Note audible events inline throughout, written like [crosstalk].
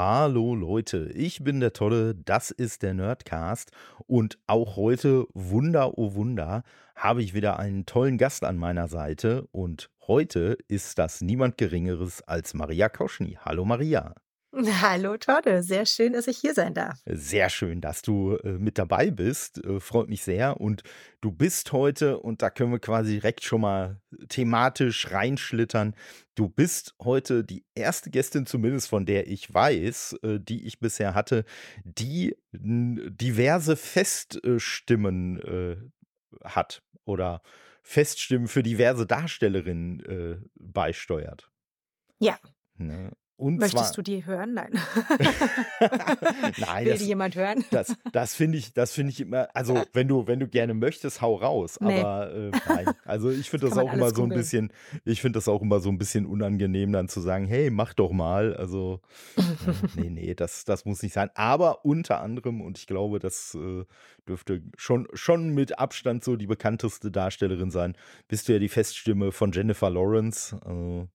Hallo Leute, ich bin der Tolle, das ist der Nerdcast und auch heute, Wunder oh Wunder, habe ich wieder einen tollen Gast an meiner Seite und heute ist das niemand Geringeres als Maria Koschny. Hallo Maria. [laughs] Hallo Todde, sehr schön, dass ich hier sein darf. Sehr schön, dass du äh, mit dabei bist. Äh, freut mich sehr. Und du bist heute, und da können wir quasi direkt schon mal thematisch reinschlittern. Du bist heute die erste Gästin, zumindest von der ich weiß, äh, die ich bisher hatte, die diverse Feststimmen hat oder Feststimmen für diverse Darstellerinnen beisteuert. Ja. Und Möchtest zwar, du die hören? Nein. [laughs] Nein, Will das, die jemand hören? das, das finde ich, das finde ich immer. Also wenn du, wenn du gerne möchtest, hau raus. Nee. Aber äh, nein. Also ich finde das auch immer so ein bisschen. Ich finde das auch immer so ein bisschen unangenehm, dann zu sagen, hey, mach doch mal. Also äh, [laughs] nee, nee, das, das muss nicht sein. Aber unter anderem und ich glaube, das äh, dürfte schon, schon mit Abstand so die bekannteste Darstellerin sein. Bist du ja die Feststimme von Jennifer Lawrence. Also,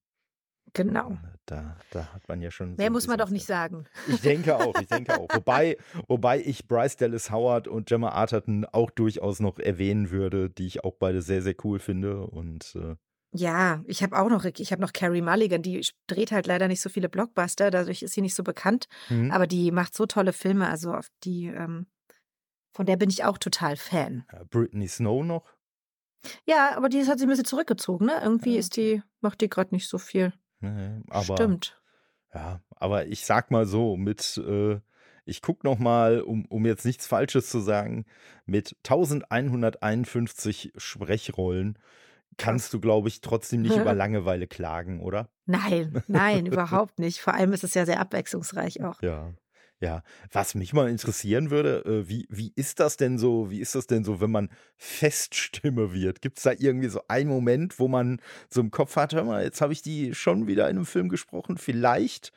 Genau. Da, da hat man ja schon. Mehr so muss man doch nicht sagen. Ich denke auch, ich denke auch. [laughs] Wobei, wobei ich Bryce Dallas Howard und Gemma Arterton auch durchaus noch erwähnen würde, die ich auch beide sehr, sehr cool finde. Und äh, Ja, ich habe auch noch, ich habe noch Carrie Mulligan, die dreht halt leider nicht so viele Blockbuster, dadurch ist sie nicht so bekannt, mhm. aber die macht so tolle Filme, also auf die, ähm, von der bin ich auch total Fan. Brittany Snow noch. Ja, aber die hat sich ein bisschen zurückgezogen, ne? Irgendwie Ja, ist die, macht die gerade nicht so viel. Nee, aber Stimmt. ja, aber ich sag mal so, mit, äh, ich guck noch mal, um, um jetzt nichts Falsches zu sagen, mit 1151 Sprechrollen kannst du, glaube ich, trotzdem nicht über [laughs] Langeweile klagen, oder? Nein, nein, [laughs] überhaupt nicht. Vor allem ist es ja sehr abwechslungsreich auch. Ja. Ja, was mich mal interessieren würde, äh, wie, wie ist das denn so, wie ist das denn so, wenn man Feststimme wird? Gibt es da irgendwie so einen Moment, wo man so im Kopf hat, hör mal, jetzt habe ich die schon wieder in einem Film gesprochen, vielleicht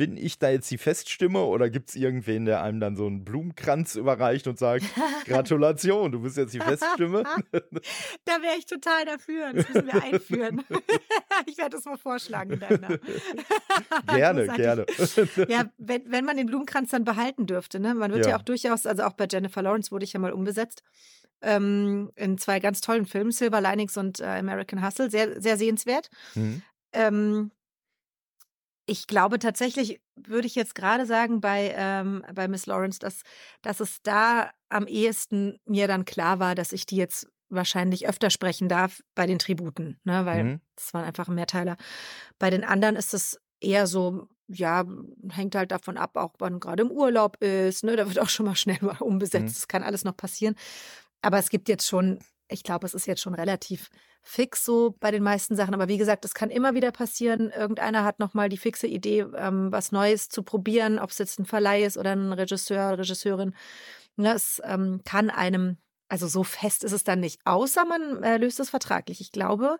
bin ich da jetzt die Feststimme oder gibt es irgendwen, der einem dann so einen Blumenkranz überreicht und sagt, [laughs] Gratulation, du bist jetzt die Feststimme? [laughs] Da wäre ich total dafür. Das müssen wir einführen. [laughs] ich werde das mal vorschlagen gerne, gerne. Ja, wenn, wenn man den Blumenkranz dann behalten dürfte, ne? Man wird ja. Ja. auch durchaus, also auch bei Jennifer Lawrence wurde ich ja mal umbesetzt. Ähm, in zwei ganz tollen Filmen, Silver Linings und äh, American Hustle. Sehr, sehr sehenswert. Mhm. Ähm, ich glaube tatsächlich, würde ich jetzt gerade sagen, bei, ähm, bei Miss Lawrence, dass, dass es da am ehesten mir dann klar war, dass ich die jetzt wahrscheinlich öfter sprechen darf bei den Tributen, ne? weil Mhm. das waren einfach Mehrteiler. Bei den anderen ist es eher so, ja, hängt halt davon ab, auch wann gerade im Urlaub ist, ne? Da wird auch schon mal schnell [laughs] mal umbesetzt. Mhm. Das kann alles noch passieren. Aber es gibt jetzt schon, ich glaube, es ist jetzt schon relativ fix so bei den meisten Sachen. Aber wie gesagt, es kann immer wieder passieren. Irgendeiner hat nochmal die fixe Idee, ähm, was Neues zu probieren, ob es jetzt ein Verleih ist oder ein Regisseur, Regisseurin. Ne, es ähm, kann einem, also so fest ist es dann nicht, außer man äh, löst es vertraglich. Ich glaube,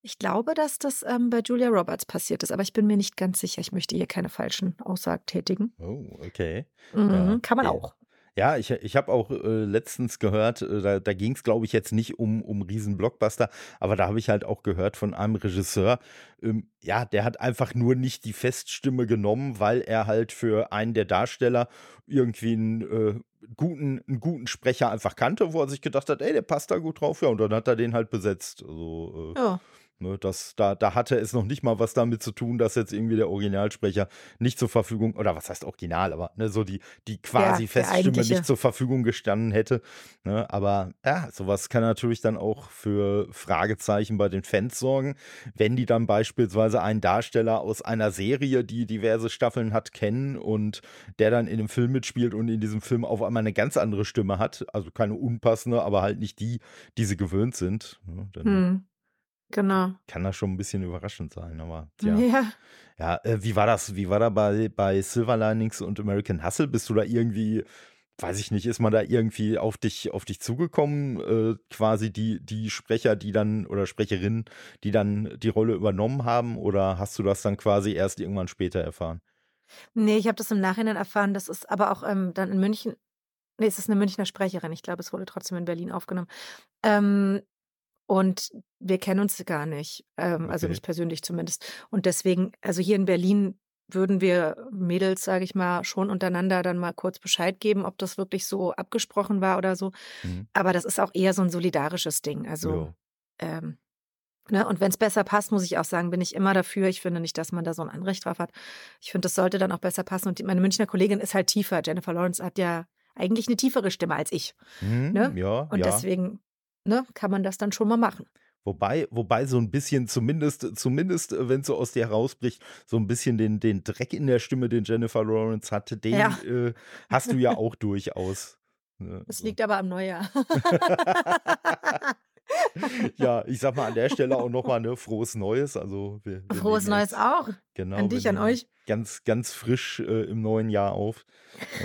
ich glaube, dass das ähm, bei Julia Roberts passiert ist, aber ich bin mir nicht ganz sicher. Ich möchte hier keine falschen Aussagen tätigen. Oh, okay. Mhm, Ja. Kann man Ja. auch. Ja, ich, ich habe auch äh, letztens gehört, äh, da, da ging es, glaube ich, jetzt nicht um, um Riesen-Blockbuster, aber da habe ich halt auch gehört von einem Regisseur, ähm, ja, der hat einfach nur nicht die Feststimme genommen, weil er halt für einen der Darsteller irgendwie einen, äh, guten, einen guten Sprecher einfach kannte, wo er sich gedacht hat, ey, der passt da gut drauf, ja, und dann hat er den halt besetzt. Also, äh, Ja. Ne, das, da, da hatte es noch nicht mal was damit zu tun, dass jetzt irgendwie der Originalsprecher nicht zur Verfügung, oder was heißt Original, aber ne, so die, die quasi der Feststimme nicht zur Verfügung gestanden hätte. Ne, aber ja, sowas kann natürlich dann auch für Fragezeichen bei den Fans sorgen, wenn die dann beispielsweise einen Darsteller aus einer Serie, die diverse Staffeln hat, kennen und der dann in dem Film mitspielt und in diesem Film auf einmal eine ganz andere Stimme hat. Also keine unpassende, aber halt nicht die, die sie gewöhnt sind. Ne, dann Hm. Genau. kann das schon ein bisschen überraschend sein, aber tja. Ja. Ja, äh, wie war das? Wie war da bei, bei Silver Linings und American Hustle? Bist du da irgendwie, weiß ich nicht, ist man da irgendwie auf dich, auf dich zugekommen? Äh, quasi die, die Sprecher, die dann oder Sprecherinnen, die dann die Rolle übernommen haben? Oder hast du das dann quasi erst irgendwann später erfahren? Nee, ich habe das im Nachhinein erfahren. Das ist aber auch ähm, dann in München. Nee, es ist eine Münchner Sprecherin. Ich glaube, es wurde trotzdem in Berlin aufgenommen. Ähm, und wir kennen uns gar nicht. Ähm, also Okay. nicht persönlich zumindest. Und deswegen, also hier in Berlin würden wir Mädels, sage ich mal, schon untereinander dann mal kurz Bescheid geben, ob das wirklich so abgesprochen war oder so. Mhm. Aber das ist auch eher so ein solidarisches Ding. Also, ähm, ne, und wenn es besser passt, muss ich auch sagen, bin ich immer dafür. Ich finde nicht, dass man da so ein Anrecht drauf hat. Ich finde, das sollte dann auch besser passen. Und meine Münchner Kollegin ist halt tiefer. Jennifer Lawrence hat ja eigentlich eine tiefere Stimme als ich. Mhm. Ne? Ja, Und ja. deswegen ne, kann man das dann schon mal machen. Wobei, wobei so ein bisschen, zumindest, zumindest, wenn es so aus dir herausbricht, so ein bisschen den, den Dreck in der Stimme, den Jennifer Lawrence hatte, den Ja. äh, hast du ja auch durchaus. Ne? Das liegt aber am Neujahr. [laughs] ja, ich sag mal an der Stelle auch nochmal ne, frohes Neues. Also wir, wir Frohes Neues auch. genau, An dich, an euch. Ganz, ganz frisch äh, im neuen Jahr auf.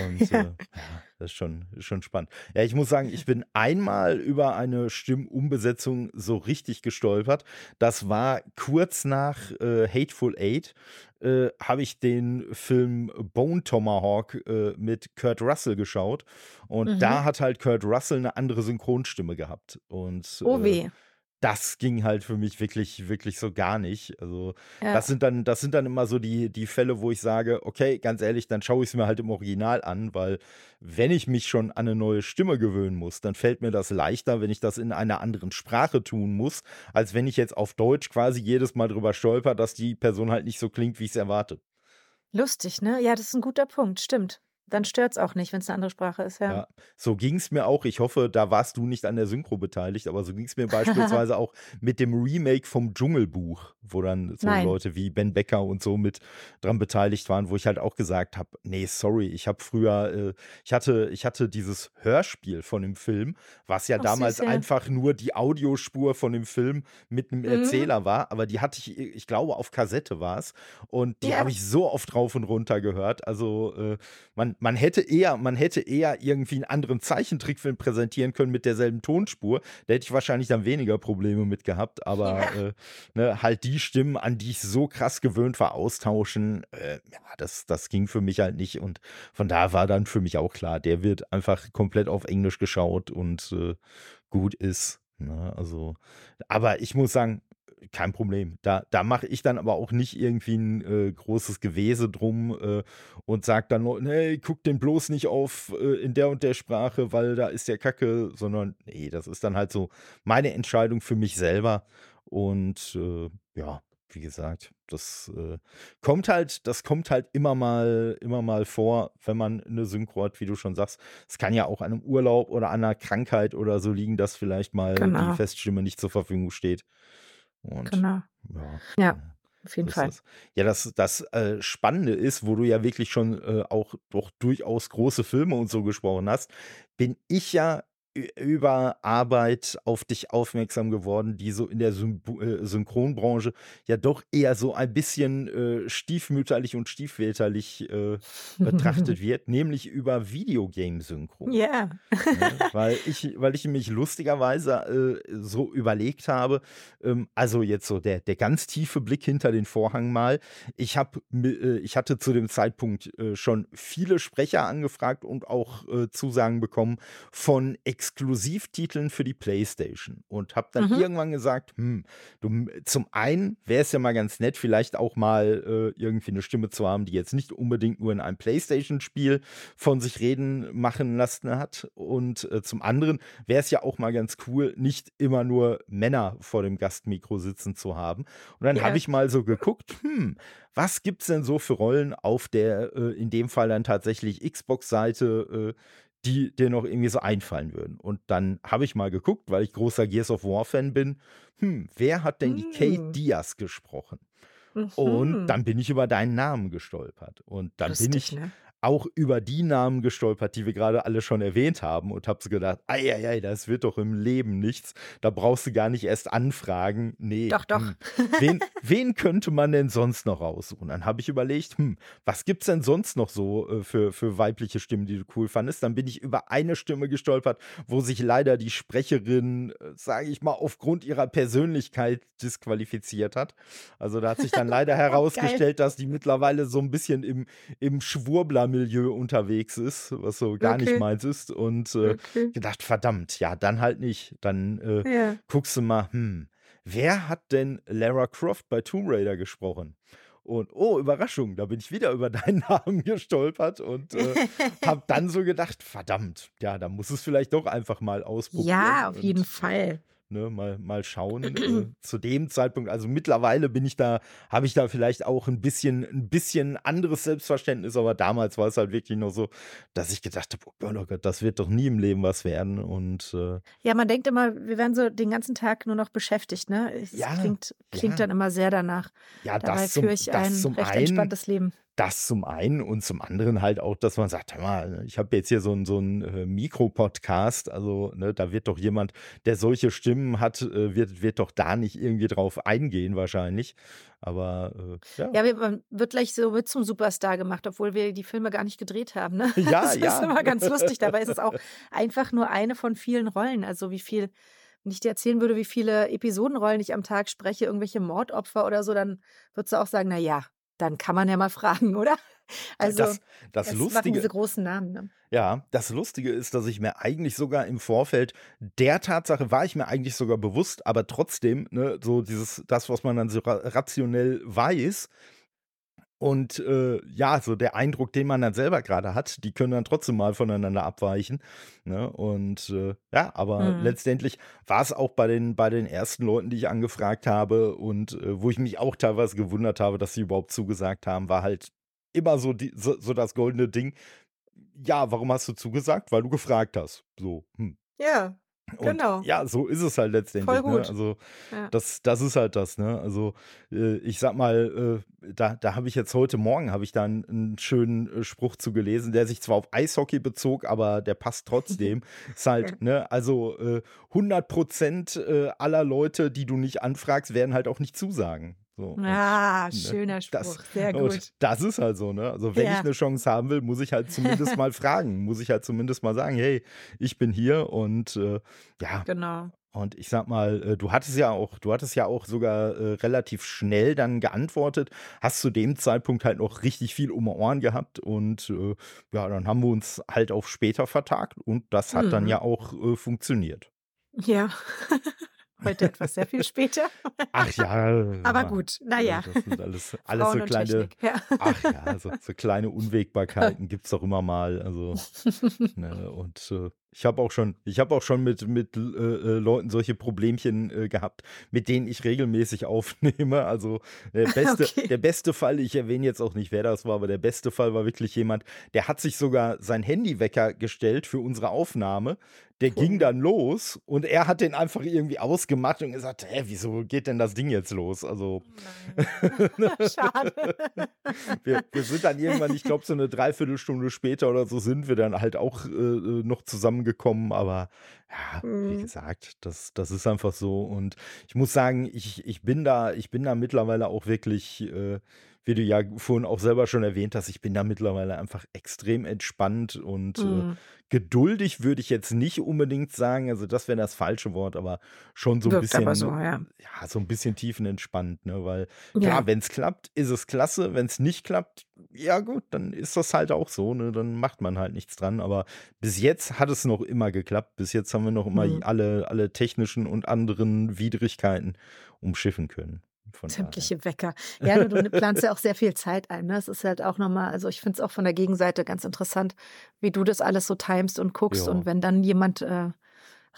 Und [laughs] Ja. äh, ja, das ist schon, schon spannend. Ja, ich muss sagen, ich bin einmal über eine Stimmumbesetzung so richtig gestolpert. Das war kurz nach äh, Hateful Eight. Äh, habe ich den Film Bone Tomahawk äh, mit Kurt Russell geschaut. Und Mhm. da hat halt Kurt Russell eine andere Synchronstimme gehabt. Und Oh äh, weh. Das ging halt für mich wirklich, wirklich so gar nicht. Also, Ja. das sind dann, das sind dann immer so die, die Fälle, wo ich sage, okay, ganz ehrlich, dann schaue ich es mir halt im Original an, weil wenn ich mich schon an eine neue Stimme gewöhnen muss, dann fällt mir das leichter, wenn ich das in einer anderen Sprache tun muss, als wenn ich jetzt auf Deutsch quasi jedes Mal drüber stolper, dass die Person halt nicht so klingt, wie ich es erwarte. Lustig, ne? Ja, das ist ein guter Punkt. Stimmt. Dann stört es auch nicht, wenn es eine andere Sprache ist, ja. Ja, so ging es mir auch. Ich hoffe, da warst du nicht an der Synchro beteiligt, aber so ging es mir [laughs] beispielsweise auch mit dem Remake vom Dschungelbuch, wo dann so Nein. Leute wie Ben Becker und so mit dran beteiligt waren, wo ich halt auch gesagt habe, nee, sorry, ich habe früher, äh, ich hatte, ich hatte dieses Hörspiel von dem Film, was ja Ach, damals süß, ja. einfach nur die Audiospur von dem Film mit einem Mhm. Erzähler war, aber die hatte ich, ich glaube, auf Kassette war es. Und die Ja. habe ich so oft drauf und runter gehört. Also äh, man, man hätte eher, man hätte eher irgendwie einen anderen Zeichentrickfilm präsentieren können mit derselben Tonspur. Da hätte ich wahrscheinlich dann weniger Probleme mit gehabt. Aber Ja. äh, ne, halt die Stimmen, an die ich so krass gewöhnt war, austauschen, äh, ja, das, das ging für mich halt nicht. Und von da war dann für mich auch klar, der wird einfach komplett auf Englisch geschaut und äh, gut ist. Ne? Also, aber ich muss sagen, kein Problem. Da, da mache ich dann aber auch nicht irgendwie ein äh, großes Gewese drum äh, und sage dann, nee, guck den bloß nicht auf äh, in der und der Sprache, weil da ist der Kacke, sondern nee, das ist dann halt so meine Entscheidung für mich selber. Und äh, ja, wie gesagt, das äh, kommt halt, das kommt halt immer mal, immer mal vor, wenn man eine Synchro hat, wie du schon sagst. Es kann ja auch an einem Urlaub oder an einer Krankheit oder so liegen, dass vielleicht mal Genau. die Feststimme nicht zur Verfügung steht. Und Genau. ja. Ja, auf jeden ist Fall. das. Ja, das, das äh, Spannende ist, wo du ja wirklich schon äh, auch doch durchaus große Filme und so gesprochen hast, bin ich ja über Arbeit auf dich aufmerksam geworden, die so in der Syn äh, Synchronbranche ja doch eher so ein bisschen äh, stiefmütterlich und stiefväterlich äh, betrachtet [laughs] wird, nämlich über Videogame-Synchro. Ja. Ne? [laughs] weil, ich, weil ich mich lustigerweise äh, so überlegt habe, ähm, also jetzt so der, der ganz tiefe Blick hinter den Vorhang mal. Ich, hab, mi- äh, ich hatte zu dem Zeitpunkt schon viele Sprecher angefragt und auch Zusagen bekommen von Exklusivtiteln für die PlayStation und habe dann Mhm. irgendwann gesagt, hm, du, zum einen wäre es ja mal ganz nett, vielleicht auch mal äh, irgendwie eine Stimme zu haben, die jetzt nicht unbedingt nur in einem PlayStation-Spiel von sich reden machen lassen hat. Und äh, zum anderen wäre es ja auch mal ganz cool, nicht immer nur Männer vor dem Gastmikro sitzen zu haben. Und dann Ja. habe ich mal so geguckt, hm, was gibt es denn so für Rollen auf der, äh, in dem Fall dann tatsächlich Xbox-Seite, äh, die dir noch irgendwie so einfallen würden. Und dann habe ich mal geguckt, weil ich großer Gears of War-Fan bin, hm, wer hat denn die Kate Mm. Diaz gesprochen? Und Mhm. dann bin ich über deinen Namen gestolpert. Und dann bin Lustig, ich ne? Auch über die Namen gestolpert, die wir gerade alle schon erwähnt haben und habe so gedacht, ei, das wird doch im Leben nichts. Da brauchst du gar nicht erst anfragen. Nee. Doch, doch. Hm. Wen, wen könnte man denn sonst noch raussuchen? Dann habe ich überlegt, hm, was gibt's denn sonst noch so äh, für, für weibliche Stimmen, die du cool fandest? Dann bin ich über eine Stimme gestolpert, wo sich leider die Sprecherin, äh, sage ich mal, aufgrund ihrer Persönlichkeit disqualifiziert hat. Also da hat sich dann [laughs] leider herausgestellt, dass die mittlerweile so ein bisschen im, im Schwurbler-Milieu unterwegs ist, was so gar nicht Okay. meins ist. Und äh, Okay. gedacht, verdammt, ja, dann halt nicht. Dann äh, Ja. guckst du mal, hm, wer hat denn Lara Croft bei Tomb Raider gesprochen? Und oh, Überraschung, da bin ich wieder über [laughs] deinen Namen gestolpert und äh, habe dann so gedacht, verdammt, ja, da muss es vielleicht doch einfach mal ausprobieren. Ja, auf jeden Fall ne, mal, mal schauen. äh, [clears throat] zu dem Zeitpunkt, also mittlerweile bin ich da, habe ich da vielleicht auch ein bisschen, ein bisschen anderes Selbstverständnis, aber damals war es halt wirklich nur so, dass ich gedacht habe, oh Gott, oh Gott, das wird doch nie im Leben was werden. Und äh, Ja, man denkt immer, wir werden so den ganzen Tag nur noch beschäftigt, ne? Es Ja, klingt, klingt ja. dann immer sehr danach. ja, Dabei das zum, führe ich das ein zum recht einen, entspanntes Leben. Das zum einen und zum anderen halt auch, dass man sagt, hör mal, ich habe jetzt hier so einen so äh, Mikro-Podcast, also ne, da wird doch jemand, der solche Stimmen hat, äh, wird, wird doch da nicht irgendwie drauf eingehen wahrscheinlich. Aber äh, ja. Ja, man wird gleich so mit zum Superstar gemacht, obwohl wir die Filme gar nicht gedreht haben. Ne? Ja, [laughs] das ja. ist immer ganz lustig. Dabei ist es auch einfach nur eine von vielen Rollen. Also wie viel, wenn ich dir erzählen würde, wie viele Episodenrollen ich am Tag spreche, irgendwelche Mordopfer oder so, dann würdest du auch sagen, na ja, dann kann man ja mal fragen, [laughs] oder? Also das, das Lustige, diese großen Namen. Ne? ja, das Lustige ist, dass ich mir eigentlich sogar im Vorfeld der Tatsache war ich mir eigentlich sogar bewusst, aber trotzdem, ne, so dieses, das, was man dann so ra rationell weiß, und äh, ja, so der Eindruck, den man dann selber gerade hat, die können dann trotzdem mal voneinander abweichen. Ne? Und äh, ja, aber Mhm. letztendlich war es auch bei den, bei den ersten Leuten, die ich angefragt habe und äh, wo ich mich auch teilweise gewundert habe, dass sie überhaupt zugesagt haben, war halt immer so, die, so, so das goldene Ding. Ja, warum hast du zugesagt? Weil du gefragt hast. So. Hm. Ja, Und genau. ja, so ist es halt letztendlich. Ne? Also Ja. das, das ist halt das, ne? Also äh, ich sag mal, äh, da, da habe ich jetzt heute Morgen habe ich da einen, einen schönen äh, Spruch zu gelesen, der sich zwar auf Eishockey bezog, aber der passt trotzdem. [laughs] ist halt, ne? Also äh, 100 Prozent äh, aller Leute, die du nicht anfragst, werden halt auch nicht zusagen. So. Und, Ah, ne, schöner Spruch. das, Sehr gut. das ist halt so, ne? Also wenn ich Ja. eine Chance haben will, muss ich halt zumindest [laughs] mal fragen, muss ich halt zumindest mal sagen, hey, ich bin hier und äh, ja, Genau. und ich sag mal, äh, du hattest ja auch, du hattest ja auch sogar äh, relativ schnell dann geantwortet, hast zu dem Zeitpunkt halt noch richtig viel um die Ohren gehabt und äh, ja, dann haben wir uns halt auf später vertagt und das hat dann Mhm. ja auch äh, funktioniert. Ja. [laughs] Heute etwas sehr viel später. Ach ja, Aber gut, naja. Das sind alles, [laughs] alles Frauen so kleine. Ja. ach ja, so, so kleine [laughs] Unwägbarkeiten gibt es doch immer mal. Also, [laughs] ne, und äh, ich habe auch schon, ich habe auch schon mit, mit äh, äh, Leuten solche Problemchen äh, gehabt, mit denen ich regelmäßig [laughs] aufnehme. Also der [laughs] beste, Okay. der beste Fall, ich erwähne jetzt auch nicht, wer das war, aber der beste Fall war wirklich jemand, der hat sich sogar sein Handywecker gestellt für unsere Aufnahme. Der ging dann los und er hat den einfach irgendwie ausgemacht und gesagt, hä, wieso geht denn das Ding jetzt los? Also [laughs] Schade. wir, wir sind dann irgendwann, ich glaube, so eine Dreiviertelstunde später oder so sind wir dann halt auch äh, äh, noch zusammengekommen. Aber ja, wie Mhm. gesagt, das, das ist einfach so. Und ich muss sagen, ich, ich bin da, ich bin da mittlerweile auch wirklich, äh, wie du ja vorhin auch selber schon erwähnt hast, ich bin da mittlerweile einfach extrem entspannt und äh, Mhm. geduldig würde ich jetzt nicht unbedingt sagen. Also das wäre das falsche Wort, aber schon so ein Wirkt bisschen, so, ja. ja, so ein bisschen tiefenentspannt, ne? Weil Ja. Klar, wenn es klappt, ist es klasse. Wenn es nicht klappt, ja gut, dann ist das halt auch so. Ne? Dann macht man halt nichts dran. Aber bis jetzt hat es noch immer geklappt. Bis jetzt haben wir noch immer Mhm. alle, alle technischen und anderen Widrigkeiten umschiffen können. Von daher. Sämtliche Wecker. Ja, du, du planst ja auch sehr viel Zeit ein. Ne? Es ist halt auch nochmal, also ich finde es auch von der Gegenseite ganz interessant, wie du das alles so timest und guckst. Ja. Und wenn dann jemand äh,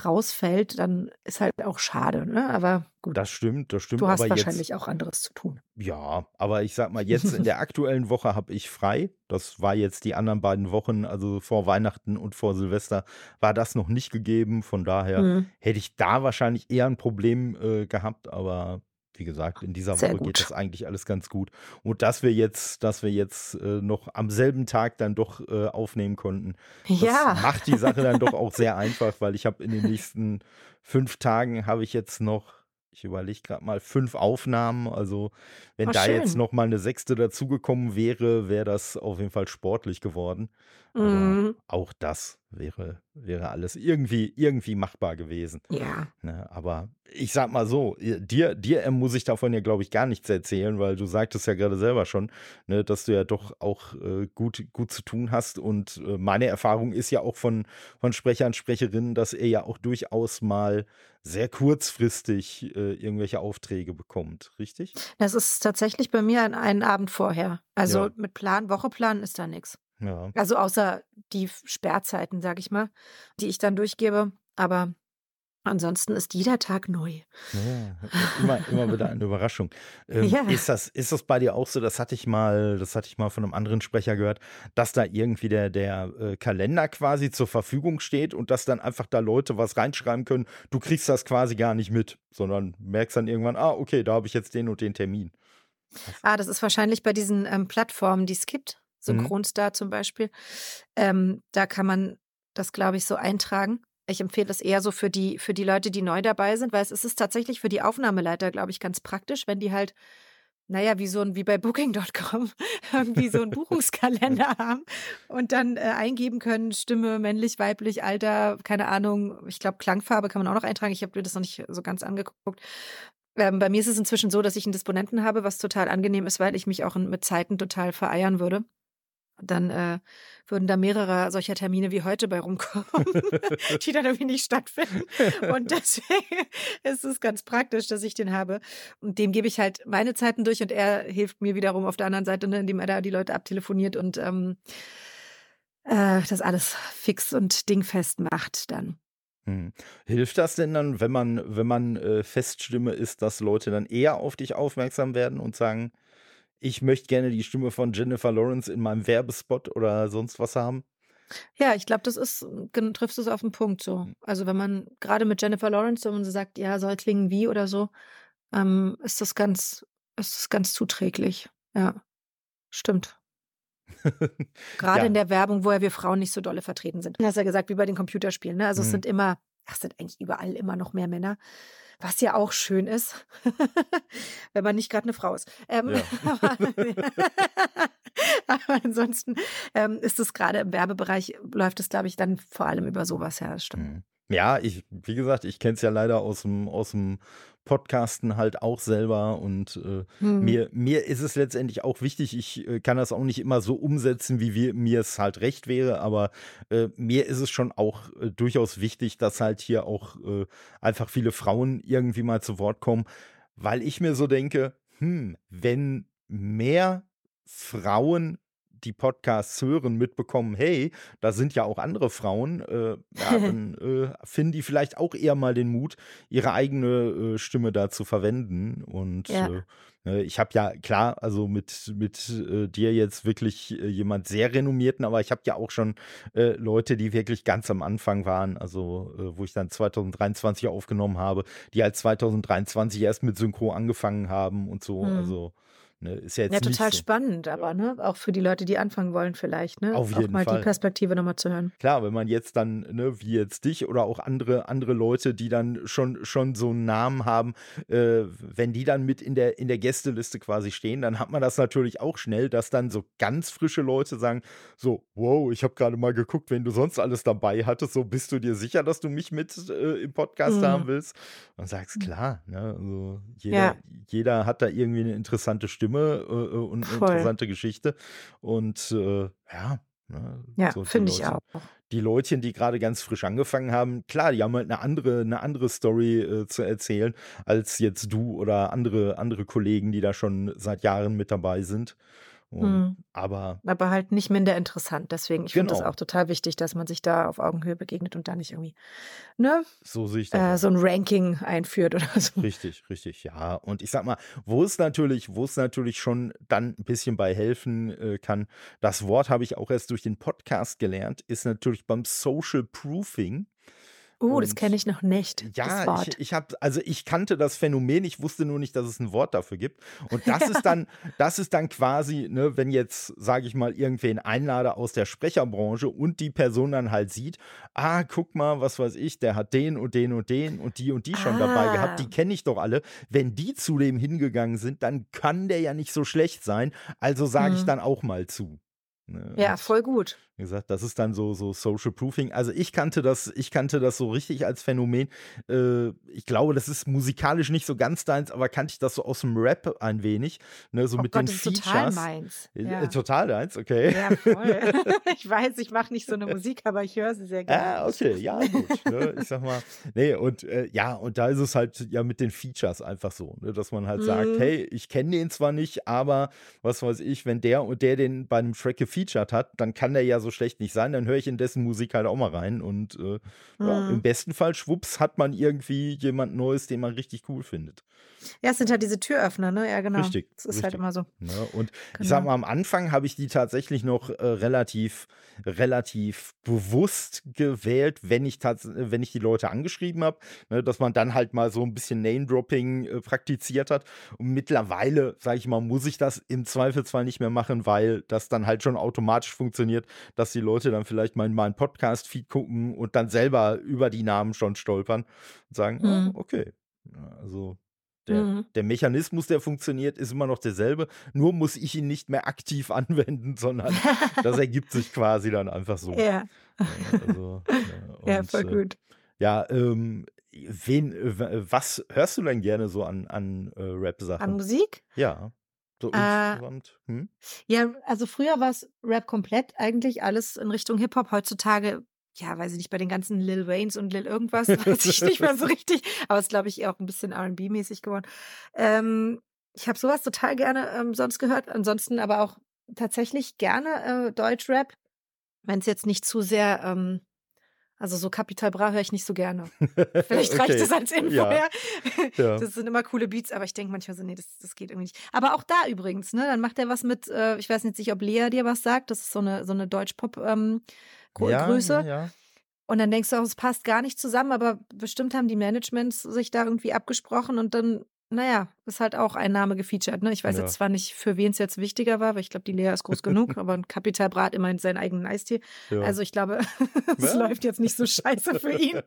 rausfällt, dann ist halt auch schade. Ne? Aber gut, Das stimmt, das stimmt. du hast aber jetzt, wahrscheinlich auch anderes zu tun. Ja, aber ich sag mal, jetzt in der [laughs] aktuellen Woche habe ich frei. Das war jetzt die anderen beiden Wochen, also vor Weihnachten und vor Silvester, war das noch nicht gegeben. Von daher Mhm. hätte ich da wahrscheinlich eher ein Problem äh, gehabt, aber wie gesagt, in dieser Sehr Woche geht gut. das eigentlich alles ganz gut. Und dass wir jetzt, dass wir jetzt äh, noch am selben Tag dann doch äh, aufnehmen konnten, das Ja. [laughs] macht die Sache dann doch auch sehr einfach, weil ich habe in den nächsten fünf Tagen habe ich jetzt noch, ich überlege gerade mal, fünf Aufnahmen. Also wenn Oh, da jetzt schön. noch mal eine sechste dazugekommen wäre, wäre das auf jeden Fall sportlich geworden. Mhm. auch das wäre, wäre alles irgendwie, irgendwie machbar gewesen. Ja. Ne, aber ich sag mal so, dir, dir muss ich davon ja, glaube ich, gar nichts erzählen, weil du sagtest ja gerade selber schon, ne, dass du ja doch auch äh, gut, gut zu tun hast. Und äh, meine Erfahrung ist ja auch von, von Sprechern, Sprecherinnen, dass er ja auch durchaus mal sehr kurzfristig äh, irgendwelche Aufträge bekommt, richtig? Das ist tatsächlich bei mir ein, einen Abend vorher. Also ja. mit Plan, Wocheplan ist da nichts. Ja. Also außer die Sperrzeiten, sag ich mal, die ich dann durchgebe. Aber ansonsten ist jeder Tag neu. Ja, [laughs] immer, immer wieder eine Überraschung. Ähm, ja. ist, das, ist das bei dir auch so? Das hatte ich mal, das hatte ich mal von einem anderen Sprecher gehört, dass da irgendwie der, der äh, Kalender quasi zur Verfügung steht und dass dann einfach da Leute was reinschreiben können. Du kriegst das quasi gar nicht mit, sondern merkst dann irgendwann, ah, okay, da habe ich jetzt den und den Termin. Ah, das ist wahrscheinlich bei diesen ähm, Plattformen, die es gibt. Synchronstar mhm. zum Beispiel. Ähm, da kann man das, glaube ich, so eintragen. Ich empfehle das eher so für die, für die Leute, die neu dabei sind, weil es ist tatsächlich für die Aufnahmeleiter, glaube ich, ganz praktisch, wenn die halt, naja, wie so ein, wie bei Booking.com, [laughs] irgendwie so einen Buchungskalender [laughs] haben und dann äh, eingeben können, Stimme, männlich, weiblich, Alter, keine Ahnung, ich glaube, Klangfarbe kann man auch noch eintragen. Ich habe mir das noch nicht so ganz angeguckt. Ähm, bei mir ist es inzwischen so, dass ich einen Disponenten habe, was total angenehm ist, weil ich mich auch mit Zeiten total vereiern würde dann äh, würden da mehrere solcher Termine wie heute bei rumkommen, [laughs] die dann irgendwie nicht stattfinden. Und [laughs] deswegen ist es ganz praktisch, dass ich den habe. Und dem gebe ich halt meine Zeiten durch und er hilft mir wiederum auf der anderen Seite, ne, indem er da die Leute abtelefoniert und ähm, äh, das alles fix und dingfest macht dann. Hm. Hilft das denn dann, wenn man, wenn man äh, Feststimme ist, dass Leute dann eher auf dich aufmerksam werden und sagen, ich möchte gerne die Stimme von Jennifer Lawrence in meinem Werbespot oder sonst was haben. Ja, ich glaube, das ist, trifft es auf den Punkt so. Hm. Also wenn man gerade mit Jennifer Lawrence, wenn man so sagt, ja, soll klingen wie oder so, ähm, ist das ganz, ist das ganz zuträglich. Ja, stimmt. [laughs] Gerade ja. in der Werbung, wo ja wir Frauen nicht so dolle vertreten sind. Du hast ja gesagt, wie bei den Computerspielen. Ne? Also mhm. es sind immer, ach, sind eigentlich überall immer noch mehr Männer was ja auch schön ist, [laughs] wenn man nicht gerade eine Frau ist. Ähm, ja. [laughs] aber, [laughs] aber, ansonsten ähm, ist es gerade im Werbebereich, läuft es, glaube ich, dann vor allem über sowas, stimmt. Mhm. Ja, ich, wie gesagt, ich kenne es ja leider aus dem, aus dem Podcasten halt auch selber und äh, hm. mir, mir ist es letztendlich auch wichtig, ich äh, kann das auch nicht immer so umsetzen, wie wir, mir es halt recht wäre, aber äh, mir ist es schon auch äh, durchaus wichtig, dass halt hier auch äh, einfach viele Frauen irgendwie mal zu Wort kommen, weil ich mir so denke, hm, wenn mehr Frauen die Podcasts hören, mitbekommen, hey, da sind ja auch andere Frauen, äh, ja, dann [laughs] äh, finden die vielleicht auch eher mal den Mut, ihre eigene äh, Stimme da zu verwenden. Und ja. Äh, ne, ich habe ja, klar, also mit, mit äh, dir jetzt wirklich äh, jemand sehr renommierten, aber ich habe ja auch schon Leute, die wirklich ganz am Anfang waren, also wo ich dann 2023 aufgenommen habe, die halt 2023 erst mit Synchro angefangen haben und so. Hm. Also Ne? Ist ja, jetzt ja total so. spannend, aber ne? auch für die Leute, die anfangen wollen, vielleicht. Ne? Auf jeden auch mal Fall. die Perspektive nochmal zu hören. Klar, wenn man jetzt dann, ne, wie jetzt dich oder auch andere, andere Leute, die dann schon, schon so einen Namen haben, äh, wenn die dann mit in der, in der Gästeliste quasi stehen, dann hat man das natürlich auch schnell, dass dann so ganz frische Leute sagen: So, wow, ich habe gerade mal geguckt, wenn du sonst alles dabei hattest, so bist du dir sicher, dass du mich mit äh, im Podcast mhm. haben willst? Und sagst, mhm. klar, ne? also jeder, ja. jeder hat da irgendwie eine interessante Stimme. Stimme äh, äh und eine interessante Geschichte. Und äh, ja, Ne, ja, so finde ich auch. Die Leutchen, die gerade ganz frisch angefangen haben, klar, die haben halt eine andere, eine andere Story äh, zu erzählen als jetzt du oder andere, andere Kollegen, die da schon seit Jahren mit dabei sind. Und, mhm. aber, aber halt nicht minder interessant. Deswegen, ich genau. finde es auch total wichtig, dass man sich da auf Augenhöhe begegnet und da nicht irgendwie, ne? So sehe ich das. Äh, so ein Ranking einführt oder so. Richtig, richtig, ja. Und ich sag mal, wo es natürlich, wo es natürlich schon dann ein bisschen bei helfen äh, kann, das Wort habe ich auch erst durch den Podcast gelernt, ist natürlich beim Social Proofing. Oh, uh, das kenne ich noch nicht. Ja, ich, ich habe, also ich kannte das Phänomen, ich wusste nur nicht, dass es ein Wort dafür gibt. Und [laughs] das ja. ist dann, das ist dann quasi, ne, wenn jetzt, sage ich mal, irgendwen einlade aus der Sprecherbranche und die Person dann halt sieht, ah, guck mal, was weiß ich, der hat den und den und den und die und die schon ah. dabei gehabt, die kenne ich doch alle. Wenn die zu dem hingegangen sind, dann kann der ja nicht so schlecht sein. Also sage mhm. ich dann auch mal zu. Ne? Ja, voll gut. wie gesagt, das ist dann so so Social Proofing. Also, ich kannte das ich kannte das so richtig als Phänomen. Äh, ich glaube, das ist musikalisch nicht so ganz deins, aber kannte ich das so aus'm Rap ein wenig, ne, so Oh mit Gott, den das ist total Features. meins. Äh, Ja. total deins, okay. Ja, voll. [laughs] [laughs] Ich weiß, ich mache nicht so 'ne Musik, aber ich höre sie sehr gerne. Ah, okay, ja gut, ne? Ich sage mal ne, und, äh, ja, und da ist es halt ja mit den Features einfach so, ne, dass man halt sagt: Mhm. „Hey, ich kenne den zwar nicht, aber was weiß ich, wenn der und der den bei 'nem Track gefeatured hat, dann kann der ja so schlecht nicht sein, dann höre ich in dessen Musik halt auch mal rein.“ Und, äh, ja, im Mhm. besten Fall, schwupps, hat man irgendwie jemand Neues, den man richtig cool findet. Ja, es sind halt diese Türöffner, ne? Ja, genau. Richtig, Das ist halt richtig. immer so. Ne, und ich sage Genau. mal, am Anfang habe ich die tatsächlich noch, äh, relativ relativ bewusst gewählt, wenn ich wenn ich die Leute angeschrieben habe, ne, dass man dann halt mal so 'n bisschen Name-Dropping, äh, praktiziert hat. Und mittlerweile, sage ich mal, muss ich das im Zweifelsfall nicht mehr machen, weil das dann halt schon automatisch funktioniert, dass die Leute dann vielleicht mal in meinen Podcast-Feed gucken und dann selber über die Namen schon stolpern und sagen: „Ah, Mhm. okay.“ Ja, also, der Mhm. der Mechanismus, der funktioniert, ist immer noch derselbe, nur muss ich ihn nicht mehr aktiv [laughs] anwenden, sondern [laughs] das ergibt sich quasi dann einfach so. Ja. Also, Ja, und, voll äh, gut. ja, ähm, wen was hörst du denn gerne so an an, äh, An Rap-Sachen? Musik? Ja, so Äh insgesamt, mhm. Ja, also früher war's Rap komplett eigentlich alles in Richtung Hip-Hop. Heutzutage, ja, weiß ich nicht, bei den ganzen Lil Waynes und Lil irgendwas, weiß ich nicht mehr so [laughs] richtig, aber ist, glaube ich, eher auch 'n bisschen R&B-mäßig geworden. Ähm, ich habe so was total gerne, ähm, sonst gehört. Ansonsten aber auch tatsächlich gerne, äh, Deutschrap, wenn's jetzt nicht zu sehr, ähm also so Capital Bra höre ich nicht so gerne. Vielleicht reicht Okay, das als Info, ja. Ja. Das sind immer coole Beats, aber ich denke manchmal so: „Ne, das das geht irgendwie nicht.“ Aber auch da übrigens, ne, dann macht er was mit äh, ich weiß jetzt nicht, ob Lea dir was sagt. Das ist so 'ne so 'ne Deutsch-Pop, ähm, Ja, ja, Größe. ja. Und dann denkst du auch, es passt gar nicht zusammen, aber bestimmt haben die Managements sich da irgendwie abgesprochen und dann, na ja, ist halt auch ein Name gefeatured, ne? Ich weiß Ja. jetzt zwar nicht, für wen's jetzt wichtiger war, weil ich glaube, die Lea ist groß genug, [laughs] aber 'n Capital Bra hat immerhin seinen eigenen Eistee. Ja. Also, ich glaube, [laughs] es Ja. läuft jetzt nicht so scheiße für ihn.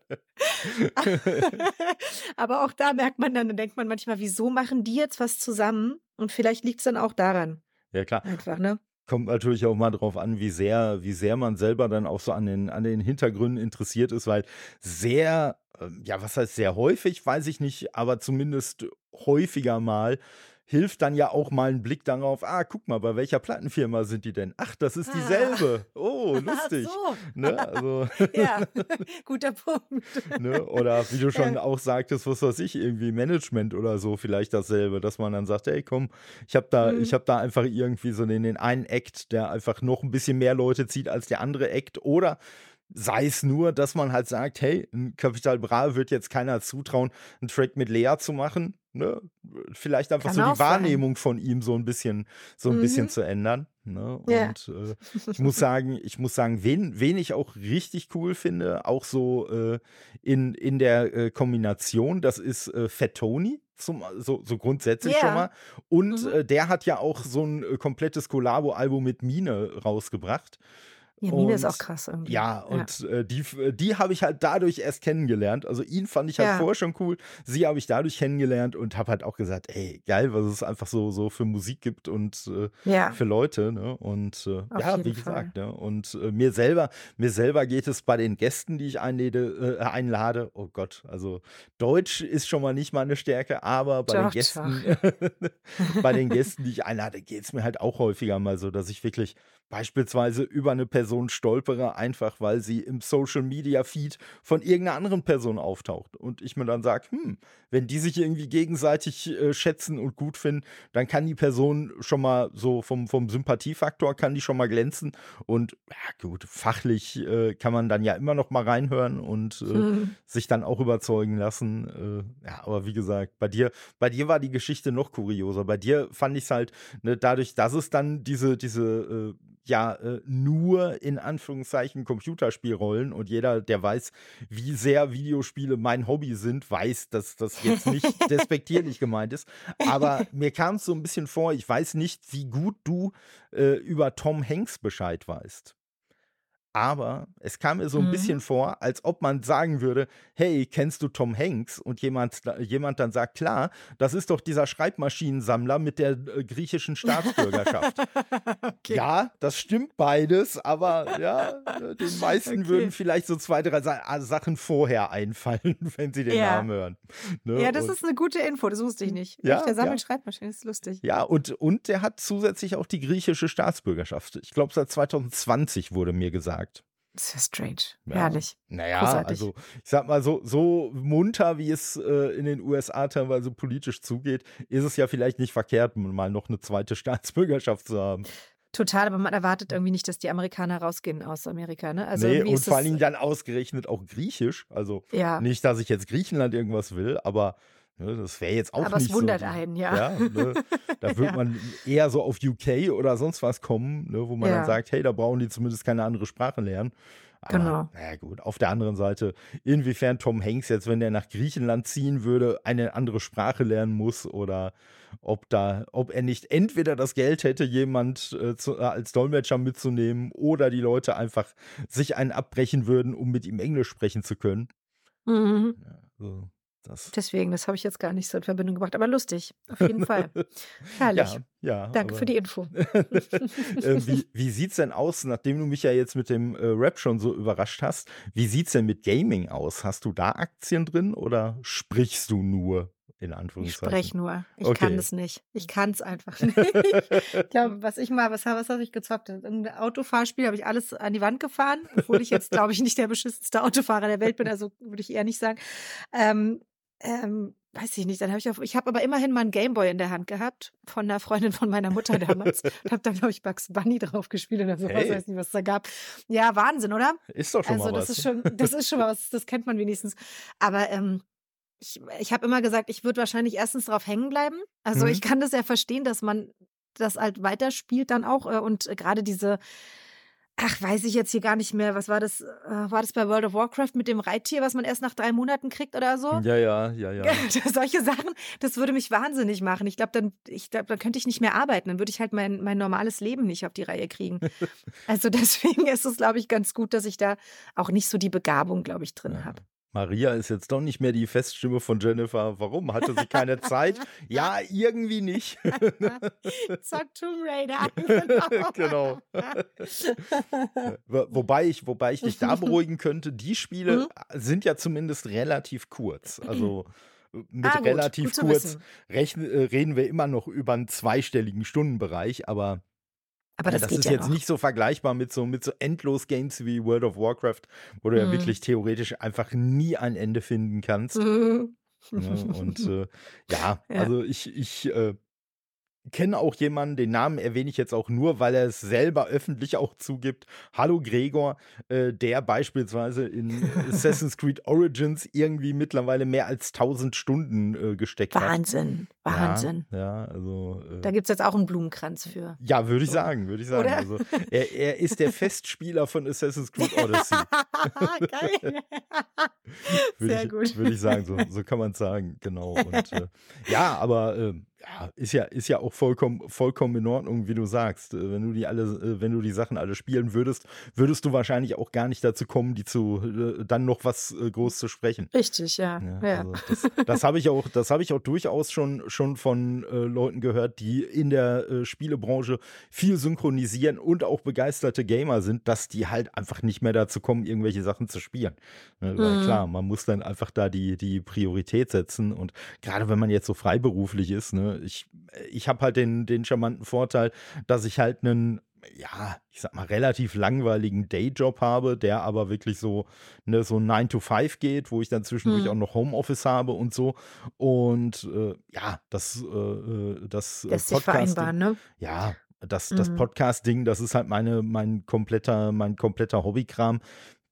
[laughs] Aber auch da merkt man dann dann denkt man manchmal: „Wieso machen die jetzt was zusammen?“ Und vielleicht liegt's dann auch daran. Ja, klar. Einfach, ne? Kommt natürlich auch mal drauf an, wie sehr wie sehr man selber dann auch so an den an den Hintergründen interessiert ist, weil sehr ähm, ja, was heißt sehr häufig, weiß ich nicht, aber zumindest häufiger mal hilft dann ja auch mal 'n Blick darauf: „Ah, guck mal, bei welcher Plattenfirma sind die denn? Ach, das ist Ah. dieselbe. Oh, [laughs] Ach lustig.“ so. Ne, also [laughs] Ja, [laughs] guter Punkt. ne? Oder wie du schon Ja. auch sagtest, was weiß ich, irgendwie Management oder so vielleicht dasselbe, dass man dann sagt: „Hey, komm, ich habe da ich Mhm. habe da einfach irgendwie so den den einen Act, der einfach noch 'n bisschen mehr Leute zieht als der andere Act.“ Oder sei es nur, dass man halt sagt: „Hey, 'n Capital Bra wird jetzt keiner zutrauen, 'n Track mit Lea zu machen“, ne? Vielleicht einfach Kann so die sein. Wahrnehmung von ihm so 'n bisschen so 'n bisschen Mhm. zu ändern, ne? Und, äh, ich muss sagen ich muss sagen, wen wen ich auch richtig cool finde, auch so, äh, in in der, äh, Kombination, das ist, äh, Fat Tony, zum so so grundsätzlich schon Ja. mal. Und, Mhm. äh, der hat ja auch so 'n, äh, komplettes Kollabo-Album mit Mine rausgebracht. Ja, Mine ist auch Und krass irgendwie. ja, Ja. und, äh, die f die habe ich halt dadurch erst kennengelernt. Also, ihn fand ich halt Ja. vorher schon cool. Sie habe ich dadurch kennengelernt und habe halt auch gesagt: „Ey, geil, was es einfach so so für Musik gibt und, äh, Ja. für Leute“, ne? Und, äh, ja, wie gesagt, ne? Und, äh, mir selber mir selber geht es bei den Gästen, die ich einläde äh, einlade oh Gott, also, Deutsch ist schon mal nicht meine Stärke, aber bei den Doch, Gästen doch. [laughs] bei den [laughs] Gästen, die ich einlade, geht's mir halt auch häufiger mal so, dass ich wirklich beispielsweise über 'ne Person stolpere, einfach weil sie im Social-Media-Feed von irgend 'ner anderen Person auftaucht. Und ich mir dann sage: „Hm, wenn die sich irgendwie gegenseitig, äh, schätzen und gut finden, dann kann die Person schon mal so vom vom Sympathiefaktor kann die schon mal glänzen.“ Und ja gut, fachlich, äh, kann man dann ja immer noch mal reinhören und, äh, Mhm. [laughs] sich dann auch überzeugen lassen. Äh, ja, aber wie gesagt, bei dir bei dir war die Geschichte noch kurioser. Bei dir fand ich's halt, ne, dadurch, dass es dann diese diese, äh, ja, äh, nur in Anführungszeichen Computerspielrollen und jeder, der weiß, wie sehr Videospiele mein Hobby sind, weiß, dass das jetzt nicht [laughs] despektierlich gemeint ist. Aber mir kam's so 'n bisschen vor, ich weiß nicht, wie gut du, äh, über Tom Hanks Bescheid weißt. Aber es kam mir so ein Mhm. bisschen vor, als ob man sagen würde: „Hey, kennst du Tom Hanks?“ Und jemand jemand dann sagt: „Klar, das ist doch dieser Schreibmaschinensammler mit der, äh, griechischen Staatsbürgerschaft.“ [laughs] Okay. Ja, das stimmt beides, aber ja, äh, [laughs] den meisten Okay. würden vielleicht so 2, 3 Sa ah, Sachen vorher einfallen, [laughs] wenn sie den Ja. Namen hören, ne? Ja, das Und ist eine gute Info, das wusste ich nicht. Ja, der ja. sammelt Schreibmaschinen, das ist lustig. ja, und und der hat zusätzlich auch die griechische Staatsbürgerschaft. Ich glaube, seit 2020 wurde mir gesagt. Das ist strange. Ja. Herrlich. Na ja, Großartig. also ich sag mal, so so munter, wie es, äh, in den USA teilweise politisch zugeht, ist es ja vielleicht nicht verkehrt, mal noch eine zweite [laughs] Staatsbürgerschaft zu haben. Total, aber man erwartet irgendwie nicht, dass die Amerikaner rausgehen aus Amerika, ne? Also Ne, irgendwie und vor allen Dingen dann ausgerechnet auch griechisch. Also, ja, nicht, dass ich jetzt Griechenland irgendwas will, aber, ne, das wäre jetzt auch aber nicht es wundert so einen, ja. ja, ne? Da wird [laughs] Ja. man eher so auf UK oder sonst was kommen, ne, wo man dann Ja. sagt: „Hey, da brauchen die zumindest keine andere Sprache lernen.“ Aber, Genau. na ja gut, auf der anderen Seite, inwiefern Tom Hanks jetzt, wenn der nach Griechenland ziehen würde, eine andere Sprache lernen muss oder ob da ob er nicht entweder das Geld hätte, jemand, äh, zu äh, als Dolmetscher mitzunehmen oder die Leute einfach sich einen abbrechen würden, um mit ihm Englisch sprechen zu können. Mhm. Ja, also das Deswegen, das habe ich jetzt gar nicht so in Verbindung gebracht, aber lustig, auf jeden [laughs] Fall. Herrlich. Ja, ja, Danke für die Info. [laughs] äh, wie, wie sieht's denn aus, nachdem du mich ja jetzt mit dem äh, Rap schon so überrascht hast? Wie sieht's denn mit Gaming aus? Hast du da Aktien drin oder sprichst du nur in Ich Anführungszeichen? spreche nur. Ich Okay. kann es nicht. Ich kann es einfach [laughs] nicht. Ich glaube, was ich mal, was, was habe ich gezockt? Irgendein Autofahrspiel habe ich alles an die Wand gefahren, obwohl ich jetzt, glaube ich, nicht der beschissenste Autofahrer der Welt bin, also würde ich eher nicht sagen. Ähm, ähm, weiß ich nicht. Dann habe ich auf, ich habe aber immerhin mal einen Gameboy in der Hand gehabt von einer Freundin von meiner Mutter damals [laughs] und habe dann glaube ich Bugs Bunny drauf gespielt oder sowas. Hey. Weiß nicht, was es da gab. Ja, Wahnsinn, oder? Ist doch schon Also mal das was. ist schon, das ist schon mal was, das kennt man wenigstens. Aber ähm, ich, ich habe immer gesagt, ich würde wahrscheinlich erstens drauf hängen bleiben. Also Mhm. ich kann das ja verstehen, dass man das halt weiterspielt dann auch äh, und äh, gerade diese Ach, weiß ich jetzt hier gar nicht mehr. Was war das? Äh, war das bei World of Warcraft mit dem Reittier, was man erst nach drei Monaten kriegt oder so? ja, ja, ja, ja. [laughs] Solche Sachen, das würde mich wahnsinnig machen. Ich glaube, dann, ich glaub, dann könnte ich nicht mehr arbeiten. Dann würde ich halt mein, mein normales Leben nicht auf die Reihe kriegen. [laughs] also deswegen ist es, glaube ich, ganz gut, dass ich da auch nicht so die Begabung, glaube ich, drin Ja. habe. Maria ist jetzt doch nicht mehr die Feststimme von Jennifer. Warum? Hatte sie keine [laughs] Zeit? Ja, irgendwie nicht. [laughs] Zock Tomb Raider. [laughs] Genau. Wo- Wobei ich, wobei ich dich da beruhigen könnte, die Spiele Mhm. sind ja zumindest relativ kurz. Also äh, mit Ah, gut, relativ gut kurz rechnen, äh, reden wir immer noch über einen zweistelligen Stundenbereich, aber Aber ja, das, das geht ist ja jetzt noch. nicht so vergleichbar mit so, mit so Endlos-Games wie World of Warcraft, wo du ja Mhm. wirklich theoretisch einfach nie ein Ende finden kannst. Mhm. [laughs] Ne? Und äh, ja, Ja. also ich, ich äh, kenne auch jemanden, den Namen erwähne ich jetzt auch nur, weil er es selber öffentlich auch zugibt. Hallo Gregor, äh, der beispielsweise in [laughs] Assassin's Creed Origins irgendwie mittlerweile mehr als 1000 Stunden äh, gesteckt hat. Wahnsinn, Wahnsinn. Ja, ja also. Äh, Da gibt es jetzt auch einen Blumenkranz für. ja, würde ich sagen, würde ich sagen. Oder? Also, er, er ist der Festspieler von Assassin's Creed [laughs] Odyssey. Geil. [laughs] Sehr ich, gut. Würde ich sagen, so, so kann man es sagen, genau. Und, äh, ja, aber äh, ja, ist ja, ist ja auch vollkommen, vollkommen in Ordnung, wie du sagst. Äh, wenn du die alle, äh, wenn du die Sachen alle spielen würdest, würdest du wahrscheinlich auch gar nicht dazu kommen, die zu äh, dann noch was groß zu sprechen. Richtig, ja. Ja, ja. Also das das habe ich auch, das habe ich auch durchaus schon, schon von äh, Leuten gehört, die in der äh, Spielebranche viel synchronisieren und auch begeisterte Gamer sind, dass die halt einfach nicht mehr dazu kommen, irgendwelche Sachen zu spielen. Ne, Mhm. klar, man muss dann einfach da die, die Priorität setzen und gerade wenn man jetzt so freiberuflich ist, ne, ich, ich habe halt den, den charmanten Vorteil, dass ich halt einen ja, ich sag mal, relativ langweiligen Dayjob habe, der aber wirklich so, ne, so 9 to 5 geht, wo ich dann zwischendurch Mhm. auch noch Homeoffice habe und so. Und äh, ja, das, äh, äh, das äh, Lässt sich Podcasting- vereinbaren, ne? ja, das, das Mhm. Podcast-Ding, das ist halt meine, mein kompletter, mein kompletter Hobbykram.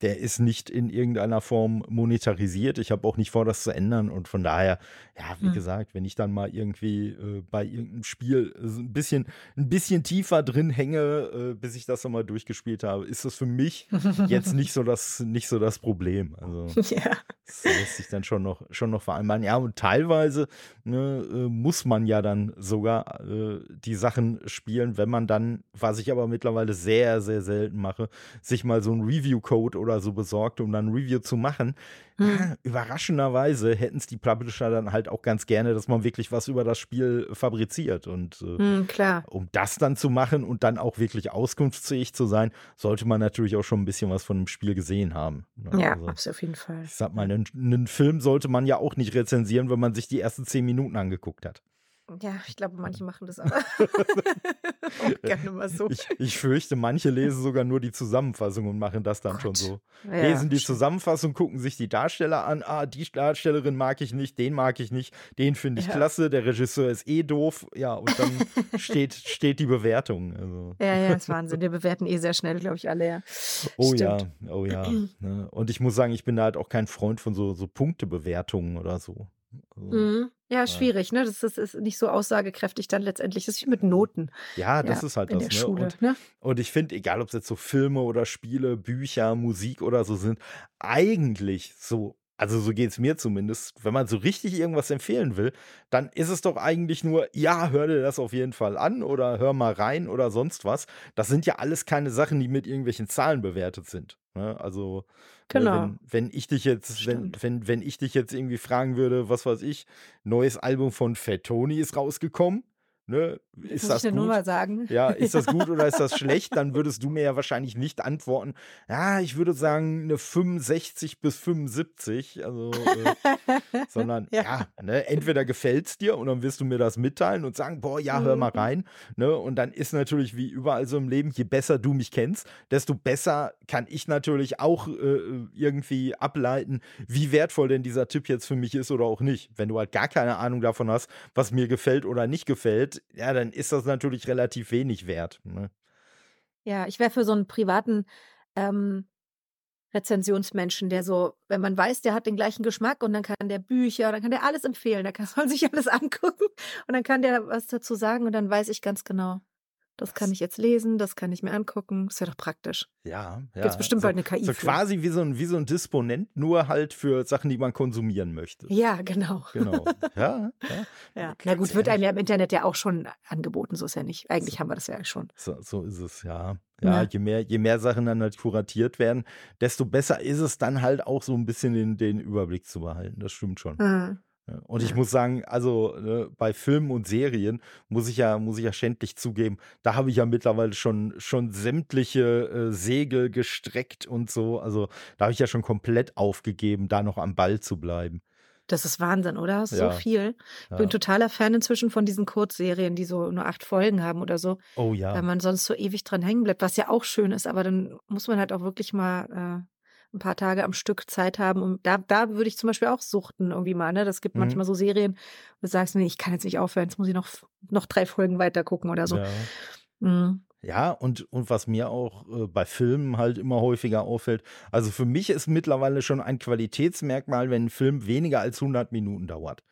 Der ist nicht in irgendeiner Form monetarisiert. Ich habe auch nicht vor, das zu ändern. Und von daher, ja, wie Mhm. gesagt, wenn ich dann mal irgendwie äh, bei irgendeinem Spiel ein bisschen, ein bisschen tiefer drin hänge, äh, bis ich das nochmal durchgespielt habe, ist das für mich jetzt nicht so das, nicht so das Problem. Also [laughs] ja. Das lässt sich dann schon noch, schon noch vereinbaren. Ja, und teilweise ne, äh, muss man ja dann sogar äh, die Sachen spielen, wenn man dann, was ich aber mittlerweile sehr, sehr selten mache, sich mal so ein Review-Code oder so besorgt, um dann ein Review zu machen. Hm. Überraschenderweise hätten es die Publisher dann halt auch ganz gerne, dass man wirklich was über das Spiel fabriziert. Und äh, hm, klar. um das dann zu machen und dann auch wirklich auskunftsfähig zu sein, sollte man natürlich auch schon ein bisschen was von dem Spiel gesehen haben. Ne? Ja, also, auf jeden Fall. Ich sag mal, einen, einen Film sollte man ja auch nicht rezensieren, wenn man sich die ersten zehn Minuten angeguckt hat. Ja, ich glaube, manche machen das [laughs] aber [laughs] auch gerne mal so. Ich, ich, fürchte, manche lesen sogar nur die Zusammenfassung und machen das dann Gott. schon so. Ja, lesen die. Zusammenfassung, gucken sich die Darsteller an. Ah, die Darstellerin mag ich nicht, den mag ich nicht, den finde ich ja. klasse, der Regisseur ist eh doof. Ja, und dann [laughs] steht, steht die Bewertung. Also. Ja, ja, ist Wahnsinn. Wir bewerten eh sehr schnell, glaube ich, alle, ja. Oh stimmt. ja, oh ja. [clears throat] Ne? Und ich muss sagen, ich bin da halt auch kein Freund von so, so Punktebewertungen oder so. Also. Ja, schwierig, ne? Das, das, ist nicht so aussagekräftig dann letztendlich. Das ist wie mit Noten. Ja, das ja, ist halt in das. Der ne? Schule, und, ne? und ich finde, egal ob es jetzt so Filme oder Spiele, Bücher, Musik oder so sind, eigentlich so also so geht es mir zumindest, wenn man so richtig irgendwas empfehlen will, dann ist es doch eigentlich nur, ja, hör dir das auf jeden Fall an oder hör mal rein oder sonst was. Das sind ja alles keine Sachen, die mit irgendwelchen Zahlen bewertet sind. Ne? Also ne, genau. wenn, wenn ich dich jetzt, wenn, wenn, wenn ich dich jetzt irgendwie fragen würde, was weiß ich, neues Album von Fat Tony ist rausgekommen, Ne? Ist Muss das ich gut? nur mal sagen. Ja, ist das gut oder ist das [laughs] schlecht? Dann würdest du mir ja wahrscheinlich nicht antworten. Ja, ich würde sagen eine 65 bis 75. Also, äh, [laughs] sondern ja, ja ne, entweder gefällt es dir und dann wirst du mir das mitteilen und sagen, boah, ja, hör mal mhm. rein. Ne? Und dann ist natürlich wie überall so im Leben, je besser du mich kennst, desto besser kann ich natürlich auch äh, irgendwie ableiten, wie wertvoll denn dieser Tipp jetzt für mich ist oder auch nicht. Wenn du halt gar keine Ahnung davon hast, was mir gefällt oder nicht gefällt, ja, dann ist das natürlich relativ wenig wert. Ne? Ja, ich wäre für so einen privaten ähm, Rezensionsmenschen, der so, wenn man weiß, der hat den gleichen Geschmack und dann kann der Bücher, dann kann der alles empfehlen, da kann [laughs] man sich alles angucken und dann kann der was dazu sagen und dann weiß ich ganz genau. Das kann ich jetzt lesen, das kann ich mir angucken. Ist ja doch praktisch. Ja, ja. Gibt bestimmt bald eine KI. So für. quasi wie so, ein, wie so ein Disponent, nur halt für Sachen, die man konsumieren möchte. Ja, genau. Genau. [laughs] Ja, ja. ja. Na gut, wird einem ja im Internet ja auch schon angeboten, so ist ja nicht. Eigentlich so, haben wir das ja schon. So, so ist es, ja. Ja, ja, Je, mehr, je mehr Sachen dann halt kuratiert werden, desto besser ist es dann halt auch so ein bisschen den, den Überblick zu behalten. Das stimmt schon. Mhm. Und ich muss sagen, also ne, bei Filmen und Serien muss ich ja, muss ich ja schändlich zugeben, da habe ich ja mittlerweile schon, schon sämtliche äh, Segel gestreckt und so. Also da habe ich ja schon komplett aufgegeben, da noch am Ball zu bleiben. Das ist Wahnsinn, oder? So Ja, viel. Ich bin ja. totaler Fan inzwischen von diesen Kurzserien, die so nur acht Folgen haben oder so, Oh weil ja. man sonst so ewig dran hängen bleibt, was ja auch schön ist, aber dann muss man halt auch wirklich mal äh, ein paar Tage am Stück Zeit haben. Und da, da würde ich zum Beispiel auch suchten irgendwie mal. Ne? Das gibt Mhm. manchmal so Serien, wo du sagst, nee, ich kann jetzt nicht aufhören, jetzt muss ich noch, noch drei Folgen weiter gucken oder so. Ja. Mhm. Ja, und, und was mir auch äh, bei Filmen halt immer häufiger auffällt, also für mich ist mittlerweile schon ein Qualitätsmerkmal, wenn ein Film weniger als 100 Minuten dauert.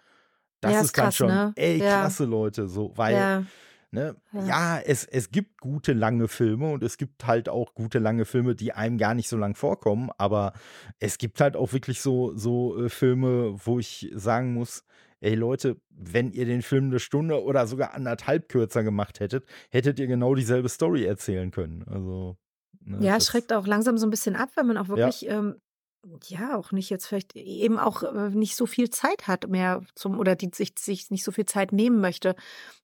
Das Ja, ist ist dann krass, schon, ne? ey, Ja, klasse Leute, so, weil, ja, ne, ja. ja, es, es gibt gute lange Filme und es gibt halt auch gute lange Filme, die einem gar nicht so lang vorkommen, aber es gibt halt auch wirklich so, so äh, Filme, wo ich sagen muss, ey Leute, wenn ihr den Film eine Stunde oder sogar anderthalb kürzer gemacht hättet, hättet ihr genau dieselbe Story erzählen können. Also, ne, Ja, schreckt auch langsam so ein bisschen ab, wenn man auch ja, wirklich, ähm, ja, auch nicht jetzt vielleicht eben auch äh, nicht so viel Zeit hat mehr zum oder die sich, sich nicht so viel Zeit nehmen möchte,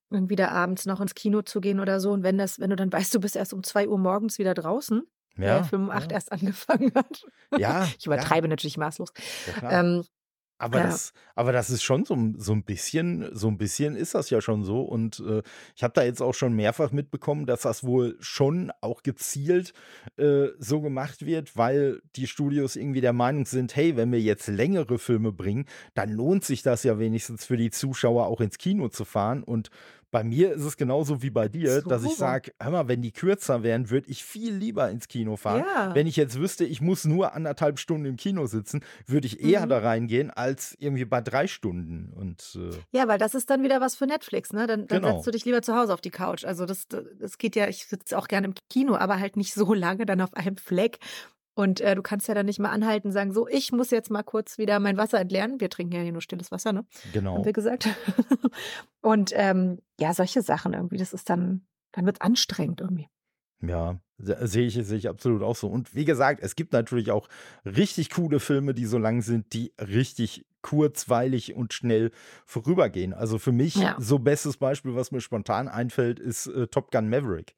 irgendwie da abends noch ins Kino zu gehen oder so. Und wenn das, wenn du dann weißt, du bist erst um zwei Uhr morgens wieder draußen, weil der ja, Film um acht ja, erst [laughs] angefangen hat. ja, Ich ja, übertreibe natürlich maßlos. ja. Ähm, Aber ja, das, aber das ist schon so, ein- so ein bisschen, so ein bisschen ist das ja schon so. Und äh, ich habe da jetzt auch schon mehrfach mitbekommen, dass das wohl schon auch gezielt äh, so gemacht wird, weil die Studios irgendwie der Meinung sind, hey, wenn wir jetzt längere Filme bringen, dann lohnt sich das ja wenigstens für die Zuschauer auch ins Kino zu fahren. Und bei mir ist es genauso wie bei dir, dass ich so. sage, hör mal, wenn die kürzer wären, würde ich viel lieber ins Kino fahren. Ja. Wenn ich jetzt wüsste, ich muss nur anderthalb Stunden im Kino sitzen, würde ich eher Mhm. da reingehen als irgendwie bei drei Stunden. Und äh, Ja, weil das ist dann wieder was für Netflix, ne? Dann, dann genau. setzt du dich lieber zu Hause auf die Couch. Also das, das geht ja, ich sitze auch gerne im Kino, aber halt nicht so [laughs] lange dann auf einem Fleck. Und äh, du kannst ja dann nicht mal anhalten, sagen, so, ich muss jetzt mal kurz wieder mein Wasser entleeren. Wir trinken ja hier nur stilles Wasser, ne? Genau. Haben wir gesagt. [laughs] und ähm, ja, solche Sachen irgendwie, das ist dann, dann wird es anstrengend irgendwie. Ja, sehe ich, sehe ich absolut auch so. Und wie gesagt, es gibt natürlich auch richtig coole Filme, die so lang sind, die richtig kurzweilig und schnell vorübergehen. Also für mich Ja. so bestes Beispiel, was mir spontan einfällt, ist äh, Top Gun Maverick,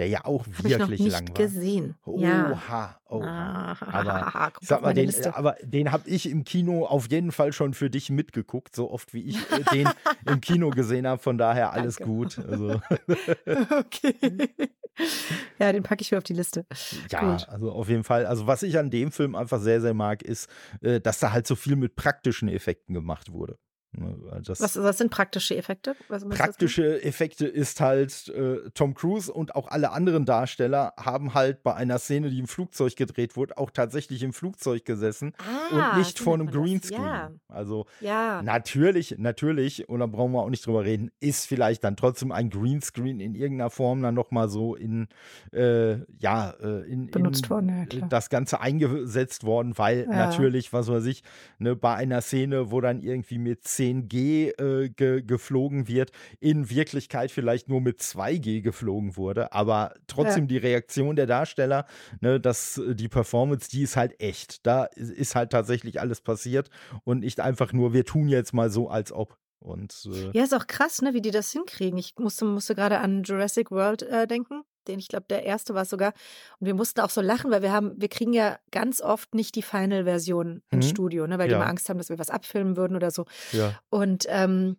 der ja auch Habe ich noch wirklich nicht lang war. gesehen. Ja. Oha, oha. Ah, [laughs] Aber sag mal, den, Liste. aber den habe ich im Kino auf jeden Fall schon für dich mitgeguckt, so oft wie ich äh, den im [laughs] Kino gesehen habe. Von daher alles Danke. gut. Also okay. Ja, den packe ich mir auf die Liste. ja, Gut. also auf jeden Fall. Also was ich an dem Film einfach sehr, sehr mag, ist, äh, dass da halt so viel mit praktischen Effekten gemacht wurde. Ne, weil Das, Was, was sind praktische Effekte? Praktische Effekte ist halt, äh, Tom Cruise und auch alle anderen Darsteller haben halt bei einer Szene, die im Flugzeug gedreht wurde, auch tatsächlich im Flugzeug gesessen Ah, und nicht vor einem. Greenscreen. Ja, Also ja. natürlich, natürlich, und da brauchen wir auch nicht drüber reden, ist vielleicht dann trotzdem ein Greenscreen in irgendeiner Form dann nochmal so in, äh, ja, äh, in, Benutzt in worden, ja, klar. das Ganze eingesetzt worden, weil Ja. natürlich, was weiß ich, ne, bei einer Szene, wo dann irgendwie mit 10G äh, ge geflogen wird, in Wirklichkeit vielleicht nur mit 2G geflogen wurde, aber trotzdem die Reaktion der Darsteller, ne, dass äh, die Performance, die ist halt echt. Da ist- ist halt tatsächlich alles passiert und nicht einfach nur, wir tun jetzt mal so, als ob. Und äh, Ja, ist auch krass, ne, wie die das hinkriegen. Ich musste, musste gerade an Jurassic World äh, denken, den ich glaube, der erste war es sogar. Und wir mussten auch so lachen, weil wir haben, wir kriegen ja ganz oft nicht die Final-Version ins Mhm. Studio, ne, weil die Ja. immer Angst haben, dass wir was abfilmen würden oder so. ja. Und ähm,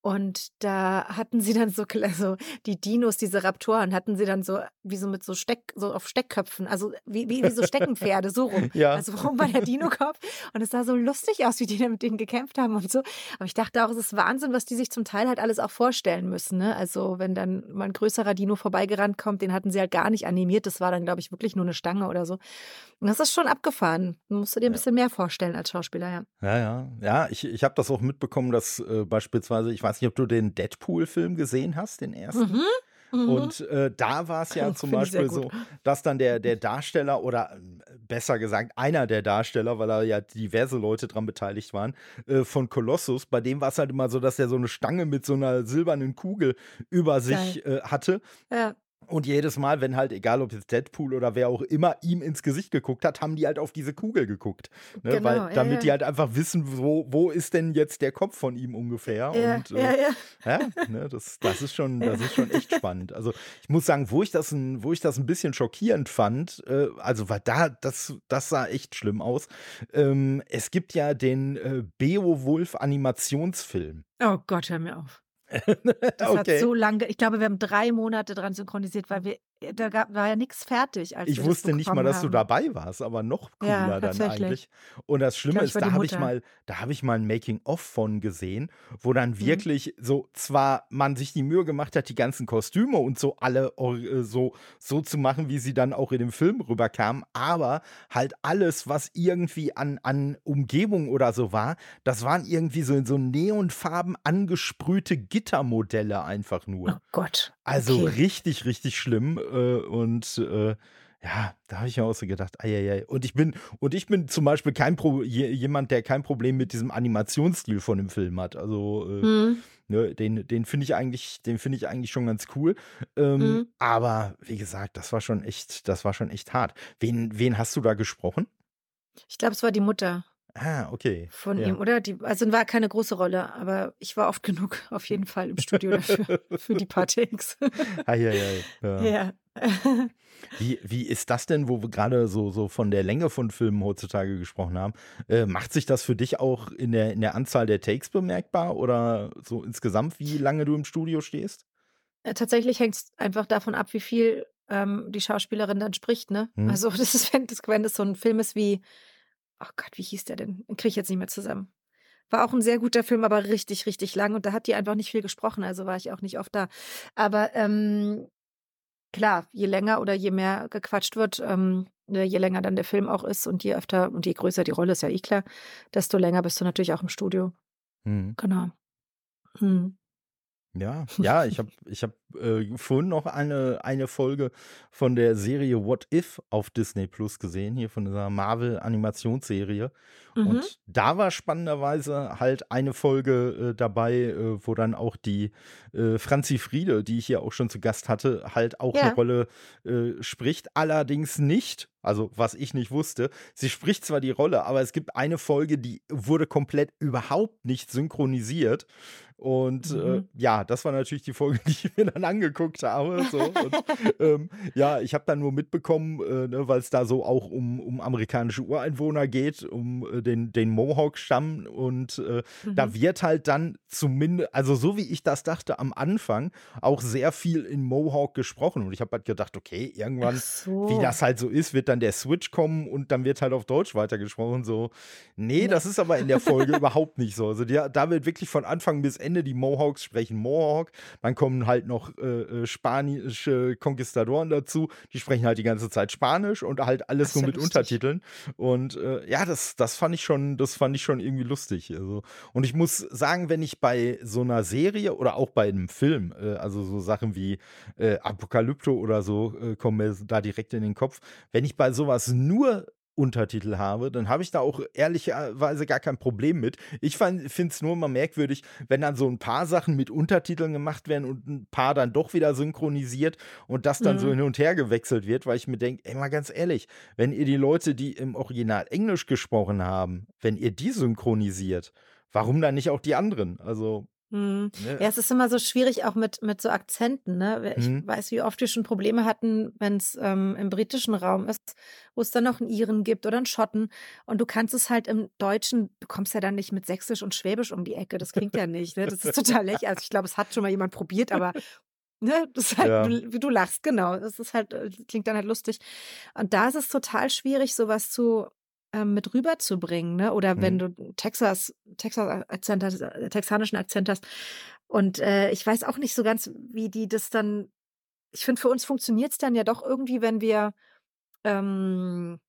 und da hatten sie dann so, kle- so die Dinos, diese Raptoren, hatten sie dann so wie so mit so Steck, so auf Steckköpfen, also wie, wie, wie so Steckenpferde, so rum. [laughs] Ja. Also rum war der Dino-Kopf. Und es sah so lustig aus, wie die da mit denen gekämpft haben und so. Aber ich dachte auch, es ist Wahnsinn, was die sich zum Teil halt alles auch vorstellen müssen. Ne? Also wenn dann mal ein größerer Dino vorbeigerannt kommt, den hatten sie halt gar nicht animiert. Das war dann, glaube ich, wirklich nur eine Stange oder so. Und das ist schon abgefahren. Da musst du dir ein Ja. bisschen mehr vorstellen als Schauspieler, ja. Ja, ja. Ja, ich, ich habe das auch mitbekommen, dass äh, beispielsweise, ich weiß nicht, ob du den Deadpool-Film gesehen hast, den ersten. Mhm. Mhm. Und äh, da war es ja [laughs] zum Beispiel so, dass dann der, der [laughs] Darsteller oder äh, besser gesagt einer der Darsteller, weil da ja diverse Leute dran beteiligt waren, äh, von Colossus, bei dem war es halt immer so, dass er so eine Stange mit so einer silbernen Kugel über sich äh, hatte. ja. Und jedes Mal, wenn halt, egal ob jetzt Deadpool oder wer auch immer ihm ins Gesicht geguckt hat, haben die halt auf diese Kugel geguckt. Ne? Genau, Weil, damit ja. die halt einfach wissen, wo, wo ist denn jetzt der Kopf von ihm ungefähr. Ja, und, ja, äh, ja. ne, das, das ist schon, das ist schon echt [laughs] spannend. Also ich muss sagen, wo ich das ein, wo ich das ein bisschen schockierend fand, äh, also war da, das, das sah echt schlimm aus. Ähm, es gibt ja den äh, Beowulf Animationsfilm. Oh Gott, hör mir auf. Das hat okay. so lange, ich glaube, wir haben drei Monate dran synchronisiert, weil wir, da gab, war ja nichts fertig. Ich wusste nicht mal, dass du haben. dabei warst, aber noch cooler Ja, dann eigentlich. Und das Schlimme glaub, ist, da habe ich mal, da habe ich mal ein Making-of von gesehen, wo dann Mhm. wirklich so zwar man sich die Mühe gemacht hat, die ganzen Kostüme und so alle äh, so so zu machen, wie sie dann auch in dem Film rüberkamen, aber halt alles, was irgendwie an an Umgebung oder so war, das waren irgendwie so in so Neonfarben angesprühte Gittermodelle einfach nur. Oh Gott. Also okay. richtig, richtig schlimm. Äh, und äh, ja, da habe ich mir auch so gedacht, ei, Und ich bin, und ich bin zum Beispiel kein Pro je, jemand, der kein Problem mit diesem Animationsstil von dem Film hat. Also äh, Hm. ne, den, den finde ich eigentlich, den finde ich eigentlich schon ganz cool. Ähm, Mhm. Aber wie gesagt, das war schon echt, das war schon echt hart. Wen, wen hast du da gesprochen? Ich glaube, es war die Mutter Ah, okay. von ja. ihm, oder? Die, also war keine große Rolle, aber ich war oft genug [laughs] auf jeden Fall im Studio dafür, [laughs] für die paar Takes. Ja, ja, ja. ja. Wie, wie ist das denn, wo wir gerade so, so von der Länge von Filmen heutzutage gesprochen haben? Äh, macht sich das für dich auch in der, in der Anzahl der Takes bemerkbar oder so insgesamt, wie lange du im Studio stehst? Äh, Tatsächlich hängt es einfach davon ab, wie viel ähm, die Schauspielerin dann spricht, ne? Hm. Also [laughs] das ist, wenn das, wenn das so ein Film ist wie, oh Gott, wie hieß der denn? Den kriege ich jetzt nicht mehr zusammen. War auch ein sehr guter Film, aber richtig, richtig lang. Und da hat die einfach nicht viel gesprochen, also war ich auch nicht oft da. Aber ähm, klar, je länger oder je mehr gequatscht wird, ähm, ne, je länger dann der Film auch ist und je öfter und je größer die Rolle ist ja eh klar, desto länger bist du natürlich auch im Studio. Mhm. Genau. Hm. Ja, ja, ich habe ich hab äh, vorhin noch eine, eine Folge von der Serie What If auf Disney Plus gesehen, hier von dieser Marvel-Animationsserie. Mhm. Und da war spannenderweise halt eine Folge äh, dabei, äh, wo dann auch die äh, Franzi Friede, die ich hier auch schon zu Gast hatte, halt auch Ja. eine Rolle äh, spricht. Allerdings nicht, also was ich nicht wusste, sie spricht zwar die Rolle, aber es gibt eine Folge, die wurde komplett überhaupt nicht synchronisiert. Und äh, Mhm. ja, das war natürlich die Folge, [laughs] die ich mir dann angeguckt habe. So. Und, [laughs] ähm, ja, ich habe dann nur mitbekommen, äh, ne, weil es da so auch um, um amerikanische Ureinwohner geht, um äh, den, den Mohawk-Stamm. Und äh, da Mhm. wird halt dann zumindest, also so wie ich das dachte am Anfang, auch sehr viel in Mohawk gesprochen. Und ich habe halt gedacht, okay, irgendwann so. wie das halt so ist, wird dann der Switch kommen und dann wird halt auf Deutsch weitergesprochen. So, nee, Nee. das ist aber in der Folge [laughs] überhaupt nicht so. Also die, da wird wirklich von Anfang bis Ende die Mohawks sprechen Mohawk. Dann kommen halt noch äh, äh, spanische Konquistadoren dazu. Die sprechen halt die ganze Zeit Spanisch und halt alles nur ja mit lustig. Untertiteln. Und äh, ja, das, das fand ich schon, das fand ich schon irgendwie lustig. Also, und ich muss sagen, wenn ich bei so einer Serie oder auch bei einem Film, äh, also so Sachen wie äh, Apokalypto oder so, äh, kommen mir da direkt in den Kopf. Wenn ich bei sowas nur Untertitel habe, dann habe ich da auch ehrlicherweise gar kein Problem mit. Ich finde es nur mal merkwürdig, wenn dann so ein paar Sachen mit Untertiteln gemacht werden und ein paar dann doch wieder synchronisiert und das dann so Mhm. hin und her gewechselt wird, weil ich mir denke, ey, mal ganz ehrlich, wenn ihr die Leute, die im Original Englisch gesprochen haben, wenn ihr die synchronisiert, warum dann nicht auch die anderen? Also, Mhm. ne? Ja, es ist immer so schwierig auch mit, mit so Akzenten. Ne? Ich Mhm. weiß, wie oft wir schon Probleme hatten, wenn es ähm, im britischen Raum ist, wo es dann noch einen Iren gibt oder einen Schotten. Und du kannst es halt im Deutschen, du kommst ja dann nicht mit Sächsisch und Schwäbisch um die Ecke. Das klingt ja nicht. Ne? Das ist total lächerlich. Also ich glaube, es hat schon mal jemand probiert, aber ne, das ist halt, Ja. du, du lachst, genau. Das ist halt, äh, klingt dann halt lustig. Und da ist es total schwierig, sowas zu ähm, mit rüberzubringen, ne? Oder wenn Mhm. du Texas, Texas Akzent hast, äh, texanischen Akzent hast. Und äh, ich weiß auch nicht so ganz, wie die das dann. Ich finde, für uns funktioniert es dann ja doch irgendwie, wenn wir ähm,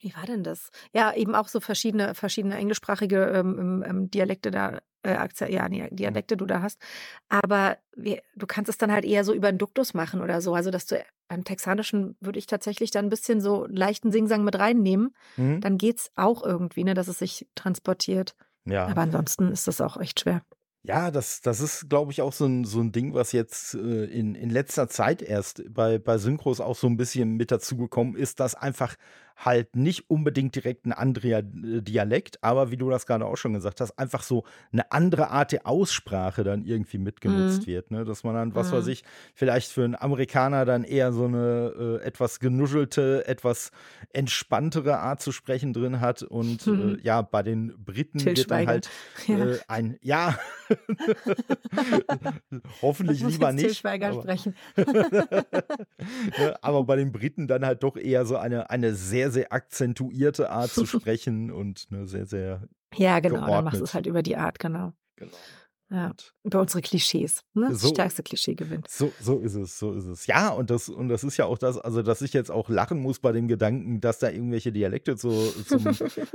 wie war denn das? Ja, eben auch so verschiedene, verschiedene englischsprachige ähm, ähm, Dialekte da, äh, ja, nee, Dialekte du da hast. Aber wir, du kannst es dann halt eher so über einen Duktus machen oder so. Also, dass du beim Texanischen würde ich tatsächlich dann ein bisschen so leichten Singsang mit reinnehmen. Mhm. Dann geht's auch irgendwie, ne, dass es sich transportiert. Ja. Aber ansonsten ist das auch echt schwer. Ja, das, das ist, glaube ich, auch so ein, so ein Ding, was jetzt äh, in, in letzter Zeit erst bei, bei Synchros auch so ein bisschen mit dazugekommen ist, dass einfach halt nicht unbedingt direkt ein anderer äh, Dialekt, aber wie du das gerade auch schon gesagt hast, einfach so eine andere Art der Aussprache dann irgendwie mitgenutzt Mhm. wird. Ne? Dass man dann, was weiß Mhm. ich, vielleicht für einen Amerikaner dann eher so eine äh, etwas genuschelte, etwas entspanntere Art zu sprechen drin hat und Mhm. äh, ja, bei den Briten Till wird dann halt Ja. äh, ein, ja, [laughs] hoffentlich lieber nicht. Aber, sprechen. [laughs] ne, aber bei den Briten dann halt doch eher so eine, eine sehr, sehr akzentuierte Art zu sprechen [laughs] und eine sehr, sehr Ja, genau. Dann machst du es geordnet. halt über die Art, genau. Genau. Ja. Über unsere Klischees. Ne? Das so, stärkste Klischee gewinnt. so, so ist es, so ist es. Ja, und das, und das ist ja auch das, also dass ich jetzt auch lachen muss bei dem Gedanken, dass da irgendwelche Dialekte zu, zum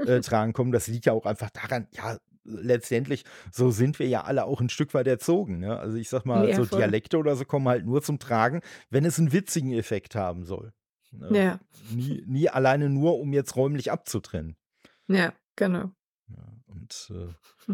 äh, [laughs] Tragen kommen, das liegt ja auch einfach daran, ja, letztendlich, so sind wir ja alle auch ein Stück weit erzogen. Ne? Also ich sag mal, Ja, so voll. Dialekte oder so kommen halt nur zum Tragen, wenn es einen witzigen Effekt haben soll. Ne? Ja, Nie, nie alleine nur, um jetzt räumlich abzutrennen. ja, genau. Ja, und äh, [laughs]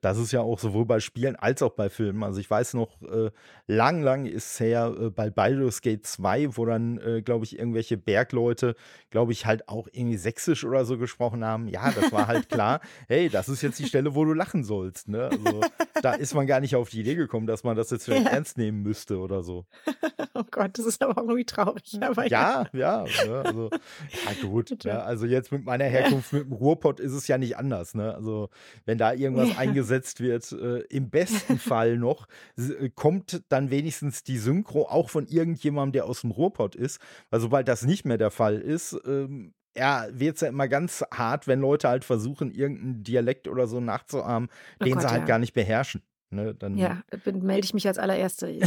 das ist ja auch sowohl bei Spielen als auch bei Filmen. Also ich weiß noch, äh, lang, lang ist es her äh, bei Baldur's Gate 2, wo dann, äh, glaube ich, irgendwelche Bergleute, glaube ich, halt auch irgendwie sächsisch oder so gesprochen haben. Ja, das war halt klar, [laughs] hey, das ist jetzt die Stelle, wo du lachen sollst. Ne? Also da ist man gar nicht auf die Idee gekommen, dass man das jetzt vielleicht Ja. ernst nehmen müsste oder so. [laughs] Oh Gott, das ist aber auch irgendwie traurig. Aber ja. Ja, ja, ne, also, ja gut. Ne, also jetzt mit meiner Herkunft mit dem Ruhrpott ist es ja nicht anders. Ne? Also wenn da irgendwas Ja. Eingesetzt wird, äh, im besten [laughs] Fall noch, äh, kommt dann wenigstens die Synchro auch von irgendjemandem, der aus dem Ruhrpott ist. Weil sobald das nicht mehr der Fall ist, ähm, ja, wird es ja immer ganz hart, wenn Leute halt versuchen, irgendeinen Dialekt oder so nachzuahmen, Oh den Gott, sie halt ja. gar nicht beherrschen. Ne, dann Ja, bin melde ich mich als Allererste. Ich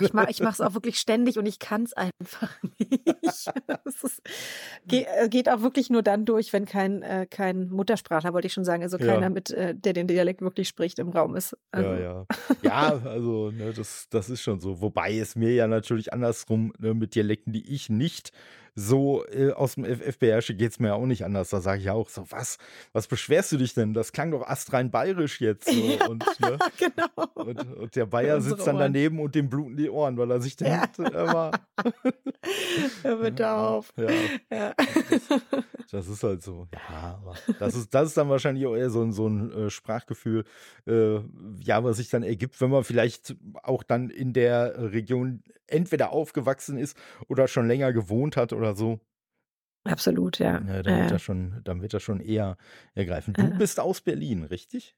ich mache ich mache es auch wirklich ständig und ich kann es einfach [laughs] nicht. Es ist ge äh, geht auch wirklich nur dann durch, wenn kein äh, kein Muttersprachler, wollte ich schon sagen, also keiner Ja. mit äh, der den Dialekt wirklich spricht, im Raum ist. Ja, Also ja. [laughs] Ja, also, ne, das das ist schon so. Wobei es mir ja natürlich andersrum, ne, mit Dialekten, die ich nicht so, äh, aus'm FF beherrsche, geht's mir ja auch nicht anders. Da sage ich ja auch so: „Was was beschwerst du dich denn? Das klang doch astrein bayerisch jetzt“, so [laughs] Ja, und ne? genau. Und und der Bayer sitzt dann daneben und dem bluten die Ohren, weil er sich Ja. denkt, [laughs] hör mal Hör bitte auf. Ja, Ja. [laughs] das ist halt so. Ja, aber das ist das ist dann wahrscheinlich auch eher so 'n so 'n, äh, Sprachgefühl, äh, ja, was sich dann ergibt, wenn man vielleicht auch dann in der Region entweder aufgewachsen ist oder schon länger gewohnt hat oder so. Absolut, ja. Ne, Ja, dann wird das schon dann wird das schon eher ergreifen. Du Ja. bist aus Berlin, richtig?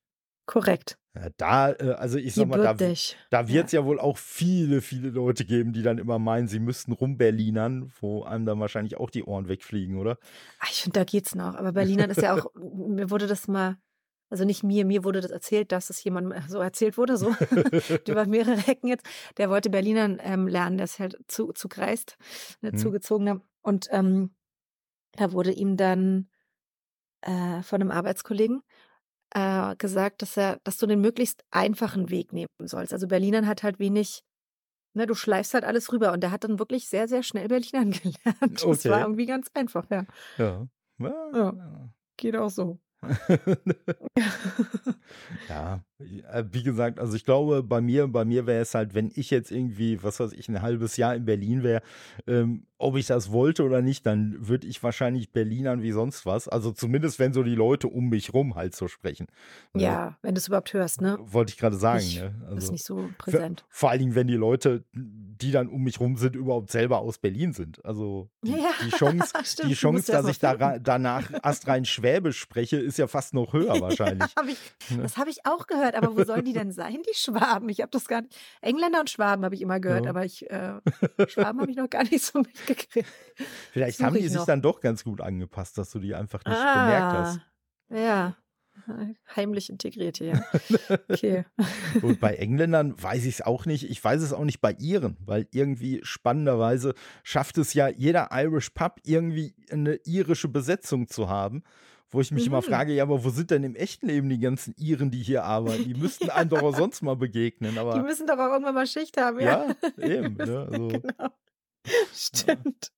Korrekt. Ja, da, äh also, ich sage mal, da w Gebürtig. da Ja. ja wohl auch viele, viele Leute geben, die dann immer meinen, sie müssten rumberlinern, wo einem dann wahrscheinlich auch die Ohren wegfliegen, oder? Ah, ich finde, da geht's noch. Aber Berlinern ist ja auch mir wurde das mal also nicht mir, mir wurde das erzählt, dass es jemandem [laughs] so erzählt wurde, so [laughs] [laughs] über mehrere Ecken jetzt. Der wollte Berlinern, ähm, lernen, der ist halt zu zugreist, ne, Mhm. Zugezogener. Und, ähm, da wurde ihm dann, äh, von 'nem Arbeitskollegen, äh, gesagt, dass er dass du den möglichst einfachen Weg nehmen sollst. Also, Berlinern hat halt wenig ne, du schleifst halt alles rüber. Und der hat dann wirklich sehr, sehr schnell Berlinern gelernt. Das war Okay. irgendwie ganz einfach. Ja. Ja, Ja, ja. geht auch so. [laughs] Ja, wie gesagt, also, ich glaube, bei mir bei mir wäre es halt, wenn ich jetzt irgendwie, was weiß ich, 'n halbes Jahr in Berlin wäre, ähm, ob ich das wollte oder nicht, dann würde ich wahrscheinlich Berlinern wie sonst was. Also, zumindest wenn so die Leute um mich rum halt so sprechen, ne? Ja, wenn du's überhaupt hörst, ne? Wollte ich grade sagen, Nicht ne? ist Also, nicht so präsent. vor allen Dingen, wenn die Leute, die dann um mich rum sind, überhaupt selber aus Berlin sind. Also, die Ja, die Chance [laughs] die stimmt, du musst Chance, ja dass ich da danach astrein Schwäbisch spreche, ist ja fast noch höher [laughs] Ja, wahrscheinlich, habe ich ne? das habe ich auch gehört, aber wo sollen die denn sein, die Schwaben? Ich habe das gar nicht Engländer und Schwaben habe ich immer gehört, Ja. aber ich äh, Schwaben habe ich noch gar nicht so [laughs] mitgekriegt. Vielleicht haben die ich sich noch. dann doch ganz gut angepasst, dass du die einfach nicht bemerkt hast. Ah, ja. Heimlich integriert hier, ja. Okay. [laughs] Und bei Engländern weiß ich's auch nicht. Ich weiß es auch nicht bei Iren, weil irgendwie spannenderweise schafft es ja jeder Irish Pub irgendwie 'ne irische Besetzung zu haben, wo ich mich immer Mhm. frage: „Ja, aber wo sind denn im echten Leben die ganzen Iren, die hier arbeiten? Die [laughs] müssten einem doch auch sonst mal begegnen“, Die aber müssen doch auch irgendwann mal Schicht haben, ja. Ja, eben, ne? [laughs] Also Genau. Stimmt.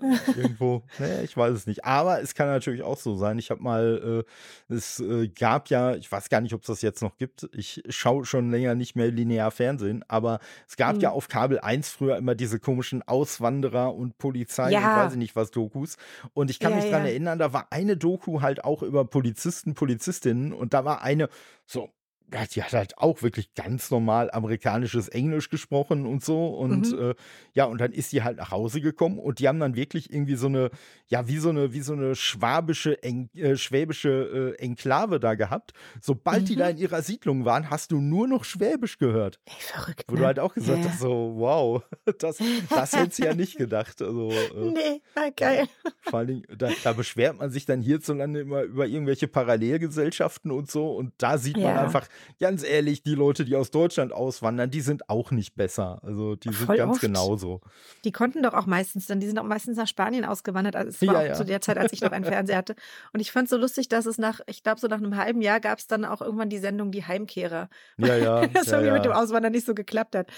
[laughs] Irgendwo, ne, ich weiß es nicht. Aber es kann natürlich auch so sein. Ich habe mal äh, es, äh, gab ja ich weiß gar nicht, ob's das jetzt noch gibt. Ich schaue schon länger nicht mehr linear Fernsehen, aber es gab ja Mhm. auf Kabel 1 früher immer diese komischen Auswanderer und Polizei und weiß Ja. ich nicht was Dokus. Und ich kann Ja, mich ja. erinnern, da war eine Doku halt auch über Polizisten, Polizistinnen und da war eine so ja, die hat halt auch wirklich ganz normal amerikanisches Englisch gesprochen und so und, Mhm. äh, ja, und dann ist die halt nach Hause gekommen und die haben dann wirklich irgendwie so 'ne ja, wie so 'ne wie so 'ne schwabische Eng äh, schwäbische, äh, Enklave da gehabt. Sobald die da Mhm. in ihrer Siedlung waren, hast du nur noch Schwäbisch gehört. Ey, verrückt, Wo du ne? halt auch gesagt Ja. hast, so: „Wow, [laughs] das das hättest du ja nicht gedacht.“ Also, äh [laughs] Ne, ah, geil. vor allen Dingen, da da beschwert man sich dann hierzulande immer über irgendwelche Parallelgesellschaften und so und da sieht man Ja. einfach, ganz ehrlich, die Leute, die aus Deutschland auswandern, die sind auch nicht besser. Also, die sind Voll ganz oft. genauso. Die konnten doch auch meistens dann die sind auch meistens nach Spanien ausgewandert. Also, es war Ja, auch ja. zu der Zeit, als ich noch einen Fernseher hatte. Und ich fand's so lustig, dass es nach ich glaube, so nach 'nem halben Jahr gab's dann auch irgendwann die Sendung „Die Heimkehrer“, Ja, ja, [laughs] das ja, irgendwie mit dem. Auswandern nicht so geklappt hat.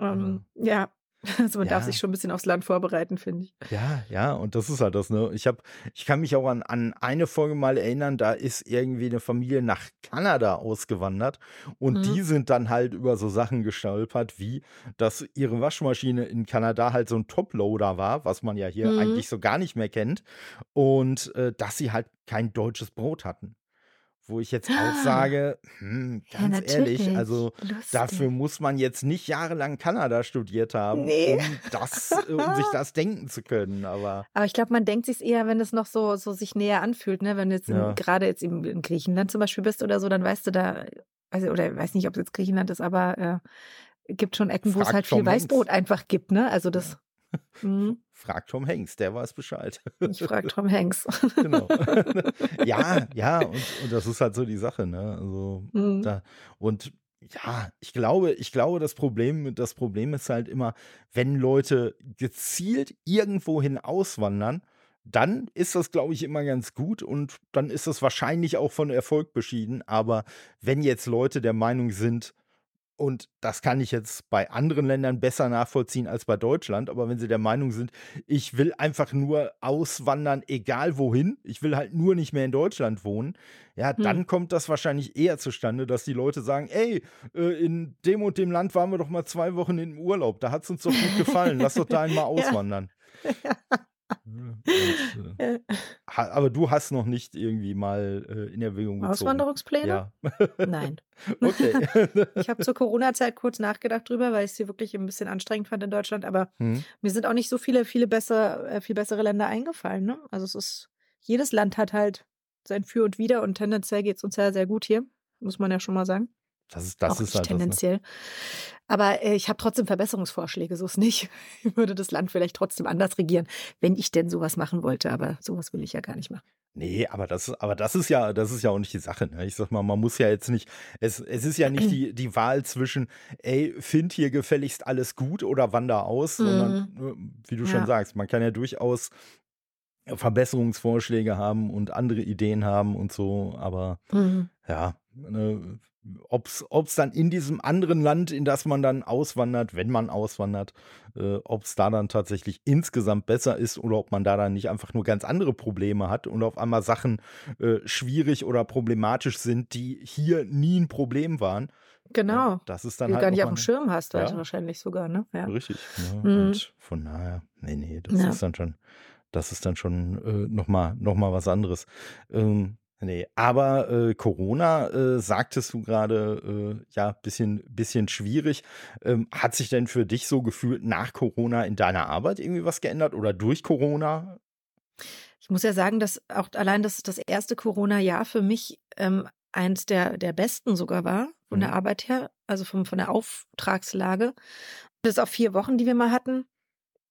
Ähm, ja, [laughs] also, man darf Ja. sich schon 'n bisschen aufs Land vorbereiten, finde ich. Ja, ja, und das ist halt das, ne? Ich habe ich kann mich auch an an eine Folge mal erinnern, da ist irgendwie 'ne Familie nach Kanada ausgewandert und Mhm. die sind dann halt über so Sachen gestolpert, wie, dass ihre Waschmaschine in Kanada halt so 'n Toploader war, was man ja hier Mhm. eigentlich so gar nicht mehr kennt und, äh, dass sie halt kein deutsches Brot hatten. Wo ich jetzt auch sage, hm, Ja, ganz ehrlich, natürlich. also, dafür Lustig. muss man jetzt nicht jahrelang Kanada studiert haben, Ne. um das äh, um sich [laughs] das denken zu können, aber Aber ich glaube, man denkt sich's eher, wenn es noch so so sich näher anfühlt, ne? Wenn du jetzt Ja. grade jetzt in in Griechenland zum Beispiel bist oder so, dann weißt du da also, oder weiß nicht, ob's jetzt Griechenland ist, aber, äh, gibt schon Ecken, wo's Frag halt viel. Weißbrot einfach gibt, ne? Also, das mhm. [laughs] Frag Tom Hanks, der weiß Bescheid. [laughs] Ich frage Tom Hanks. [laughs] Genau. Ja, ja, und und das ist halt so die Sache, ne? Also, Mhm. da und Ja, ich glaube ich glaube, das Problem das Problem ist halt immer, wenn Leute gezielt irgendwohin auswandern, dann ist das, glaube ich, immer ganz gut und dann ist das wahrscheinlich auch von Erfolg beschieden. Aber wenn jetzt Leute der Meinung sind und das kann ich jetzt bei anderen Ländern besser nachvollziehen als bei Deutschland. Aber wenn sie der Meinung sind, ich will einfach nur auswandern, egal wohin, ich will halt nur nicht mehr in Deutschland wohnen, ja, Hm. dann kommt das wahrscheinlich eher zustande, dass die Leute sagen, ey, äh, in dem und dem Land waren wir doch mal zwei Wochen im Urlaub, da hat es uns doch gut gefallen, lass doch da einmal [laughs] Ja. auswandern. [laughs] Ja, und, äh, [laughs] ha, aber du hast noch nicht irgendwie mal äh, in Erwägung gezogen. Auswanderungspläne? Ja. Nein. [laughs] okay. [laughs] Ich habe zur Corona-Zeit kurz nachgedacht drüber, weil ich sie wirklich ein bisschen anstrengend fand in Deutschland, aber hm. mir sind auch nicht so viele, viele besser, äh, viel bessere Länder eingefallen. Ne? Also es ist, jedes Land hat halt sein Für und Wider und tendenziell geht es uns ja sehr gut hier, muss man ja schon mal sagen. Das ist, das auch ist halt das. Ne? tendenziell. Aber äh, ich habe trotzdem Verbesserungsvorschläge, so ist nicht. [laughs] Ich würde das Land vielleicht trotzdem anders regieren, wenn ich denn sowas machen wollte. Aber sowas will ich ja gar nicht machen. Nee, aber das, aber das ist ja, das ist ja auch nicht die Sache. Ne? Ich sag mal, man muss ja jetzt nicht, es, es ist ja nicht [clears throat] die, die Wahl zwischen, ey, find hier gefälligst alles gut oder wander aus, sondern, äh, wie du schon Ja. sagst, man kann ja durchaus Verbesserungsvorschläge haben und andere Ideen haben und so, aber Mhm. ja, ne, ob's, ob's dann in diesem anderen Land, in das man dann auswandert, wenn man auswandert, äh, ob's da dann tatsächlich insgesamt besser ist oder ob man da dann nicht einfach nur ganz andere Probleme hat und auf einmal Sachen äh, schwierig oder problematisch sind, die hier nie ein Problem waren. Genau. Ja, das ist Die dann du halt gar nicht auf dem mal- Schirm hast, Ja. wahrscheinlich sogar, ne? Ja. Richtig. Ne? Mhm. Und von daher, nee, nee, das Ja. ist dann schon, das ist dann schon äh, nochmal noch mal was anderes. Ähm, nee, aber äh, Corona, äh, sagtest du gerade, äh, ja, bisschen, bisschen schwierig. Ähm, hat sich denn für dich so gefühlt nach Corona in deiner Arbeit irgendwie was geändert oder durch Corona? Ich muss ja sagen, dass auch allein das, das erste Corona-Jahr für mich ähm, eins der, der besten sogar war, von der Mhm. Arbeit her, also vom, von der Auftragslage. Bis auf vier Wochen, die wir mal hatten.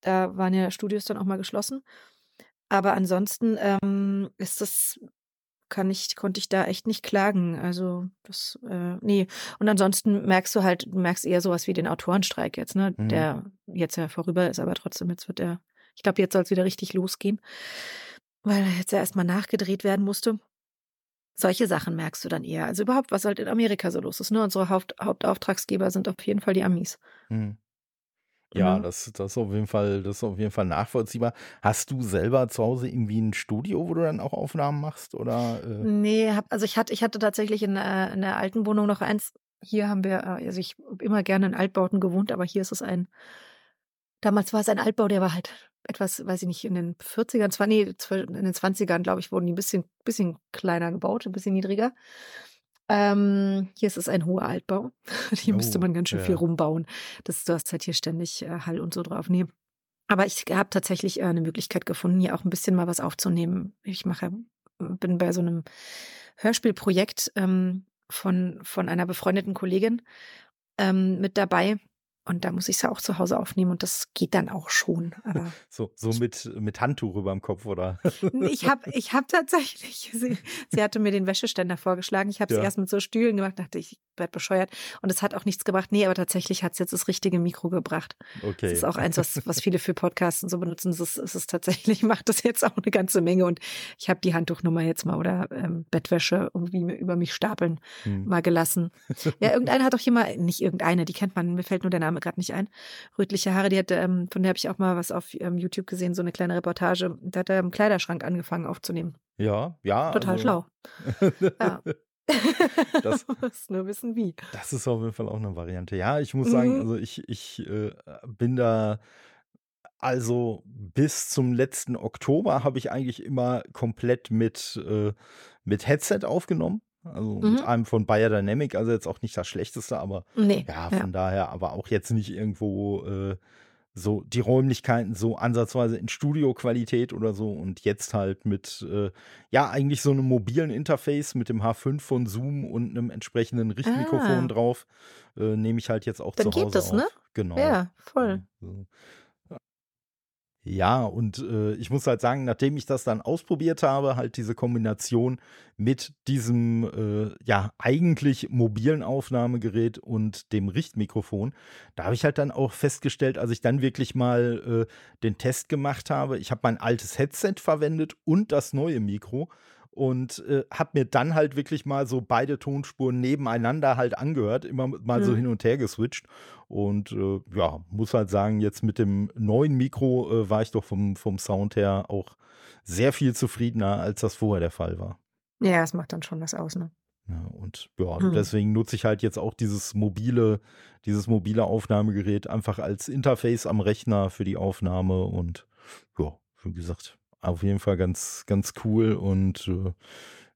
Da waren ja Studios dann auch mal geschlossen. Aber ansonsten ähm, ist das, kann ich, konnte ich da echt nicht klagen. Also das, äh, nee. Und ansonsten merkst du halt, du merkst eher sowas wie den Autorenstreik jetzt, ne? Mhm. Der jetzt ja vorüber ist, aber trotzdem, jetzt wird er, ich glaube, jetzt soll es wieder richtig losgehen weil er jetzt ja erstmal nachgedreht werden musste. Solche Sachen merkst du dann eher. Also überhaupt, was halt in Amerika so los ist. Ne? Unsere Haupt Hauptauftragsgeber sind auf jeden Fall die Amis. Hm. Ja, Mhm. das, das ist auf jeden Fall, das ist auf jeden Fall nachvollziehbar. Hast du selber zu Hause irgendwie ein Studio, wo du dann auch Aufnahmen machst? Oder äh, Nee, hab, also ich hatte, ich hatte tatsächlich in, äh, in der alten Wohnung noch eins. Hier haben wir, äh, also ich habe immer gerne in Altbauten gewohnt, aber hier ist es ein, damals war es ein Altbau, der war halt etwas, weiß ich nicht, in den 40ern, zwar, nee, in den 20ern, glaube ich, wurden die ein bisschen, bisschen kleiner gebaut, ein bisschen niedriger. Ähm, hier ist es ein hoher Altbau. [laughs] Hier müsste Oh, man ganz schön ja. viel rumbauen. Das, du hast halt hier ständig äh, Hall und so drauf. Nee. Aber ich habe tatsächlich äh, eine Möglichkeit gefunden, hier auch ein bisschen mal was aufzunehmen. Ich mache, bin bei so einem Hörspielprojekt ähm, von, von einer befreundeten Kollegin ähm, mit dabei. Und da muss ich es ja auch zu Hause aufnehmen und das geht dann auch schon. Aber [laughs] so, so mit, mit Handtuch über dem Kopf, oder? ich habe ich hab tatsächlich, [laughs] sie, sie hatte mir den Wäscheständer vorgeschlagen. Ich habe es Ja. erst mit so Stühlen gemacht, dachte ich, ich werde bescheuert. Und es hat auch nichts gebracht. Nee, aber tatsächlich hat es jetzt das richtige Mikro gebracht. Okay. Das ist auch eins, was, was viele für Podcasts und so benutzen. Es ist, es ist tatsächlich, [laughs] macht das jetzt auch eine ganze Menge. Und ich habe die Handtuchnummer jetzt mal oder ähm, Bettwäsche irgendwie über mich stapeln Hm. mal gelassen. Ja, irgendeine hat doch hier mal, nicht irgendeine, die kennt man, mir fällt nur der Name gerade nicht ein. Rötliche Haare, die hat, ähm, von der habe ich auch mal was auf ähm, YouTube gesehen, so eine kleine Reportage. Da hat er im Kleiderschrank angefangen aufzunehmen. Ja, ja. Total also, schlau. [laughs] Ja. [laughs] Das- muss nur wissen, wie. Das ist auf jeden Fall auch eine Variante. Ja, ich muss sagen, Mhm. also ich, ich äh, bin da, also bis zum letzten Oktober habe ich eigentlich immer komplett mit, äh, mit Headset aufgenommen. Also mit Mhm. einem von Bayer Dynamic, also jetzt auch nicht das schlechteste, aber Nee. ja, ja. von daher, aber auch jetzt nicht irgendwo äh, so die Räumlichkeiten so ansatzweise in Studioqualität oder so und jetzt halt mit, äh, ja, eigentlich so einem mobilen Interface mit dem H5 von Zoom und einem entsprechenden Richtmikrofon Ah. drauf, äh, nehme ich halt jetzt auch Dann zu Hause geht das, auf. ne? Genau. Ja, voll. So. Ja, und äh, ich muss halt sagen, nachdem ich das dann ausprobiert habe, halt diese Kombination mit diesem äh, ja eigentlich mobilen Aufnahmegerät und dem Richtmikrofon, da habe ich halt dann auch festgestellt, als ich dann wirklich mal äh, den Test gemacht habe, ich habe mein altes Headset verwendet und das neue Mikro und äh, habe mir dann halt wirklich mal so beide Tonspuren nebeneinander halt angehört, immer mal so Mhm. hin und her geswitcht. Und äh, ja, muss halt sagen, jetzt mit dem neuen Mikro äh, war ich doch vom, vom Sound her auch sehr viel zufriedener, als das vorher der Fall war. Ja, es macht dann schon was aus, ne? Ja, und ja, Hm. deswegen nutze ich halt jetzt auch dieses mobile, dieses mobile Aufnahmegerät einfach als Interface am Rechner für die Aufnahme und ja, wie gesagt, auf jeden Fall ganz, ganz cool und äh,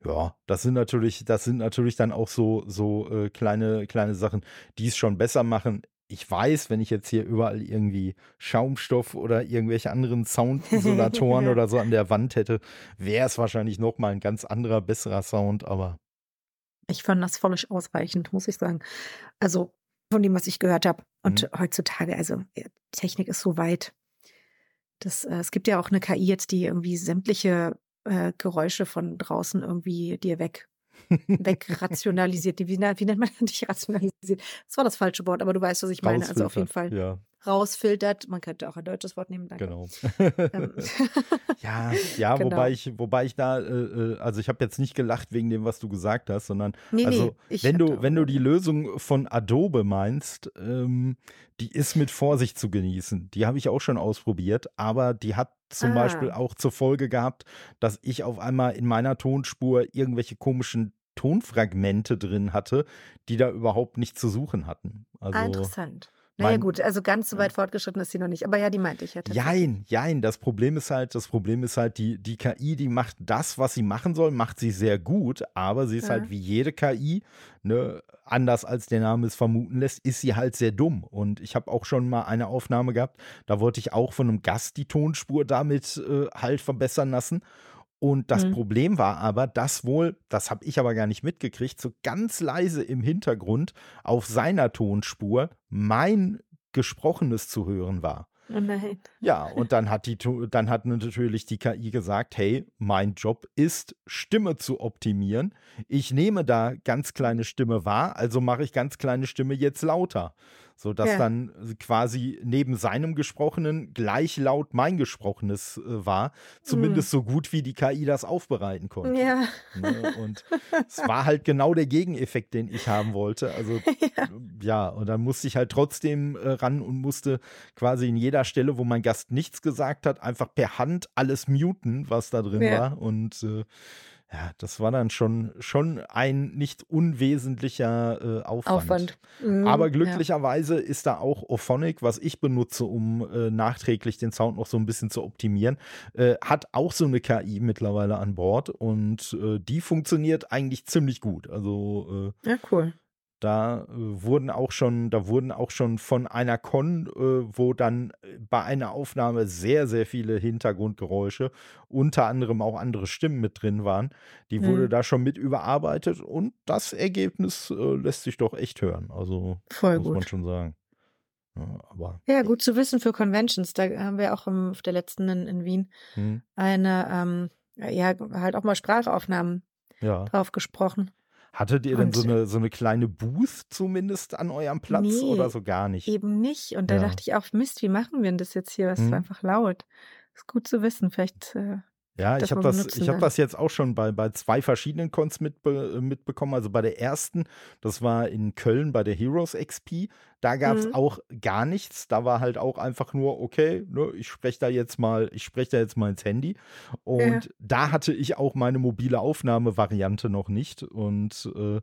ja, das sind natürlich, das sind natürlich dann auch so, so äh, kleine, kleine Sachen, die es schon besser machen. Ich weiß, wenn ich jetzt hier überall irgendwie Schaumstoff oder irgendwelche anderen Soundisolatoren [laughs] oder so an der Wand hätte, wäre es wahrscheinlich noch mal ein ganz anderer, besserer Sound, aber Ich fand das völlig ausreichend, muss ich sagen. Also von dem, was ich gehört habe. Und Mhm. heutzutage, also Technik ist so weit. Das, äh, es gibt ja auch eine KI jetzt, die irgendwie sämtliche äh, Geräusche von draußen irgendwie dir weg, wegrationalisiert. Wie, wie nennt man nicht rationalisiert? Das war das falsche Wort, aber du weißt, was ich meine. Also auf jeden Fall Ja, rausfiltert. Man könnte auch ein deutsches Wort nehmen, danke. genau. Ähm, [laughs] ja, ja, [laughs] Genau. wobei ich, wobei ich da, äh, äh, also ich habe jetzt nicht gelacht wegen dem, was du gesagt hast, sondern nee, also nee, wenn du, wenn du die Lösung von Adobe meinst, ähm, die ist mit Vorsicht zu genießen. Die habe ich auch schon ausprobiert, aber die hat zum Ah. Beispiel auch zur Folge gehabt, dass ich auf einmal in meiner Tonspur irgendwelche komischen Tonfragmente drin hatte, die da überhaupt nichts zu suchen hatten. Ah, Also interessant. Naja, mein- gut, also ganz so weit fortgeschritten ist sie noch nicht. Aber ja, die meinte ich ja. Jein, jein. Das Problem ist halt, das Problem ist halt, die, die KI, die macht das, was sie machen soll, macht sie sehr gut, aber sie ist Ja. halt wie jede KI, ne, anders als der Name es vermuten lässt, ist sie halt sehr dumm. Und ich habe auch schon mal eine Aufnahme gehabt, da wollte ich auch von einem Gast die Tonspur damit äh, halt verbessern lassen. Und das Mhm. Problem war aber, dass wohl, das habe ich aber gar nicht mitgekriegt, so ganz leise im Hintergrund auf seiner Tonspur mein Gesprochenes zu hören war. Oh nein. Ja, und dann hat die dann hat natürlich die KI gesagt, hey, mein Job ist Stimme zu optimieren. Ich nehme da ganz kleine Stimme wahr, also mache ich ganz kleine Stimme jetzt lauter, so dass Ja. dann quasi neben seinem gesprochenen gleich laut mein gesprochenes äh, war, zumindest so gut wie die KI das aufbereiten konnte. Ja. Ne? Und es war halt genau der Gegeneffekt, den ich haben wollte. Also [laughs] ja. ja, und dann musste ich halt trotzdem äh, ran und musste quasi in jeder Stelle, wo mein Gast nichts gesagt hat, einfach per Hand alles muten, was da drin Ja. war. Und äh, ja, das war dann schon, schon ein nicht unwesentlicher äh, Aufwand. Aufwand. Mhm, Aber ja. glücklicherweise ist da auch Ophonic, was ich benutze, um äh, nachträglich den Sound noch so ein bisschen zu optimieren, äh, hat auch so eine KI mittlerweile an Bord und äh, die funktioniert eigentlich ziemlich gut. Also äh, Ja, cool. Da äh, wurden auch schon, da wurden auch schon von einer Con, äh, wo dann äh, bei einer Aufnahme sehr, sehr viele Hintergrundgeräusche, unter anderem auch andere Stimmen mit drin waren, die wurde Mhm. da schon mit überarbeitet und das Ergebnis äh, lässt sich doch echt hören. Also Voll muss man gut. schon sagen. Ja, aber Ja, gut zu wissen für Conventions. Da haben wir auch im, auf der letzten in, in Wien hm, eine, ähm, ja, halt auch mal Sprachaufnahmen ja. drauf gesprochen. Hattet ihr denn so eine, so eine kleine Booth zumindest an eurem Platz Nee, oder so gar nicht? eben nicht. Und da Ja. dachte ich auch, Mist, wie machen wir denn das jetzt hier? Es Hm. war einfach laut. Ist gut zu wissen. Vielleicht, äh, Ja, ich habe das, ich hab das jetzt auch schon bei, bei zwei verschiedenen Cons mitbe äh, mitbekommen. Also bei der ersten, das war in Köln bei der Heroes XP. Da gab es Mhm. auch gar nichts. Da war halt auch einfach nur, okay, ne, ich spreche da jetzt mal, ich spreche da jetzt mal ins Handy. Und da hatte ich auch meine mobile Aufnahmevariante noch nicht. Und äh,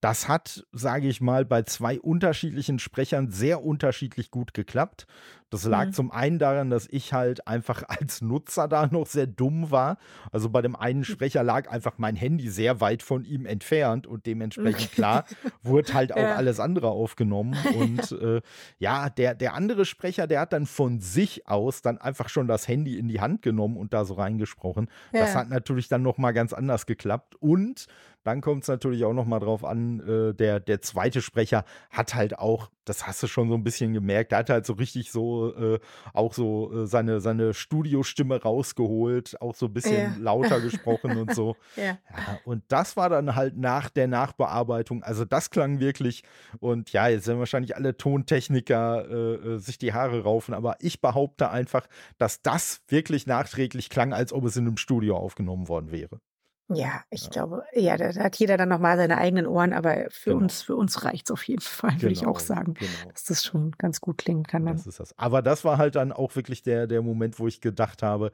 das hat, sage ich mal, bei zwei unterschiedlichen Sprechern sehr unterschiedlich gut geklappt. Das lag Mhm. zum einen daran, dass ich halt einfach [laughs] als Nutzer da noch sehr dumm war. Also bei dem einen Sprecher lag einfach mein Handy sehr weit von ihm entfernt und dementsprechend klar wurde halt [laughs] auch Ja. alles andere aufgenommen. Und [laughs] äh, ja, der, der andere Sprecher, der hat dann von sich aus dann einfach schon das Handy in die Hand genommen und da so reingesprochen. Das Ja. hat natürlich dann noch mal ganz anders geklappt. Und dann kommt es natürlich auch noch mal drauf an, äh, der, der zweite Sprecher hat halt auch, das hast du schon so ein bisschen gemerkt, der hat halt so richtig so äh, auch so äh, seine, seine Studiostimme rausgeholt, auch so ein bisschen Ja. lauter [laughs] gesprochen und so. Ja. Ja, und das war dann halt nach der Nachbearbeitung. Also das klang wirklich. Und ja, jetzt werden wahrscheinlich alle Tontechniker äh, äh, sich die Haare raufen, aber ich behaupte einfach, dass das wirklich nachträglich klang, als ob es in einem Studio aufgenommen worden wäre. Ja, ich glaube, ja, da, da hat jeder dann nochmal seine eigenen Ohren, aber für Genau. uns, für uns reicht's auf jeden Fall, würde ich auch sagen, Genau. dass das schon ganz gut klingen kann dann. Das ist das. Aber das war halt dann auch wirklich der, der Moment, wo ich gedacht habe,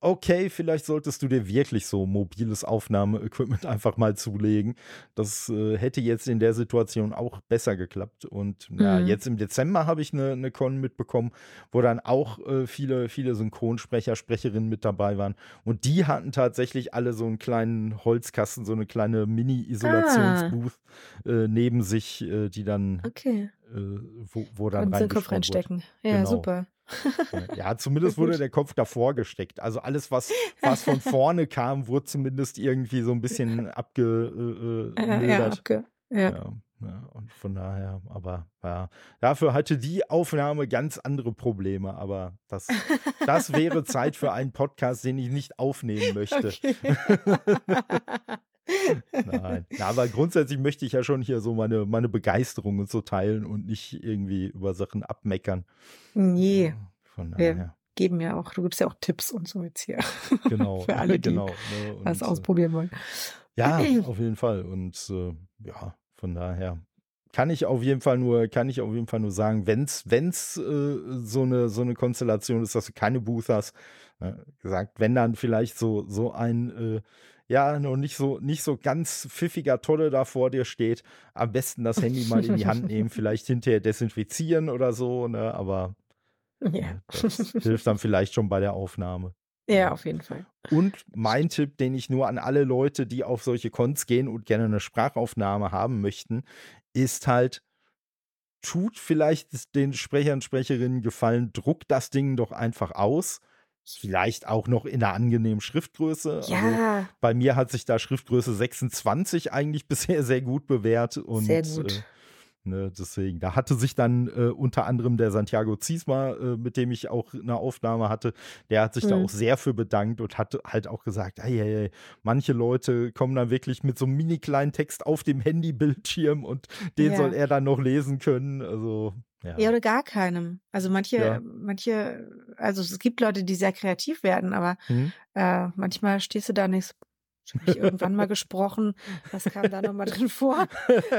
okay, vielleicht solltest du dir wirklich so mobiles Aufnahmeequipment [laughs] einfach mal zulegen. Das äh, hätte jetzt in der Situation auch besser geklappt. Und ja, Mhm. jetzt im Dezember habe ich eine, eine Con mitbekommen, wo dann auch äh, viele, viele Synchronsprecher, Sprecherinnen mit dabei waren. Und die hatten tatsächlich alle so einen kleinen Holzkasten, so eine kleine Mini-Isolationsbooth äh, neben sich, äh, die dann, Okay, äh, wo, wo dann kannst den Kopf reinstecken. Ja, Genau. super. Ja, zumindest wurde der Kopf davor gesteckt. Also alles, was, was von vorne kam, wurde zumindest irgendwie so ein bisschen abgemildert. Ja, Äh, ja, okay. Ja. ja, ja, und von daher, aber ja, dafür hatte die Aufnahme ganz andere Probleme. Aber das, das wäre Zeit für einen Podcast, den ich nicht aufnehmen möchte. [laughs] Okay. [laughs] Nein. Na, aber grundsätzlich möchte ich ja schon hier so meine, meine Begeisterung und so teilen und nicht irgendwie über Sachen abmeckern. Nee, Von Wir- daher. geben ja auch, du gibst ja auch Tipps und so jetzt hier. [laughs] Genau. Für alle, [laughs] die genau. ne, was und, äh, ausprobieren wollen. Ja, [clears throat] auf jeden Fall. Und äh, ja, von daher kann ich auf jeden Fall nur, kann ich auf jeden Fall nur sagen, wenn es wenn's, äh, so, eine, so eine Konstellation ist, dass du keine Booth hast, äh, gesagt, wenn dann vielleicht so, so ein äh, ja, noch nicht so, nicht so ganz pfiffiger Tolle da vor dir steht, am besten das Handy mal in die Hand nehmen, [laughs] vielleicht hinterher desinfizieren oder so, ne? Aber Ja. äh, das hilft dann vielleicht schon bei der Aufnahme. ja, auf jeden Fall. Und mein Tipp, den ich nur an alle Leute, die auf solche Cons gehen und gerne eine Sprachaufnahme haben möchten, ist halt, tut vielleicht den Sprechern, Sprecherinnen gefallen, druckt das Ding doch einfach aus. Vielleicht auch noch in einer angenehmen Schriftgröße. Also Ja, bei mir hat sich da Schriftgröße 26 eigentlich [laughs] bisher sehr gut bewährt. Und, sehr gut. Äh, Ne, deswegen, da hatte sich dann äh, unter anderem der Santiago Ziesma, äh, mit dem ich auch eine Aufnahme hatte, der hat sich da Mhm. auch sehr für bedankt und hat halt auch gesagt, hey, hey, hey, manche Leute kommen dann wirklich mit so einem mini kleinen Text auf dem Handybildschirm und den Ja. soll er dann noch lesen können. Also, ja. Ja, oder gar keinem. Also manche, Ja. manche, also es gibt Leute, die sehr kreativ werden, aber Hm? äh, manchmal stehst du da Habe ich irgendwann mal gesprochen. Was kam da nochmal drin vor?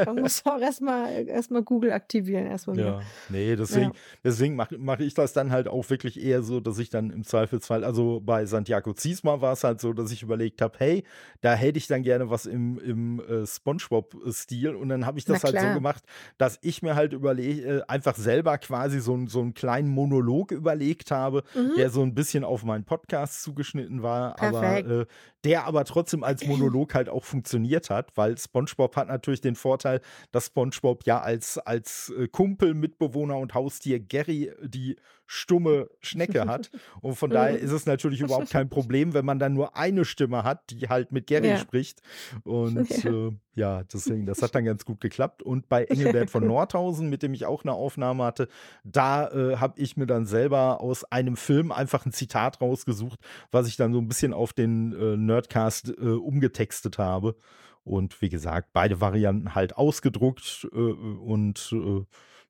Man muss auch erstmal erstmal Google aktivieren, erstmal wieder. Ja, nee, deswegen, Ja. deswegen mache mach ich das dann halt auch wirklich eher so, dass ich dann im Zweifelsfall, also bei Santiago Ziesma war es halt so, dass ich überlegt habe, hey, da hätte ich dann gerne was im, im äh, Spongebob-Stil und dann habe ich das halt so gemacht, dass ich mir halt überlege, äh, einfach selber quasi so, so einen kleinen Monolog überlegt habe, Mhm. der so ein bisschen auf meinen Podcast zugeschnitten war, aber Perfekt. äh, der aber trotzdem als Monolog halt auch funktioniert hat, weil SpongeBob hat natürlich den Vorteil, dass SpongeBob ja als, als äh, Kumpel, Mitbewohner und Haustier Gary die stumme Schnecke hat. [laughs] Und von daher ist es natürlich überhaupt kein Problem, wenn man dann nur eine Stimme hat, die halt mit Gary Ja. spricht. Und [laughs] Ja. äh, ja, deswegen, das hat [laughs] dann ganz gut geklappt. Und bei Engelbert von [laughs] Nordhausen, mit dem ich auch eine Aufnahme hatte, da äh, habe ich mir dann selber aus einem Film einfach ein Zitat rausgesucht, was ich dann so ein bisschen auf den äh, Nerdcast äh, umgetextet habe. Und wie gesagt, beide Varianten halt ausgedruckt äh, und äh,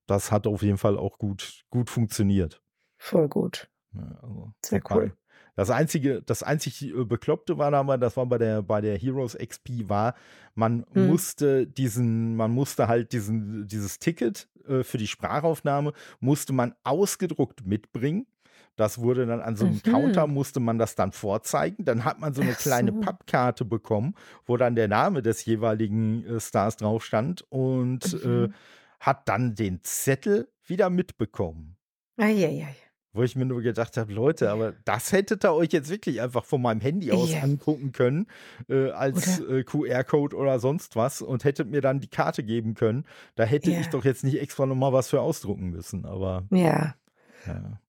das hat auf jeden Fall auch gut, gut funktioniert. Voll gut. Ja, also, Sehr cool. Das einzige, das einzig äh, Bekloppte war aber, das war bei der, bei der Heroes XP, war, man Hm. musste diesen, man musste halt diesen, dieses Ticket äh, für die Sprachaufnahme, musste man ausgedruckt mitbringen. Das wurde dann an so einem Mhm. Counter, musste man das dann vorzeigen. Dann hat man so eine Ach kleine so. Pappkarte bekommen, wo dann der Name des jeweiligen äh, Stars drauf stand und äh, Mhm. hat dann den Zettel wieder mitbekommen. Eieiei. Wo ich mir nur gedacht habe, Leute, aber das hättet ihr euch jetzt wirklich einfach von meinem Handy aus Ja. angucken können, äh, als äh, QR-Code oder sonst was und hättet mir dann die Karte geben können. Da hätte Ja. ich doch jetzt nicht extra nochmal was für ausdrucken müssen, aber Ja. ja.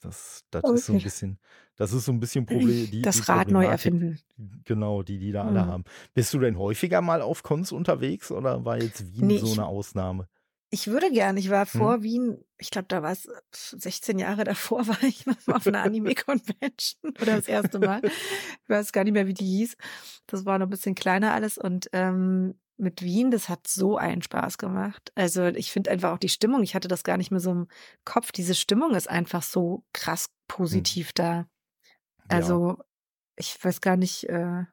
Das, das ist so ein Okay. bisschen, das ist so ein bisschen Problem, die, die Das Rad neu erfinden. genau, die die da alle Mhm. haben. Bist du denn häufiger mal auf Cons unterwegs oder war jetzt Wien Ne, so eine Ausnahme? Ich würde gern. Ich war Hm? vor Wien ich glaube, da war's, äh, 16 Jahre davor [laughs] war ich noch mal auf 'ner Anime-Convention [laughs] oder das erste Mal. Ich weiß gar nicht mehr, wie die hieß. Das war noch 'n bisschen kleiner alles und, ähm, mit Wien, das hat so einen Spaß gemacht. Also, ich finde einfach auch die Stimmung ich hatte das gar nicht mehr so im Kopf. Diese Stimmung ist einfach so krass Mhm. positiv da. Ja. Also, ich weiß gar nicht, äh,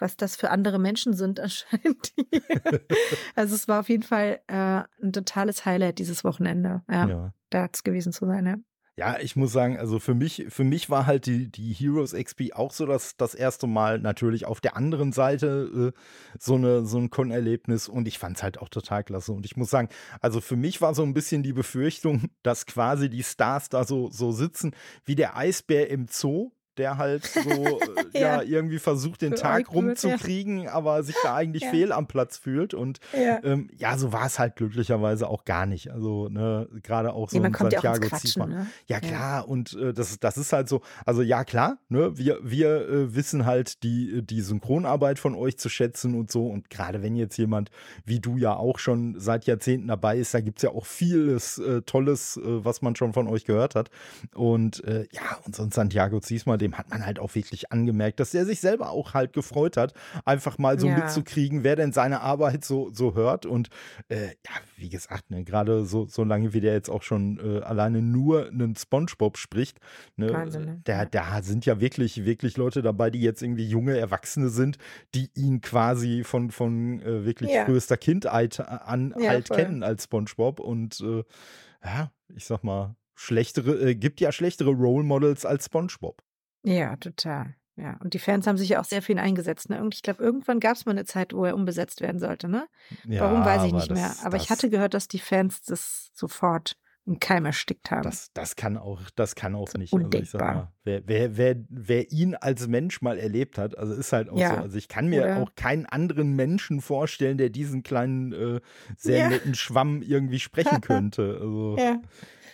was das für andere Menschen sind anscheinend. [laughs] also, es war auf jeden Fall, äh, 'n totales Highlight dieses Wochenende, ja, Ja. da z gewesen zu sein, ja. Ja, ich muss sagen, also für mich für mich war halt die die Heroes XP auch so das das erste Mal natürlich auf der anderen Seite, äh, so 'ne so 'n Con-Erlebnis und ich fand's halt auch total klasse. Und ich muss sagen, also für mich war so 'n bisschen die Befürchtung, dass quasi die Stars da so so sitzen wie der Eisbär im Zoo, der halt so, [laughs] äh, ja, Ja. irgendwie versucht, den Tag wird, ja. rumzukriegen, aber sich da eigentlich Ja. fehl am Platz fühlt. Und, Ja. ähm, ja, so war's halt glücklicherweise auch gar nicht. Also, ne, grade auch so Ne, man kommt ja auch Santiago Quatschen, Ziesmer. ne? Ja Ja. klar, und, äh, das das ist halt so also ja klar, ne, wir wir, äh, wissen halt die die Synchronarbeit von euch zu schätzen und so. Und grade wenn jetzt jemand wie du ja auch schon seit Jahrzehnten dabei ist, da gibt's ja auch vieles, äh, Tolles, äh, was man schon von euch gehört hat. Und, äh, ja, und so 'n Santiago Ziesmer, dem hat man halt auch wirklich angemerkt, dass der sich selber auch halt gefreut hat, einfach mal so Ja. mitzukriegen, wer denn seine Arbeit so so hört. Und, äh, ja, wie gesagt, ne, grade so so lange wie der jetzt auch schon, äh, alleine nur 'nen SpongeBob spricht, ne, Wahnsinn, ne? da da sind ja wirklich wirklich Leute dabei, die jetzt irgendwie junge Erwachsene sind, die ihn quasi von von, äh, wirklich Ja. frühester Kindheit an Ja, halt voll. kennen als SpongeBob. Und, äh, ja, ich sage mal, schlechtere äh, gibt ja schlechtere Role Models als SpongeBob. Ja, total. Ja, und die Fans haben sich ja auch sehr für ihn eingesetzt, ne? Und ich glaube, irgendwann gab's mal 'ne Zeit, wo er umbesetzt werden sollte, ne? Ja, Warum, weiß ich nicht mehr. das Aber ich das hatte gehört, dass die Fans das sofort im Keim erstickt haben. Das das kann auch das kann auch So nicht. Also, undenkbar. mal, wer wer wer wer ihn als Mensch mal erlebt hat also, ist halt auch so. Ja, Also, ich kann mir oder auch keinen anderen Menschen vorstellen, der diesen kleinen, äh, sehr Ja. netten Schwamm irgendwie sprechen [laughs] könnte. Also, Ja.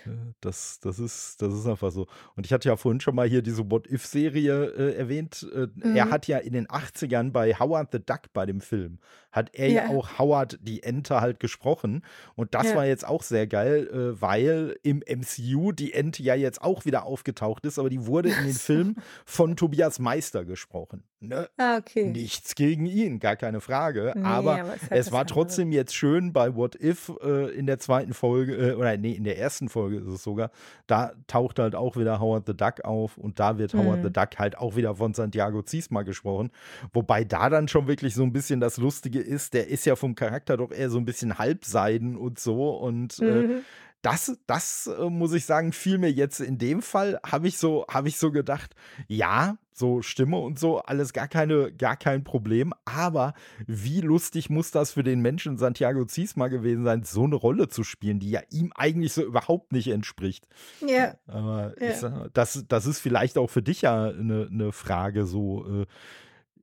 Äh, das das ist das ist einfach so. Und ich hatte ja vorhin schon mal hier diese What-If-Serie, äh, erwähnt. Äh, er Mhm. hat ja in den 80ern bei Howard the Duck bei dem Film hat er ja Ja. auch Howard die Ente halt gesprochen. Und das Ja. war jetzt auch sehr geil, äh, weil im MCU die Ente ja jetzt auch wieder aufgetaucht ist, aber die wurde in den. [laughs] Filmen von Tobias Meister gesprochen, ne? Ah, okay. Nichts gegen ihn, gar keine Frage. Ne, Aber aber es war trotzdem jetzt schön bei What If, äh, in der 2. Folge äh, oder ne, in der 1. Folge ist es sogar, da taucht halt auch wieder Howard the Duck auf und da wird Howard the Mhm. Duck halt auch wieder von Santiago Ziesma gesprochen. Wobei da dann schon wirklich so 'n bisschen das Lustige ist, der ist ja vom Charakter doch eher so 'n bisschen halbseiden und so und, äh, Mhm. das das, äh, muss ich sagen, fiel mir jetzt in dem Fall habe ich so habe ich so gedacht, ja, so Stimme und so, alles gar keine gar kein Problem, aber wie lustig muss das für den Menschen Santiago Ziesma gewesen sein, so 'ne Rolle zu spielen, die ja ihm eigentlich so überhaupt nicht entspricht. Ja. Aber Ja. mal, das das ist vielleicht auch für dich ja 'ne 'ne Frage so, äh,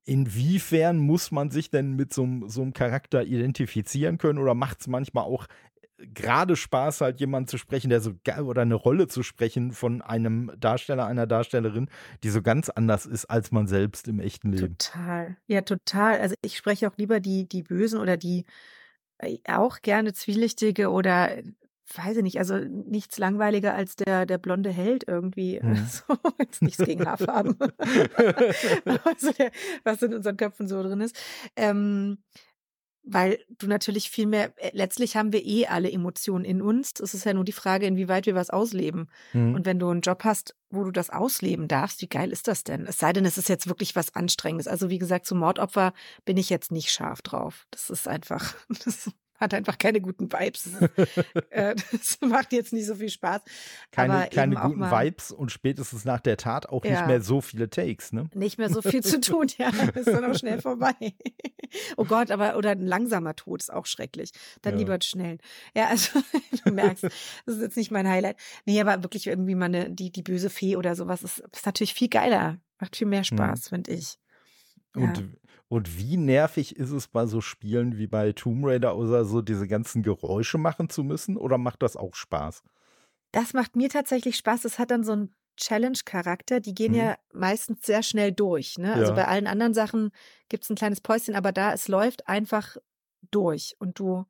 inwiefern muss man sich denn mit so so 'm Charakter identifizieren können oder macht's manchmal auch grade Spaß, halt jemanden zu sprechen, der so geil oder 'ne Rolle zu sprechen von einem Darsteller, einer Darstellerin, die so ganz anders ist als man selbst im echten Leben? Total. Ja, total. Also, ich spreche auch lieber die die Bösen oder die, äh, auch gerne Zwielichtige oder weiß ich nicht, also, nichts langweiliger als der der blonde Held irgendwie. Mhm. [laughs] So, jetzt nichts gegen Haarfarben. [laughs] [laughs] Also, der was in unseren Köpfen so drin ist. Ähm, weil du natürlich viel mehr äh, letztlich haben wir eh alle Emotionen in uns. Es ist ja nur die Frage, inwieweit wir was ausleben. Mhm. Und wenn du 'n Job hast, wo du das ausleben darfst, wie geil ist das denn? Es sei denn, es ist jetzt wirklich was Anstrengendes. Also, wie gesagt, zum Mordopfer bin ich jetzt nicht scharf drauf. Das ist einfach das hat einfach keine guten Vibes. Das [laughs] äh, das macht jetzt nicht so viel Spaß. Keine Aber keine guten mal Vibes und spätestens nach der Tat auch nicht Ja. mehr so viele Takes, ne? Nicht mehr so viel zu tun, ja, ist dann auch schnell vorbei. [laughs] Oh Gott, aber oder 'n langsamer Tod ist auch schrecklich. Dann Ja. lieber 'n schnellen. Ja, also, [laughs] du merkst, das ist jetzt nicht mein Highlight. Ne, aber wirklich irgendwie mal die die böse Fee oder so was ist ist natürlich viel geiler. Macht viel mehr Mhm. Spaß, finde ich. Ja. Und wie nervig ist es bei so Spielen wie bei Tomb Raider oder so, diese ganzen Geräusche machen zu müssen oder macht das auch Spaß? Das macht mir tatsächlich Spaß. Das hat dann so 'n Challenge-Charakter, die gehen Mhm. ja meistens sehr schnell durch. Ne? Also Ja. bei allen anderen Sachen gibt es ein kleines Päuschen, aber da, es läuft einfach durch. Und du,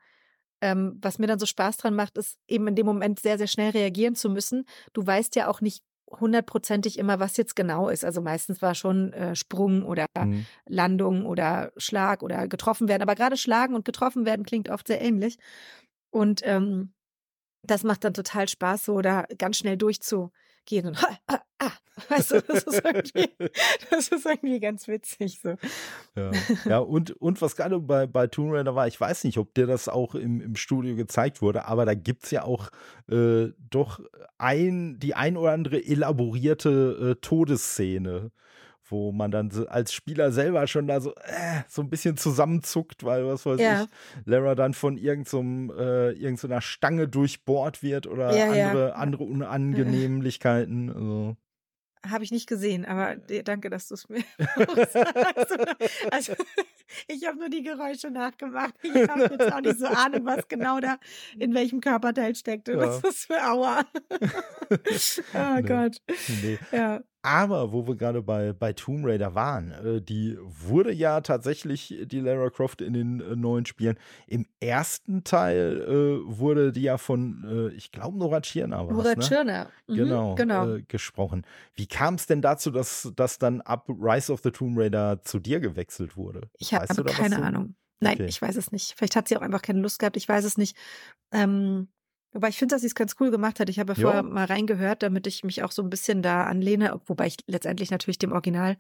ähm, was mir dann so Spaß dran macht, ist eben in dem Moment sehr, sehr schnell reagieren zu müssen. Du weißt ja auch nicht hundertprozentig immer, was jetzt genau ist. Also meistens war schon äh, Sprung oder Mhm. Landung oder Schlag oder getroffen werden. Aber gerade schlagen und getroffen werden klingt oft sehr ähnlich. Und ähm, das macht dann total Spaß, so da ganz schnell durchzugehen. Und, ah, ah, weißt du, das ist irgendwie, [laughs] das ist irgendwie ganz witzig. So. Ja, ja und, und was gerade bei, bei Tomb Raider war, ich weiß nicht, ob dir das auch im, im Studio gezeigt wurde, aber da gibt es ja auch äh, doch ein, die ein oder andere elaborierte äh, Todesszene, wo man dann so als Spieler selber schon da so, äh, so ein bisschen zusammenzuckt, weil was weiß Ja. ich, Lara dann von irgendeinem, äh, irgendeiner Stange durchbohrt wird oder Ja, ja. andere, andere Unangenehmlichkeiten. Also. Habe ich nicht gesehen, aber dir- danke, dass du es mir [laughs] sagst. Also, [laughs] ich habe nur die Geräusche nachgemacht. Ich habe jetzt auch nicht so Ahnung, was genau da in welchem Körperteil steckte. Was Ja. ist das für Aua? [laughs] oh Nee. Gott. Nee. Ja. Aber wo wir gerade bei, bei Tomb Raider waren, äh, die wurde ja tatsächlich, die Lara Croft in den äh, neuen Spielen. Im ersten Teil äh, wurde die ja von, äh, ich glaube, Nora Tschirner war Nora ne? Tschirner. Mhm, Genau, genau. Äh, gesprochen. Wie kam es denn dazu, dass das dann ab Rise of the Tomb Raider zu dir gewechselt wurde? Ich habe was keine? Ahnung. Nein, Okay. ich weiß es nicht. Vielleicht hat sie auch einfach keine Lust gehabt. Ich weiß es nicht. Ähm, wobei ich finde, dass sie es ganz cool gemacht hat. Ich habe ja vorher mal reingehört, damit ich mich auch so ein bisschen da anlehne, wobei ich letztendlich natürlich dem Original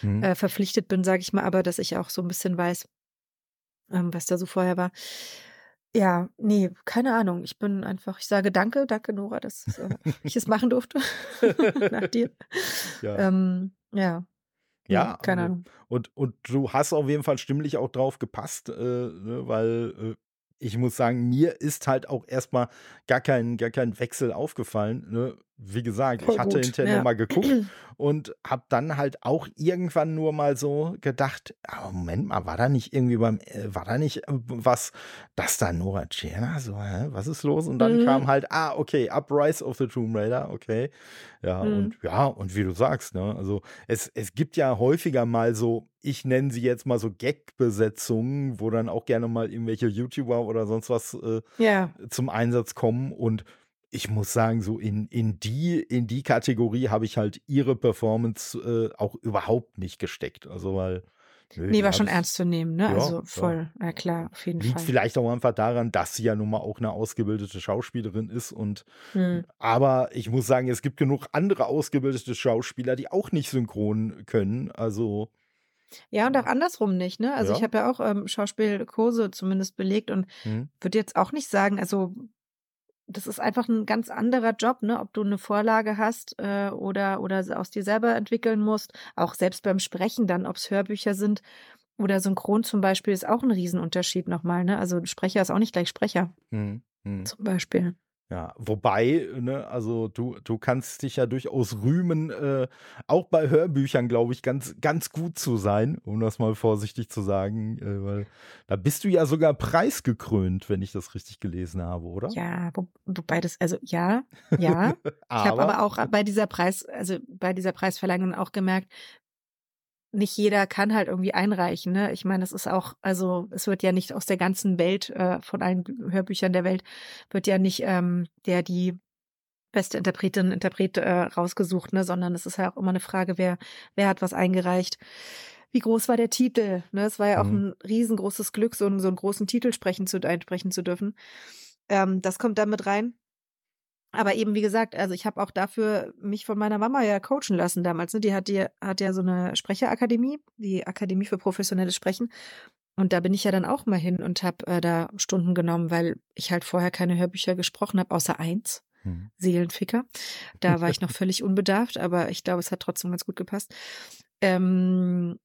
Hm. äh, verpflichtet bin, sage ich mal, aber dass ich auch so ein bisschen weiß, ähm, was da so vorher war. Ja, nee, keine Ahnung. Ich bin einfach, ich sage danke, danke Nora, dass äh, ich es machen durfte. [laughs] [laughs] Nach dir. Ja. Ähm, ja. Ja, keine also, Ahnung. Und, und du hast auf jeden Fall stimmlich auch drauf gepasst, äh, ne, weil äh, ich muss sagen, mir ist halt auch erstmal gar kein, gar kein Wechsel aufgefallen. Ne? Wie gesagt, Voll ich hatte gut, hinterher ja. noch mal geguckt [clears throat] und habe dann halt auch irgendwann nur mal so gedacht, aber Moment mal, war da nicht irgendwie beim, äh, war da nicht äh, was, dass da Nora Tschirner, so, hä, was ist los? Und dann Mhm. kam halt, ah, okay, Uprise of the Tomb Raider, okay. Ja, Mhm. und ja, und wie du sagst, ne, also es, es gibt ja häufiger mal so, ich nenne sie jetzt mal so Gag-Besetzungen, wo dann auch gerne mal irgendwelche YouTuber oder sonst was äh, Ja, zum Einsatz kommen und ich muss sagen, so in, in die, in die Kategorie habe ich halt ihre Performance äh, auch überhaupt nicht gesteckt. Also weil. nö, nee, war schon ernst zu nehmen, ne? Ja, also ja. voll, ja klar, auf jeden Liegt Fall. vielleicht auch einfach daran, dass sie ja nun mal auch eine ausgebildete Schauspielerin ist und Hm. aber ich muss sagen, es gibt genug andere ausgebildete Schauspieler, die auch nicht synchron können. Also Ja, und auch andersrum nicht, ne? Also Ja. ich habe ja auch ähm, Schauspielkurse zumindest belegt und hm, würde jetzt auch nicht sagen, also das ist einfach ein ganz anderer Job, ne? Ob du eine Vorlage hast äh, oder, oder aus dir selber entwickeln musst. Auch selbst beim Sprechen dann, ob es Hörbücher sind oder Synchron zum Beispiel, ist auch ein Riesenunterschied nochmal, ne? Also Sprecher ist auch nicht gleich Sprecher, hm, hm. zum Beispiel. Ja, wobei, ne, also du, du kannst dich ja durchaus rühmen, äh, auch bei Hörbüchern, glaube ich, ganz, ganz gut zu sein, um das mal vorsichtig zu sagen, äh, weil da bist du ja sogar preisgekrönt, wenn ich das richtig gelesen habe, oder? Ja, wo, wobei das, also ja, ja. [laughs] Ich habe aber auch bei dieser Preis, also bei dieser Preisverleihung auch gemerkt, nicht jeder kann halt irgendwie einreichen. Ne? Ich meine, es ist auch, also es wird ja nicht aus der ganzen Welt, äh, von allen Bü- Hörbüchern der Welt, wird ja nicht ähm, der die beste Interpretin, Interpret äh, rausgesucht, ne, sondern es ist ja auch immer eine Frage, wer, wer hat was eingereicht. Wie groß war der Titel? Ne? Es war ja auch Mhm. ein riesengroßes Glück, so, einen- so einen großen Titel sprechen zu, einsprechen zu dürfen. Ähm, das kommt da mit rein. Aber eben, wie gesagt, also ich habe auch dafür mich von meiner Mama ja coachen lassen damals. Ne? Die hat, die hat ja so eine Sprecherakademie, die Akademie für professionelles Sprechen. Und da bin ich ja dann auch mal hin und habe äh, da Stunden genommen, weil ich halt vorher keine Hörbücher gesprochen habe, außer eins, Hm. Seelenficker. Da war ich [laughs] noch völlig unbedarft, aber ich glaube, es hat trotzdem ganz gut gepasst. Ähm,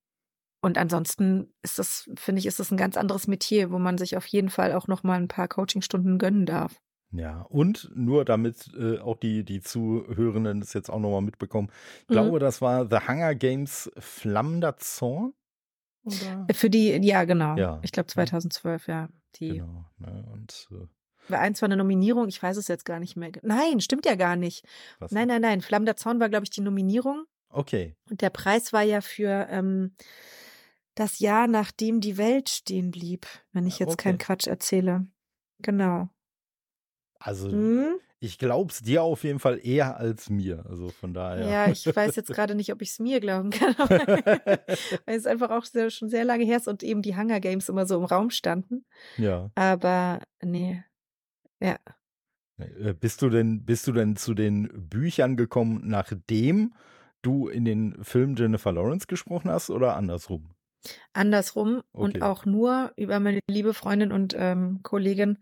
und ansonsten ist das, finde ich, ist das ein ganz anderes Metier, wo man sich auf jeden Fall auch noch mal ein paar Coachingstunden gönnen darf. Ja, und nur damit äh, auch die, die Zuhörenden das jetzt auch nochmal mitbekommen. Ich Mhm. glaube, das war The Hunger Games Flammender Zorn. Oder? Für die, ja, genau. Ja. Ich glaube 2012, ja. Die, Genau. Ne? Und äh, eins war eine Nominierung, ich weiß es jetzt gar nicht mehr. Nein, stimmt ja gar nicht. Was? Nein, nein, nein. Flammender Zorn war, glaube ich, die Nominierung. Okay. Und der Preis war ja für ähm, das Jahr, nachdem die Welt stehen blieb, wenn ich jetzt keinen Okay. Quatsch erzähle. Genau. Also, Hm? ich glaub's dir auf jeden Fall eher als mir. Also von daher. Ja, ich weiß jetzt [laughs] gerade nicht, ob ich es mir glauben kann, aber [laughs] weil es einfach auch sehr, schon sehr lange her ist und eben die Hunger Games immer so im Raum standen. ja. Aber nee. Ja. Äh, Bist du denn, bist du denn zu den Büchern gekommen, nachdem du in den Film Jennifer Lawrence gesprochen hast oder andersrum? Andersrum und Okay. auch nur über meine liebe Freundin und ähm, Kollegin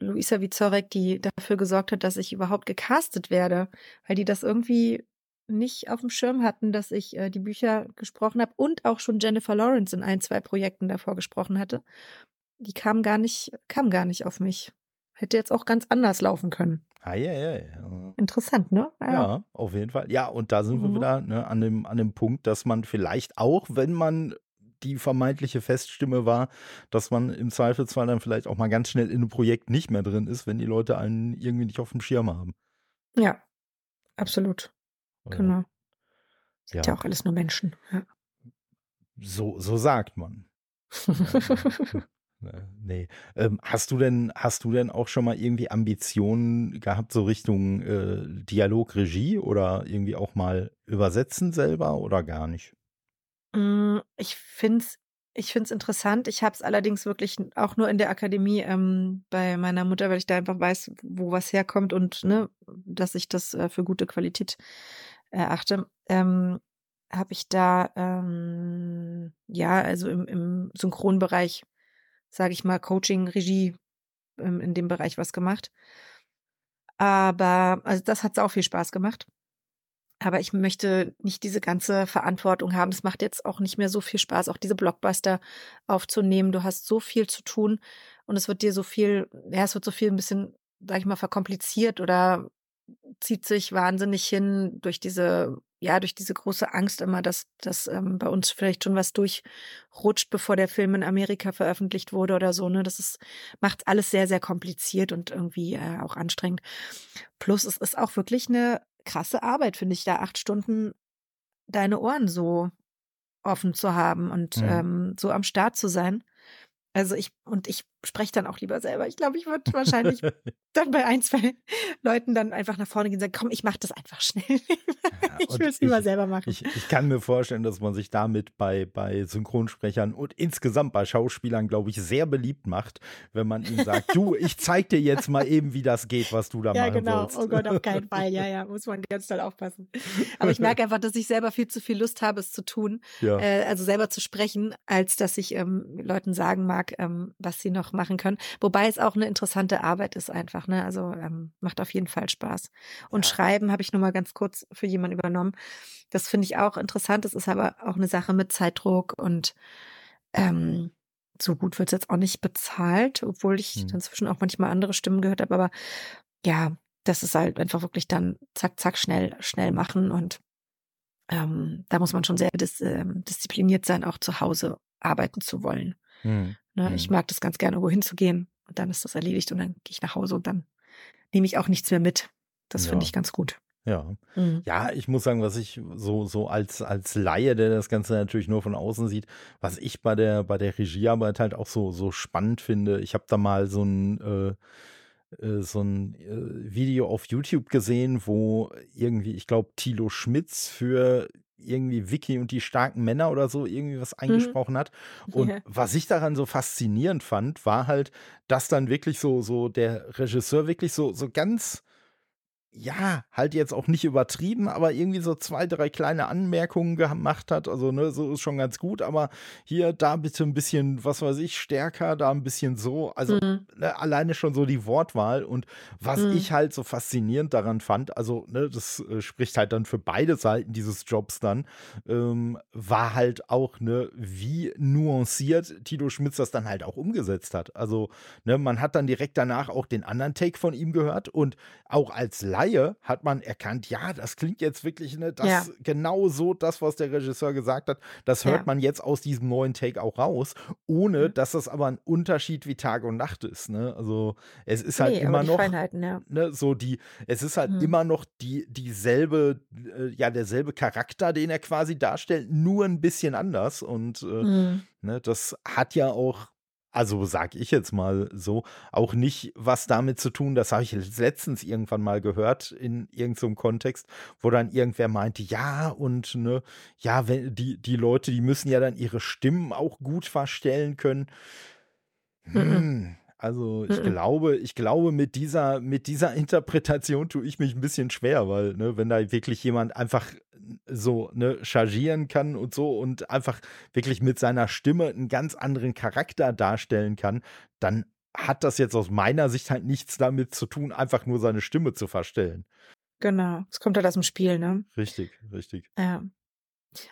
Luisa Wizorek, die dafür gesorgt hat, dass ich überhaupt gecastet werde, weil die das irgendwie nicht auf dem Schirm hatten, dass ich äh, die Bücher gesprochen habe und auch schon Jennifer Lawrence in ein, zwei Projekten davor gesprochen hatte. Die kam gar nicht, kam gar nicht auf mich. Hätte jetzt auch ganz anders laufen können. Ah, ja, ja, ja. Interessant, ne? Ja, auf jeden Fall. Ja, und da sind wir Mhm. wieder ne, an, dem, an dem Punkt, dass man vielleicht auch, wenn man die vermeintliche Feststimme war, dass man im Zweifelsfall dann vielleicht auch mal ganz schnell in einem Projekt nicht mehr drin ist, wenn die Leute einen irgendwie nicht auf dem Schirm haben. Ja, absolut. Oder- Genau. Ja, Ist ja auch alles nur Menschen. Ja. so, so sagt man. Äh, [laughs] Nee. Ähm, hast du denn, hast du denn auch schon mal irgendwie Ambitionen gehabt, so Richtung äh, Dialogregie oder irgendwie auch mal übersetzen selber oder gar nicht? Mm, Ich finde es ich find's interessant. Ich habe es allerdings wirklich auch nur in der Akademie ähm, bei meiner Mutter, weil ich da einfach weiß, wo was herkommt und ne, dass ich das äh, für gute Qualität erachte. Ähm, habe ich da ähm, ja also im, im Synchronbereich, sage ich mal, Coaching, Regie ähm, in dem Bereich was gemacht. Aber also das hat auch viel Spaß gemacht. Aber ich möchte nicht diese ganze Verantwortung haben. Es macht jetzt auch nicht mehr so viel Spaß, auch diese Blockbuster aufzunehmen. Du hast so viel zu tun und es wird dir so viel, ja, es wird so viel ein bisschen, sag ich mal, verkompliziert oder zieht sich wahnsinnig hin durch diese, ja, durch diese große Angst immer, dass, dass ähm, bei uns vielleicht schon was durchrutscht, bevor der Film in Amerika veröffentlicht wurde oder so. Ne? Das ist, macht alles sehr, sehr kompliziert und irgendwie äh, auch anstrengend. Plus es ist auch wirklich eine krasse Arbeit, finde ich, da acht Stunden deine Ohren so offen zu haben und Mhm. ähm, so am Start zu sein. Also ich, und ich spreche dann auch lieber selber. Ich glaube, ich würde wahrscheinlich [laughs] dann bei ein, zwei Leuten dann einfach nach vorne gehen und sagen, komm, ich mache das einfach schnell. [laughs] ich und will es lieber ich- selber machen. Ich, ich kann mir vorstellen, dass man sich damit bei, bei Synchronsprechern und insgesamt bei Schauspielern, glaube ich, sehr beliebt macht, wenn man ihnen sagt, du, ich zeig dir jetzt mal eben, wie das geht, was du da ja, machen genau. sollst. Oh Gott, auf keinen Fall. Ja, [laughs] ja, muss man ganz doll aufpassen. Aber ich merke einfach, dass ich selber viel zu viel Lust habe, es zu tun. Ja. äh, also selber zu sprechen, als dass ich ähm, Leuten sagen mag, ähm, was sie noch machen können. Wobei es auch eine interessante Arbeit ist einfach, ne? Also ähm, macht auf jeden Fall Spaß. Und Ja. Schreiben habe ich nur mal ganz kurz für jemanden übernommen. Das finde ich auch interessant. Das ist aber auch eine Sache mit Zeitdruck und ähm, so gut wird es jetzt auch nicht bezahlt, obwohl ich Hm. inzwischen auch manchmal andere Stimmen gehört habe. Aber ja, das ist halt einfach wirklich dann zack, zack, schnell, schnell machen und ähm, da muss man schon sehr dis ähm, diszipliniert sein, auch zu Hause arbeiten zu wollen. Hm. Ne? Mhm. Ich mag das ganz gerne, irgendwo hinzugehen und dann ist das erledigt und dann gehe ich nach Hause und dann nehme ich auch nichts mehr mit. Das finde Ja. ich ganz gut. Ja. Mhm. Ja, ich muss sagen, was ich so, so als, als Laie, der das Ganze natürlich nur von außen sieht, was ich bei der, bei der Regiearbeit halt auch so, so spannend finde. Ich habe da mal so ein, äh, äh, so ein äh, Video auf YouTube gesehen, wo irgendwie, ich glaube, Thilo Schmitz für irgendwie Vicky und die starken Männer oder so irgendwie was eingesprochen hat. [laughs] Und Ja. was ich daran so faszinierend fand, war halt, dass dann wirklich so, so der Regisseur wirklich so, so ganz ja, halt jetzt auch nicht übertrieben, aber irgendwie so zwei, drei kleine Anmerkungen gemacht hat. Also, ne, so ist schon ganz gut, aber hier, da bitte ein bisschen, was weiß ich, stärker, da ein bisschen so. Also, Mhm. ne, alleine schon so die Wortwahl und was Mhm. ich halt so faszinierend daran fand, also, ne, das äh, spricht halt dann für beide Seiten dieses Jobs dann, ähm, war halt auch, ne, wie nuanciert Tito Schmitz das dann halt auch umgesetzt hat. Also, ne, man hat dann direkt danach auch den anderen Take von ihm gehört und auch als Laie Laie hat man erkannt, ja, das klingt jetzt wirklich, ne, das Ja. genau so das, was der Regisseur gesagt hat, das hört Ja. man jetzt aus diesem neuen Take auch raus, ohne Mhm. dass das aber ein Unterschied wie Tag und Nacht ist, ne? Also, es ist halt Ne, aber immer noch ja. ne, so die es ist halt Mhm. immer noch die dieselbe äh, ja, derselbe Charakter, den er quasi darstellt, nur ein bisschen anders und, äh, Mhm. ne, das hat ja auch also, sage ich jetzt mal so, auch nicht was damit zu tun das habe ich letz letztens irgendwann mal gehört in irgend so Kontext, wo dann irgendwer meinte: „Ja, und, ne, ja, wenn die die Leute, die müssen ja dann ihre Stimmen auch gut verstellen können.“ Mhm. Hm, also, ich Mhm. glaube ich glaube, mit dieser mit dieser Interpretation tue ich mich 'n bisschen schwer, weil, ne, wenn da wirklich jemand einfach so, ne, chargieren kann und so und einfach wirklich mit seiner Stimme 'n ganz anderen Charakter darstellen kann, dann hat das jetzt aus meiner Sicht halt nichts damit zu tun, einfach nur seine Stimme zu verstellen. Genau, es kommt halt aus dem Spiel, ne? Richtig, richtig. Ja.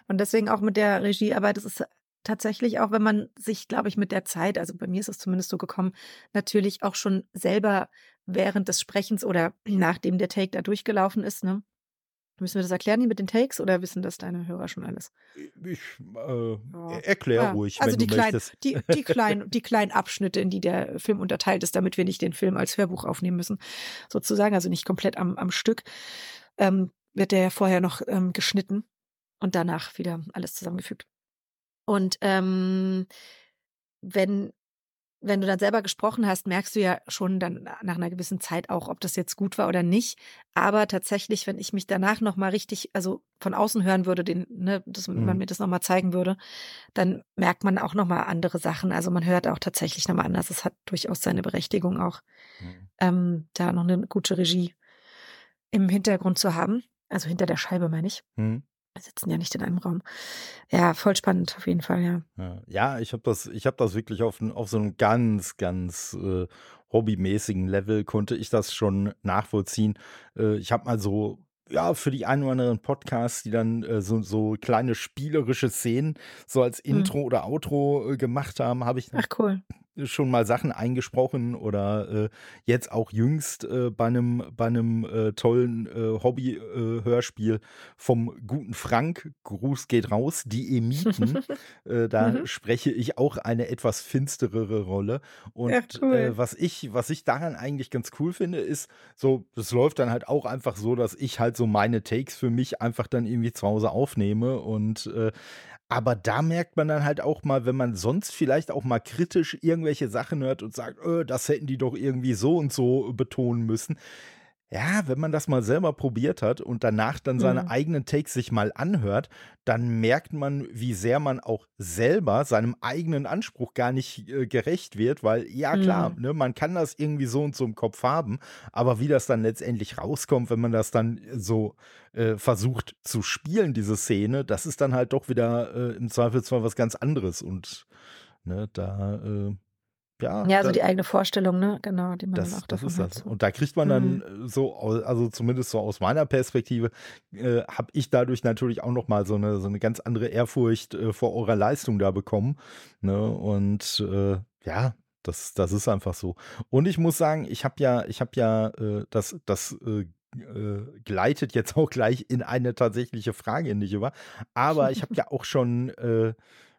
Und deswegen auch mit der Regiearbeit, das ist tatsächlich auch, wenn man sich, glaube ich, mit der Zeit also, bei mir ist es zumindest so gekommen, natürlich auch schon selber während des Sprechens oder [clears throat] nachdem der Take da durchgelaufen ist, ne? Müssen wir das erklären hier mit den Takes oder wissen das deine Hörer schon alles? Ich, äh, Ja. er erklär Ja, ruhig, also wenn die du kleinen möchtest. die die kleinen die kleinen Abschnitte, in die der Film unterteilt ist, damit wir nicht den Film als Hörbuch aufnehmen müssen, sozusagen, also nicht komplett am am Stück, ähm, wird der ja vorher noch, ähm, geschnitten und danach wieder alles zusammengefügt. Und, ähm, wenn wenn du dann selber gesprochen hast, merkst du ja schon dann nach 'ner gewissen Zeit auch, ob das jetzt gut war oder nicht. Aber tatsächlich, wenn ich mich danach noch mal richtig also, von außen hören würde, den ne, dass man Mhm. mir das noch mal zeigen würde, dann merkt man auch noch mal andere Sachen. Also, man hört auch tatsächlich noch mal anders. Es hat durchaus seine Berechtigung auch, Mhm. ähm, da noch 'ne gute Regie im Hintergrund zu haben. Also, hinter der Scheibe, meine ich. Mhm. Wir sitzen ja nicht in einem Raum. Ja, voll spannend auf jeden Fall, ja. Ja. Ja, ich habe das ich habe das wirklich auf auf so 'nem ganz, ganz, äh, hobbymäßigen Level konnte ich das schon nachvollziehen. Äh, ich habe mal so ja, für die einen oder anderen Podcasts, die dann, äh, so so kleine spielerische Szenen so als Mhm. Intro oder Outro, äh, gemacht haben, habe ich Ach cool. Schon mal Sachen eingesprochen oder, äh, jetzt auch jüngst, äh, bei 'nem bei 'nem, äh, tollen, äh, Hobby äh, Hörspiel vom guten Frank, Gruß geht raus, die Emiten. [laughs] Äh, da Mhm. spreche ich auch eine etwas finsterere Rolle. Und, Ja, cool. was ich was ich daran eigentlich ganz cool finde, ist so, das läuft dann halt auch einfach so, dass ich halt so meine Takes für mich einfach dann irgendwie zu Hause aufnehme und, aber da merkt man dann halt auch mal, wenn man sonst vielleicht auch mal kritisch irgendwelche Sachen hört und sagt: „Äh, das hätten die doch irgendwie so und so betonen müssen.“ Ja, wenn man das mal selber probiert hat und danach dann seine Mhm. eigenen Takes sich mal anhört, dann merkt man, wie sehr man auch selber seinem eigenen Anspruch gar nicht, äh, gerecht wird, weil ja klar, Mhm. ne, man kann das irgendwie so und so im Kopf haben, aber wie das dann letztendlich rauskommt, wenn man das dann so, äh, versucht zu spielen, diese Szene, das ist dann halt doch wieder, äh, im Zweifelsfall was ganz anderes und, ne, da, äh ja, Ja, so da die eigene Vorstellung, ne? Genau, die man dann das auch das ist hat das. so. Und da kriegt man dann, Mhm. so also zumindest so aus meiner Perspektive, äh, habe ich dadurch natürlich auch noch mal so 'ne so 'ne ganz andere Ehrfurcht, äh, vor eurer Leistung da bekommen, ne? Und, äh, ja, das das ist einfach so. Und ich muss sagen, ich habe ja ich habe ja, äh, das das, äh, äh, gleitet jetzt [laughs] auch gleich in eine tatsächliche Frage in dich über. Aber ich habe ja [laughs] auch schon, äh,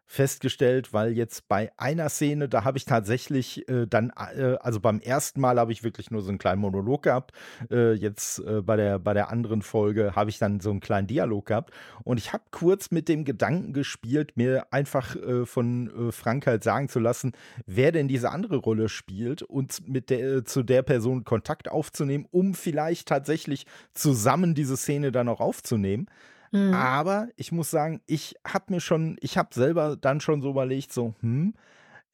festgestellt, weil jetzt bei einer Szene, da habe ich tatsächlich, äh, dann äh, also beim ersten Mal habe ich wirklich nur so 'n kleinen Monolog gehabt. Äh, jetzt, äh, bei der bei der anderen Folge habe ich dann so 'n kleinen Dialog gehabt. Und ich habe kurz mit dem Gedanken gespielt, mir einfach, äh, von, äh, Frank halt sagen zu lassen, wer denn diese andere Rolle spielt und mit der zu der Person Kontakt aufzunehmen, um vielleicht tatsächlich zusammen diese Szene dann auch aufzunehmen. Mhm. Aber ich muss sagen, ich habe mir schon ich habe selber dann schon so überlegt, so: „Hm,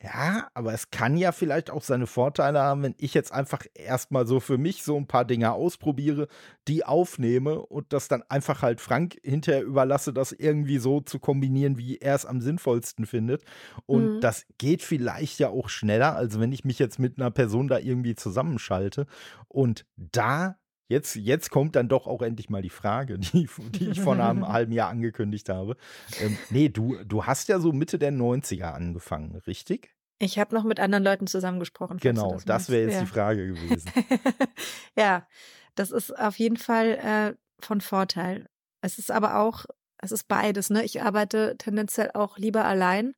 ja, aber es kann ja vielleicht auch seine Vorteile haben, wenn ich jetzt einfach erst mal so für mich so 'n paar Dinge ausprobiere, die aufnehme und das dann einfach halt Frank hinterher überlasse, das irgendwie so zu kombinieren, wie er's am sinnvollsten findet.“ Und Mhm. das geht vielleicht ja auch schneller, als wenn ich mich jetzt mit 'ner Person da irgendwie zusammenschalte. Und da jetzt jetzt kommt dann doch auch endlich mal die Frage, die die ich vor 'nem [laughs] halben Jahr angekündigt habe. Ähm, ne, du du hast ja so Mitte der 90er angefangen, richtig? Ich habe noch mit anderen Leuten zusammengesprochen, Genau, das das wäre jetzt die Ja. Frage gewesen. [laughs] Ja, Das ist auf jeden Fall äh, von Vorteil. Es ist aber auch, es ist beides. Ne? Ich arbeite tendenziell auch lieber allein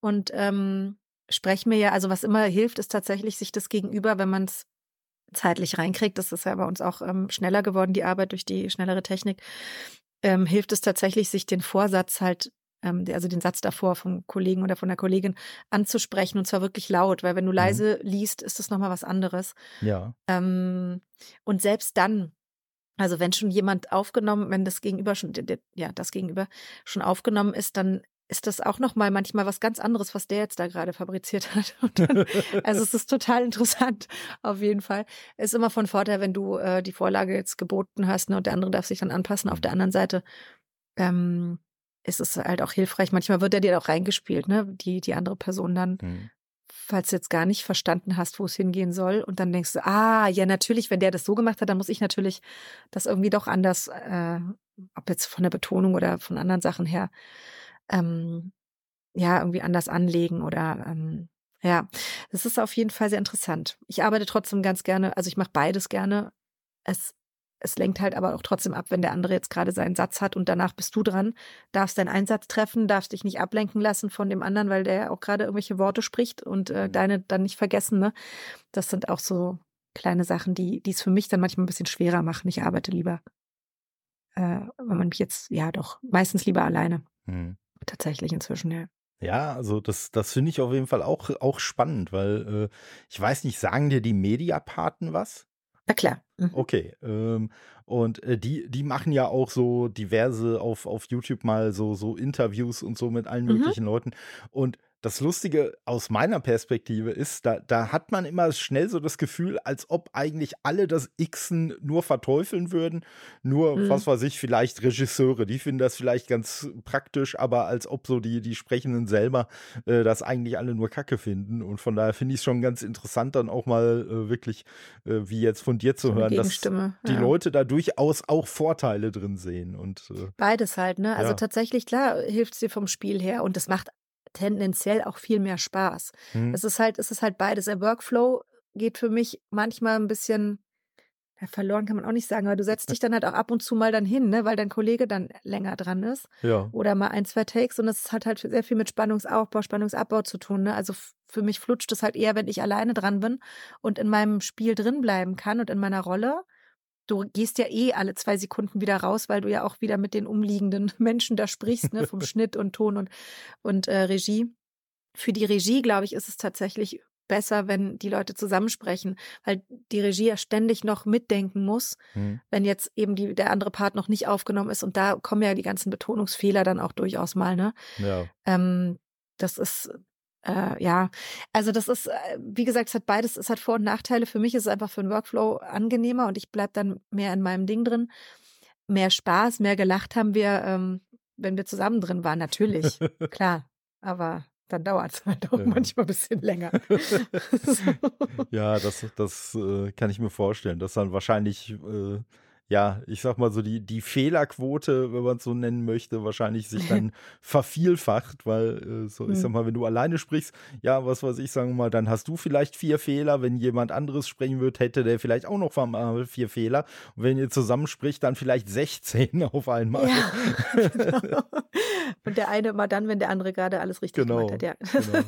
und ähm, spreche mir ja, also was immer hilft, ist tatsächlich sich das Gegenüber, wenn man es zeitlich reinkriegt, das ist ja bei uns auch ähm, schneller geworden, die Arbeit durch die schnellere Technik, ähm, hilft es tatsächlich, sich den Vorsatz halt ähm, also den Satz davor vom Kollegen oder von der Kollegin anzusprechen und zwar wirklich laut, weil wenn du mhm. leise liest, ist das nochmal was anderes. Ja. Ähm, und selbst dann, also wenn schon jemand aufgenommen, wenn das Gegenüber schon, ja, das Gegenüber schon aufgenommen ist, dann ist das auch noch mal manchmal was ganz anderes, was der jetzt da gerade fabriziert hat. [laughs] Dann, also es ist total interessant, auf jeden Fall. Ist immer von Vorteil, wenn du äh, die Vorlage jetzt geboten hast ne, und der andere darf sich dann anpassen. Auf der mhm. anderen Seite ähm, ist es halt auch hilfreich. Manchmal wird er dir auch reingespielt, ne? Die, die andere Person dann, mhm. falls du jetzt gar nicht verstanden hast, wo es hingehen soll. Und dann denkst du, ah, ja, natürlich, wenn der das so gemacht hat, dann muss ich natürlich das irgendwie doch anders, äh, ob jetzt von der Betonung oder von anderen Sachen her, ähm, ja, irgendwie anders anlegen oder ähm, ja, das ist auf jeden Fall sehr interessant. Ich arbeite trotzdem ganz gerne, also ich mache beides gerne. Es es lenkt halt aber auch trotzdem ab, wenn der andere jetzt gerade seinen Satz hat und danach bist du dran, darfst deinen Einsatz treffen, darfst dich nicht ablenken lassen von dem anderen, weil der ja auch gerade irgendwelche Worte spricht und äh, mhm. deine dann nicht vergessen. Ne? Das sind auch so kleine Sachen, die es für mich dann manchmal ein bisschen schwerer machen. Ich arbeite lieber, äh, wenn man mich jetzt, ja doch, meistens lieber alleine. Mhm. Tatsächlich inzwischen, ja. Ja, also das, das finde ich auf jeden Fall auch, auch spannend, weil äh, ich weiß nicht, sagen dir die Mediapaten was? Na klar. Mhm. Okay. Ähm, und äh, die, die machen ja auch so diverse auf, auf YouTube mal so, so Interviews und so mit allen mhm. möglichen Leuten. Und das Lustige aus meiner Perspektive ist, da, da hat man immer schnell so das Gefühl, als ob eigentlich alle das Xen nur verteufeln würden. Nur, mhm. was weiß ich, vielleicht Regisseure, die finden das vielleicht ganz praktisch, aber als ob so die, die Sprechenden selber äh, das eigentlich alle nur Kacke finden. Und von daher finde ich es schon ganz interessant, dann auch mal äh, wirklich, äh, wie jetzt von dir zu so hören, dass ja. die Leute da durchaus auch Vorteile drin sehen. Und, äh, Beides halt, ne? Also ja. tatsächlich, klar, hilft es dir vom Spiel her und das macht tendenziell auch viel mehr Spaß. Mhm. Es ist halt, es ist halt beides. Der Workflow geht für mich manchmal ein bisschen ja, verloren kann man auch nicht sagen, aber du setzt dich dann halt auch ab und zu mal dann hin, ne, weil dein Kollege dann länger dran ist. [laughs] Ja. Oder mal ein, zwei Takes und es hat halt sehr viel mit Spannungsaufbau, Spannungsabbau zu tun. Ne? Also für mich flutscht es halt eher, wenn ich alleine dran bin und in meinem Spiel drin bleiben kann und in meiner Rolle du gehst ja eh alle zwei Sekunden wieder raus, weil du ja auch wieder mit den umliegenden [laughs] Menschen da sprichst, ne, vom [laughs] Schnitt und Ton und, und äh, Regie. Für die Regie, glaube ich, ist es tatsächlich besser, wenn die Leute zusammensprechen, weil die Regie ja ständig noch mitdenken muss, mhm. wenn jetzt eben die, der andere Part noch nicht aufgenommen ist. Und da kommen ja die ganzen Betonungsfehler dann auch durchaus mal, ne? Ja. Ähm, das ist äh, ja, also das ist, äh, wie gesagt, es hat beides, es hat Vor- und Nachteile. Für mich ist es einfach für den Workflow angenehmer und ich bleibe dann mehr in meinem Ding drin. Mehr Spaß, mehr gelacht haben wir, ähm, wenn wir zusammen drin waren, natürlich, [laughs] klar. Aber dann dauert es [laughs] halt auch ja. manchmal ein bisschen länger. [laughs] ja, das, das äh, kann ich mir vorstellen, dass dann wahrscheinlich äh, ja, ich sag mal so, die, die Fehlerquote, wenn man es so nennen möchte, wahrscheinlich sich dann [laughs] vervielfacht, weil, äh, so, ich sag mhm. mal, wenn du alleine sprichst, ja, was weiß ich, sagen wir mal, dann hast du vielleicht vier Fehler. Wenn jemand anderes sprechen wird, hätte der vielleicht auch noch mal vier Fehler. Und wenn ihr zusammenspricht, dann vielleicht 16 [laughs] auf einmal. Ja, [laughs] genau. Und der eine immer dann, wenn der andere gerade alles richtig genau, gemacht hat, ja. Genau.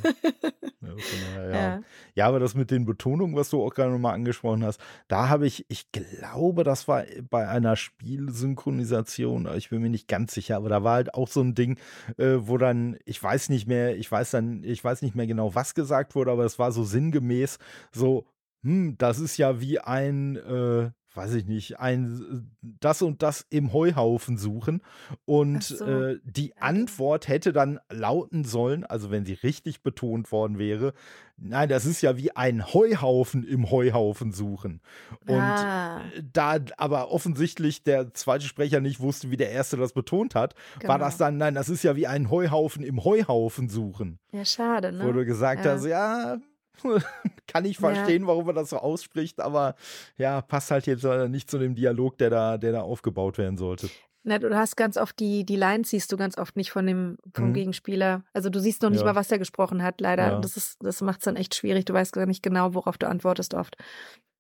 Ja, ja. ja, aber das mit den Betonungen, was du auch gerade nochmal angesprochen hast, da habe ich, ich glaube, das war bei einer Spielsynchronisation, ich bin mir nicht ganz sicher, aber da war halt auch so ein Ding, äh, wo dann, ich weiß nicht mehr, ich weiß dann, ich weiß nicht mehr genau, was gesagt wurde, aber es war so sinngemäß so, hm, das ist ja wie ein, äh, weiß ich nicht, ein das und das im Heuhaufen suchen. Und so. äh, die Antwort hätte dann lauten sollen, also wenn sie richtig betont worden wäre, nein, das ist ja wie ein Heuhaufen im Heuhaufen suchen. Und ah. da aber offensichtlich der zweite Sprecher nicht wusste, wie der erste das betont hat, genau. war das genau. dann, nein, das ist ja wie ein Heuhaufen im Heuhaufen suchen. Ja, schade, ne? Wo du gesagt ja. hast, ja, [laughs] kann ich verstehen, ja. warum er das so ausspricht, aber ja, passt halt jetzt nicht zu dem Dialog, der da, der da aufgebaut werden sollte. Na, du hast ganz oft die, die Lines siehst du ganz oft nicht von dem, vom mhm. Gegenspieler. Also du siehst noch nicht ja. mal, was der gesprochen hat, leider. Ja. Das das macht es dann echt schwierig. Du weißt gar nicht genau, worauf du antwortest oft.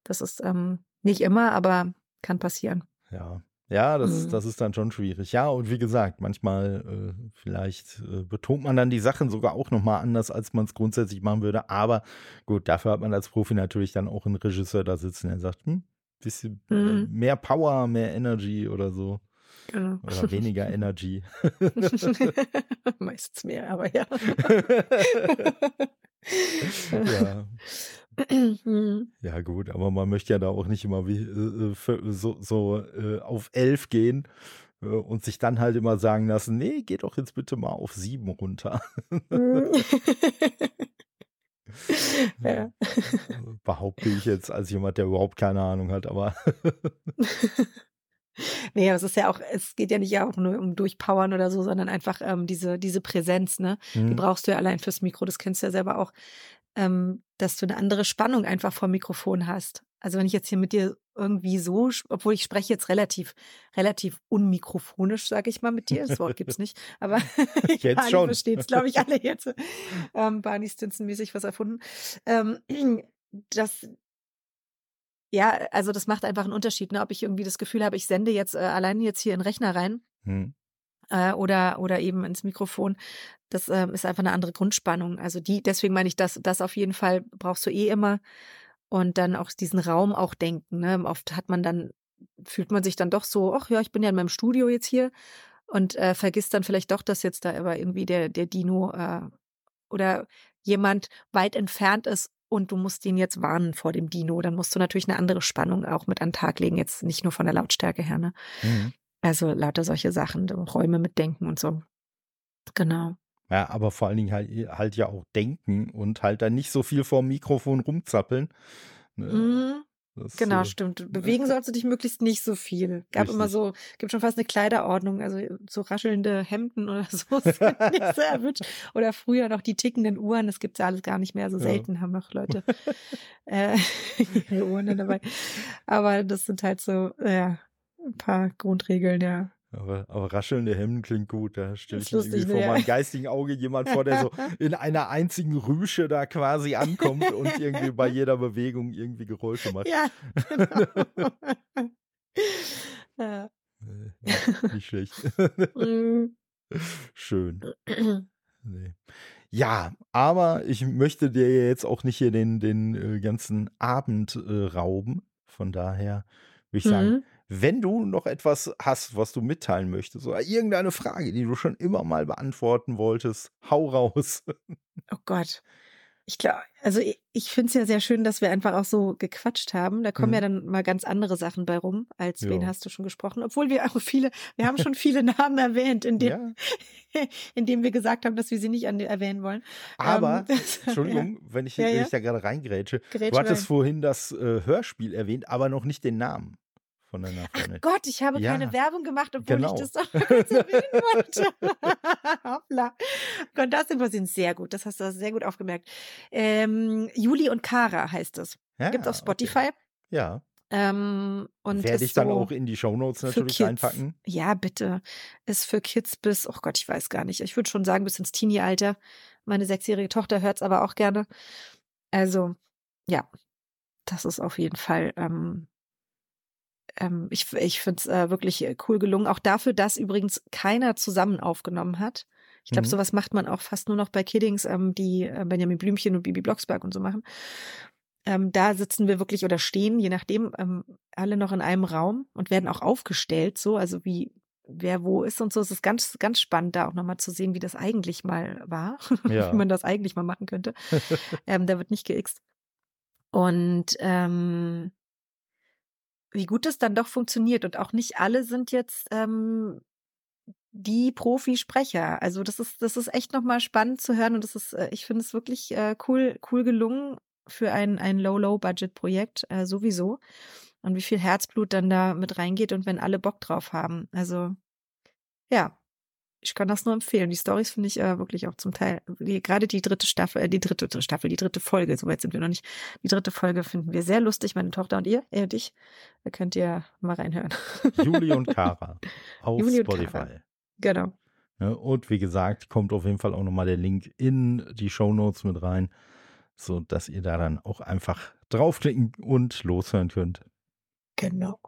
Das ist ähm, nicht immer, aber kann passieren. Ja. Ja, das, Mhm. das ist dann schon schwierig. Ja, und wie gesagt, manchmal äh, vielleicht äh, betont man dann die Sachen sogar auch nochmal anders, als man es grundsätzlich machen würde. Aber gut, dafür hat man als Profi natürlich dann auch einen Regisseur da sitzen, der sagt, hm, bisschen äh, Mhm. mehr Power, mehr Energy oder so. Genau. Oder weniger Energy. [laughs] Meistens mehr, aber ja. [laughs] ja. [laughs] [clears throat] Mhm. Ja, gut, aber man möchte ja da auch nicht immer wie, äh, äh, für- so, so äh, auf elf gehen äh, und sich dann halt immer sagen lassen, nee, geh doch jetzt bitte mal auf sieben runter. Mhm. [laughs] ja. Also, Behaupte ich jetzt als jemand, der überhaupt keine Ahnung hat, aber [laughs] Nee, aber es ist ja auch, es geht ja nicht auch nur um Durchpowern oder so, sondern einfach ähm, diese, diese Präsenz, ne? Die hm, brauchst du ja allein fürs Mikro, das kennst du ja selber auch, ähm, dass du eine andere Spannung einfach vom Mikrofon hast. Also wenn ich jetzt hier mit dir irgendwie so, obwohl ich spreche jetzt relativ, relativ unmikrofonisch, sage ich mal mit dir, das Wort gibt's nicht, aber [laughs] [laughs] Jetzt schon. versteht's, glaube ich, alle jetzt. Ähm, Barney Stinson-mäßig was erfunden. Ähm, [clears throat] das, ja, also das macht einfach einen Unterschied, ne? ob ich irgendwie das Gefühl habe, ich sende jetzt äh, alleine jetzt hier in den Rechner rein hm, äh, oder, oder eben ins Mikrofon. Das ähm, ist einfach eine andere Grundspannung. Also die, deswegen meine ich, das, das auf jeden Fall brauchst du eh immer. Und dann auch diesen Raum auch denken. Ne? Oft hat man dann, fühlt man sich dann doch so, ach ja, ich bin ja in meinem Studio jetzt hier und äh, vergisst dann vielleicht doch, dass jetzt da aber irgendwie der, der Dino äh, oder jemand weit entfernt ist und du musst ihn jetzt warnen vor dem Dino. Dann musst du natürlich eine andere Spannung auch mit an den Tag legen, jetzt nicht nur von der Lautstärke her. Ne? hm. Also lauter solche Sachen, Räume mitdenken und so. Genau. Ja, aber vor allen Dingen halt, halt ja auch denken und halt dann nicht so viel vorm Mikrofon rumzappeln. Ne, Mhm. das, Genau, äh, stimmt. Bewegen sollst du dich möglichst nicht so viel. Gab immer Richtig. so, gibt schon fast eine Kleiderordnung, also so raschelnde Hemden oder [laughs] so [laughs] sind nicht so erwünscht. Oder früher noch die tickenden Uhren, das gibt's ja alles gar nicht mehr. So Ja. selten haben noch Leute [laughs] äh, ihre Uhren dabei. Aber das sind halt so, ja, ein paar Grundregeln, ja. Aber, aber raschelnde Hemden klingt gut. Da stelle ich mir irgendwie ne? vor Ja. meinem geistigen Auge jemand vor, der so [laughs] in einer einzigen Rüsche da quasi ankommt und irgendwie bei jeder Bewegung irgendwie Geräusche macht. Ja, [laughs] genau. [laughs] ja. Nicht schlecht. Schön. Nee. Ja, aber ich möchte dir jetzt auch nicht hier den, den äh, ganzen Abend äh, rauben. Von daher würde ich sagen, Mhm. Wenn du noch etwas hast, was du mitteilen möchtest, oder irgendeine Frage, die du schon immer mal beantworten wolltest, hau raus. Oh Gott. Ich glaube, also ich, ich finde es ja sehr schön, dass wir einfach auch so gequatscht haben. Da kommen Mhm. ja dann mal ganz andere Sachen bei rum, als wen Ja. hast du schon gesprochen. Obwohl wir auch viele, wir haben schon viele [laughs] Namen erwähnt, in dem, Ja, [laughs] in dem wir gesagt haben, dass wir sie nicht an, erwähnen wollen. aber, Ähm, [laughs] Entschuldigung, wenn, ich, Ja, wenn ja. ich da gerade reingrätsche, Grätsch du hattest rein. vorhin das äh, Hörspiel erwähnt, aber noch nicht den Namen von deiner Freundin. Gott, ich habe Ja, keine Werbung gemacht, obwohl genau. ich das doch kurz [laughs] erwähnen wollte. [laughs] Hoppla. Konnte das denn passieren? Sehr gut, das hast du sehr gut aufgemerkt. Ähm, Juli und Kara heißt es. Ja, Gibt auf okay. Spotify. Ja, Ähm, und werde ich dann so auch in die Shownotes natürlich reinpacken. Ja, bitte. Ist für Kids bis, oh Gott, ich weiß gar nicht. Ich würde schon sagen, bis ins Teenie-Alter. Meine sechsjährige Tochter hört es aber auch gerne. Also, ja, das ist auf jeden Fall, ähm, ähm, ich, ich finde es äh, wirklich äh, cool gelungen. Auch dafür, dass übrigens keiner zusammen aufgenommen hat. Ich glaube, Mhm. sowas macht man auch fast nur noch bei Kiddings, ähm, die äh, Benjamin Blümchen und Bibi Blocksberg und so machen. Ähm, da sitzen wir wirklich oder stehen, je nachdem, ähm, alle noch in einem Raum und werden auch aufgestellt, so, also wie, wer wo ist und so. Es ist ganz, ganz spannend, da auch nochmal zu sehen, wie das eigentlich mal war, [laughs] Ja. wie man das eigentlich mal machen könnte. [laughs] ähm, da wird nicht geixt. Und ähm, wie gut es dann doch funktioniert. Und auch nicht alle sind jetzt ähm, die Profisprecher. Also das ist, das ist echt nochmal spannend zu hören und das ist, äh, ich finde es wirklich äh, cool, cool gelungen für ein, ein Low-Low-Budget-Projekt äh, sowieso. Und wie viel Herzblut dann da mit reingeht und wenn alle Bock drauf haben. Also ja, ich kann das nur empfehlen. Die Stories finde ich äh, wirklich auch zum Teil, die, gerade die dritte Staffel, äh, die dritte Staffel, die dritte Folge, soweit sind wir noch nicht. Die dritte Folge finden wir sehr lustig, meine Tochter und ihr, er und ich. Da könnt ihr mal reinhören. [laughs] Juli und Kara auf Juli Spotify. Kara. genau. Ne? Und wie gesagt, kommt auf jeden Fall auch nochmal der Link in die Shownotes mit rein, so dass ihr da dann auch einfach draufklicken und loshören könnt. Genau.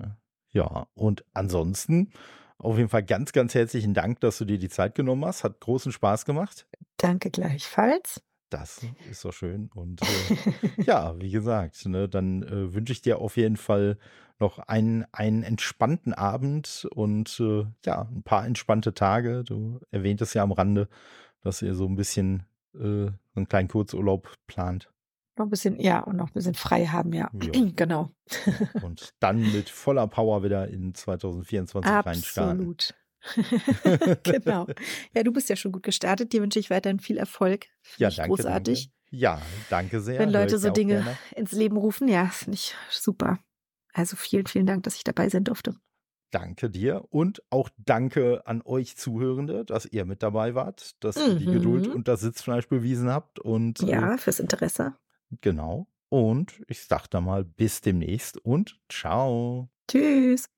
Ja. Ja, und ansonsten auf jeden Fall ganz, ganz herzlichen Dank, dass du dir die Zeit genommen hast. Hat großen Spaß gemacht. Danke gleichfalls. Das ist doch schön. Und äh, ja, wie gesagt, ne, dann äh, wünsche ich dir auf jeden Fall noch einen, einen entspannten Abend und äh, ja, ein paar entspannte Tage. Du erwähntest ja am Rande, dass ihr so ein bisschen äh, einen kleinen Kurzurlaub plant. Noch ein bisschen, ja, und noch ein bisschen frei haben, ja. Ja. [clears throat] genau. [laughs] Und dann mit voller Power wieder in 2024 reinstarten. Absolut. [laughs] [laughs] genau. Ja, du bist ja schon gut gestartet. Dir wünsche ich weiterhin viel Erfolg. Finde Ja, danke, großartig. danke. Ja, danke sehr. Wenn Leute so Dinge gerne. ins Leben rufen, ja, finde ich super. Also vielen, vielen Dank, dass ich dabei sein durfte. Danke dir und auch danke an euch Zuhörende, dass ihr mit dabei wart, dass ihr die Geduld Mhm. und das Sitzfleisch bewiesen habt und äh, Ja, fürs Interesse. Genau. Und ich sag da mal bis demnächst und ciao. Tschüss.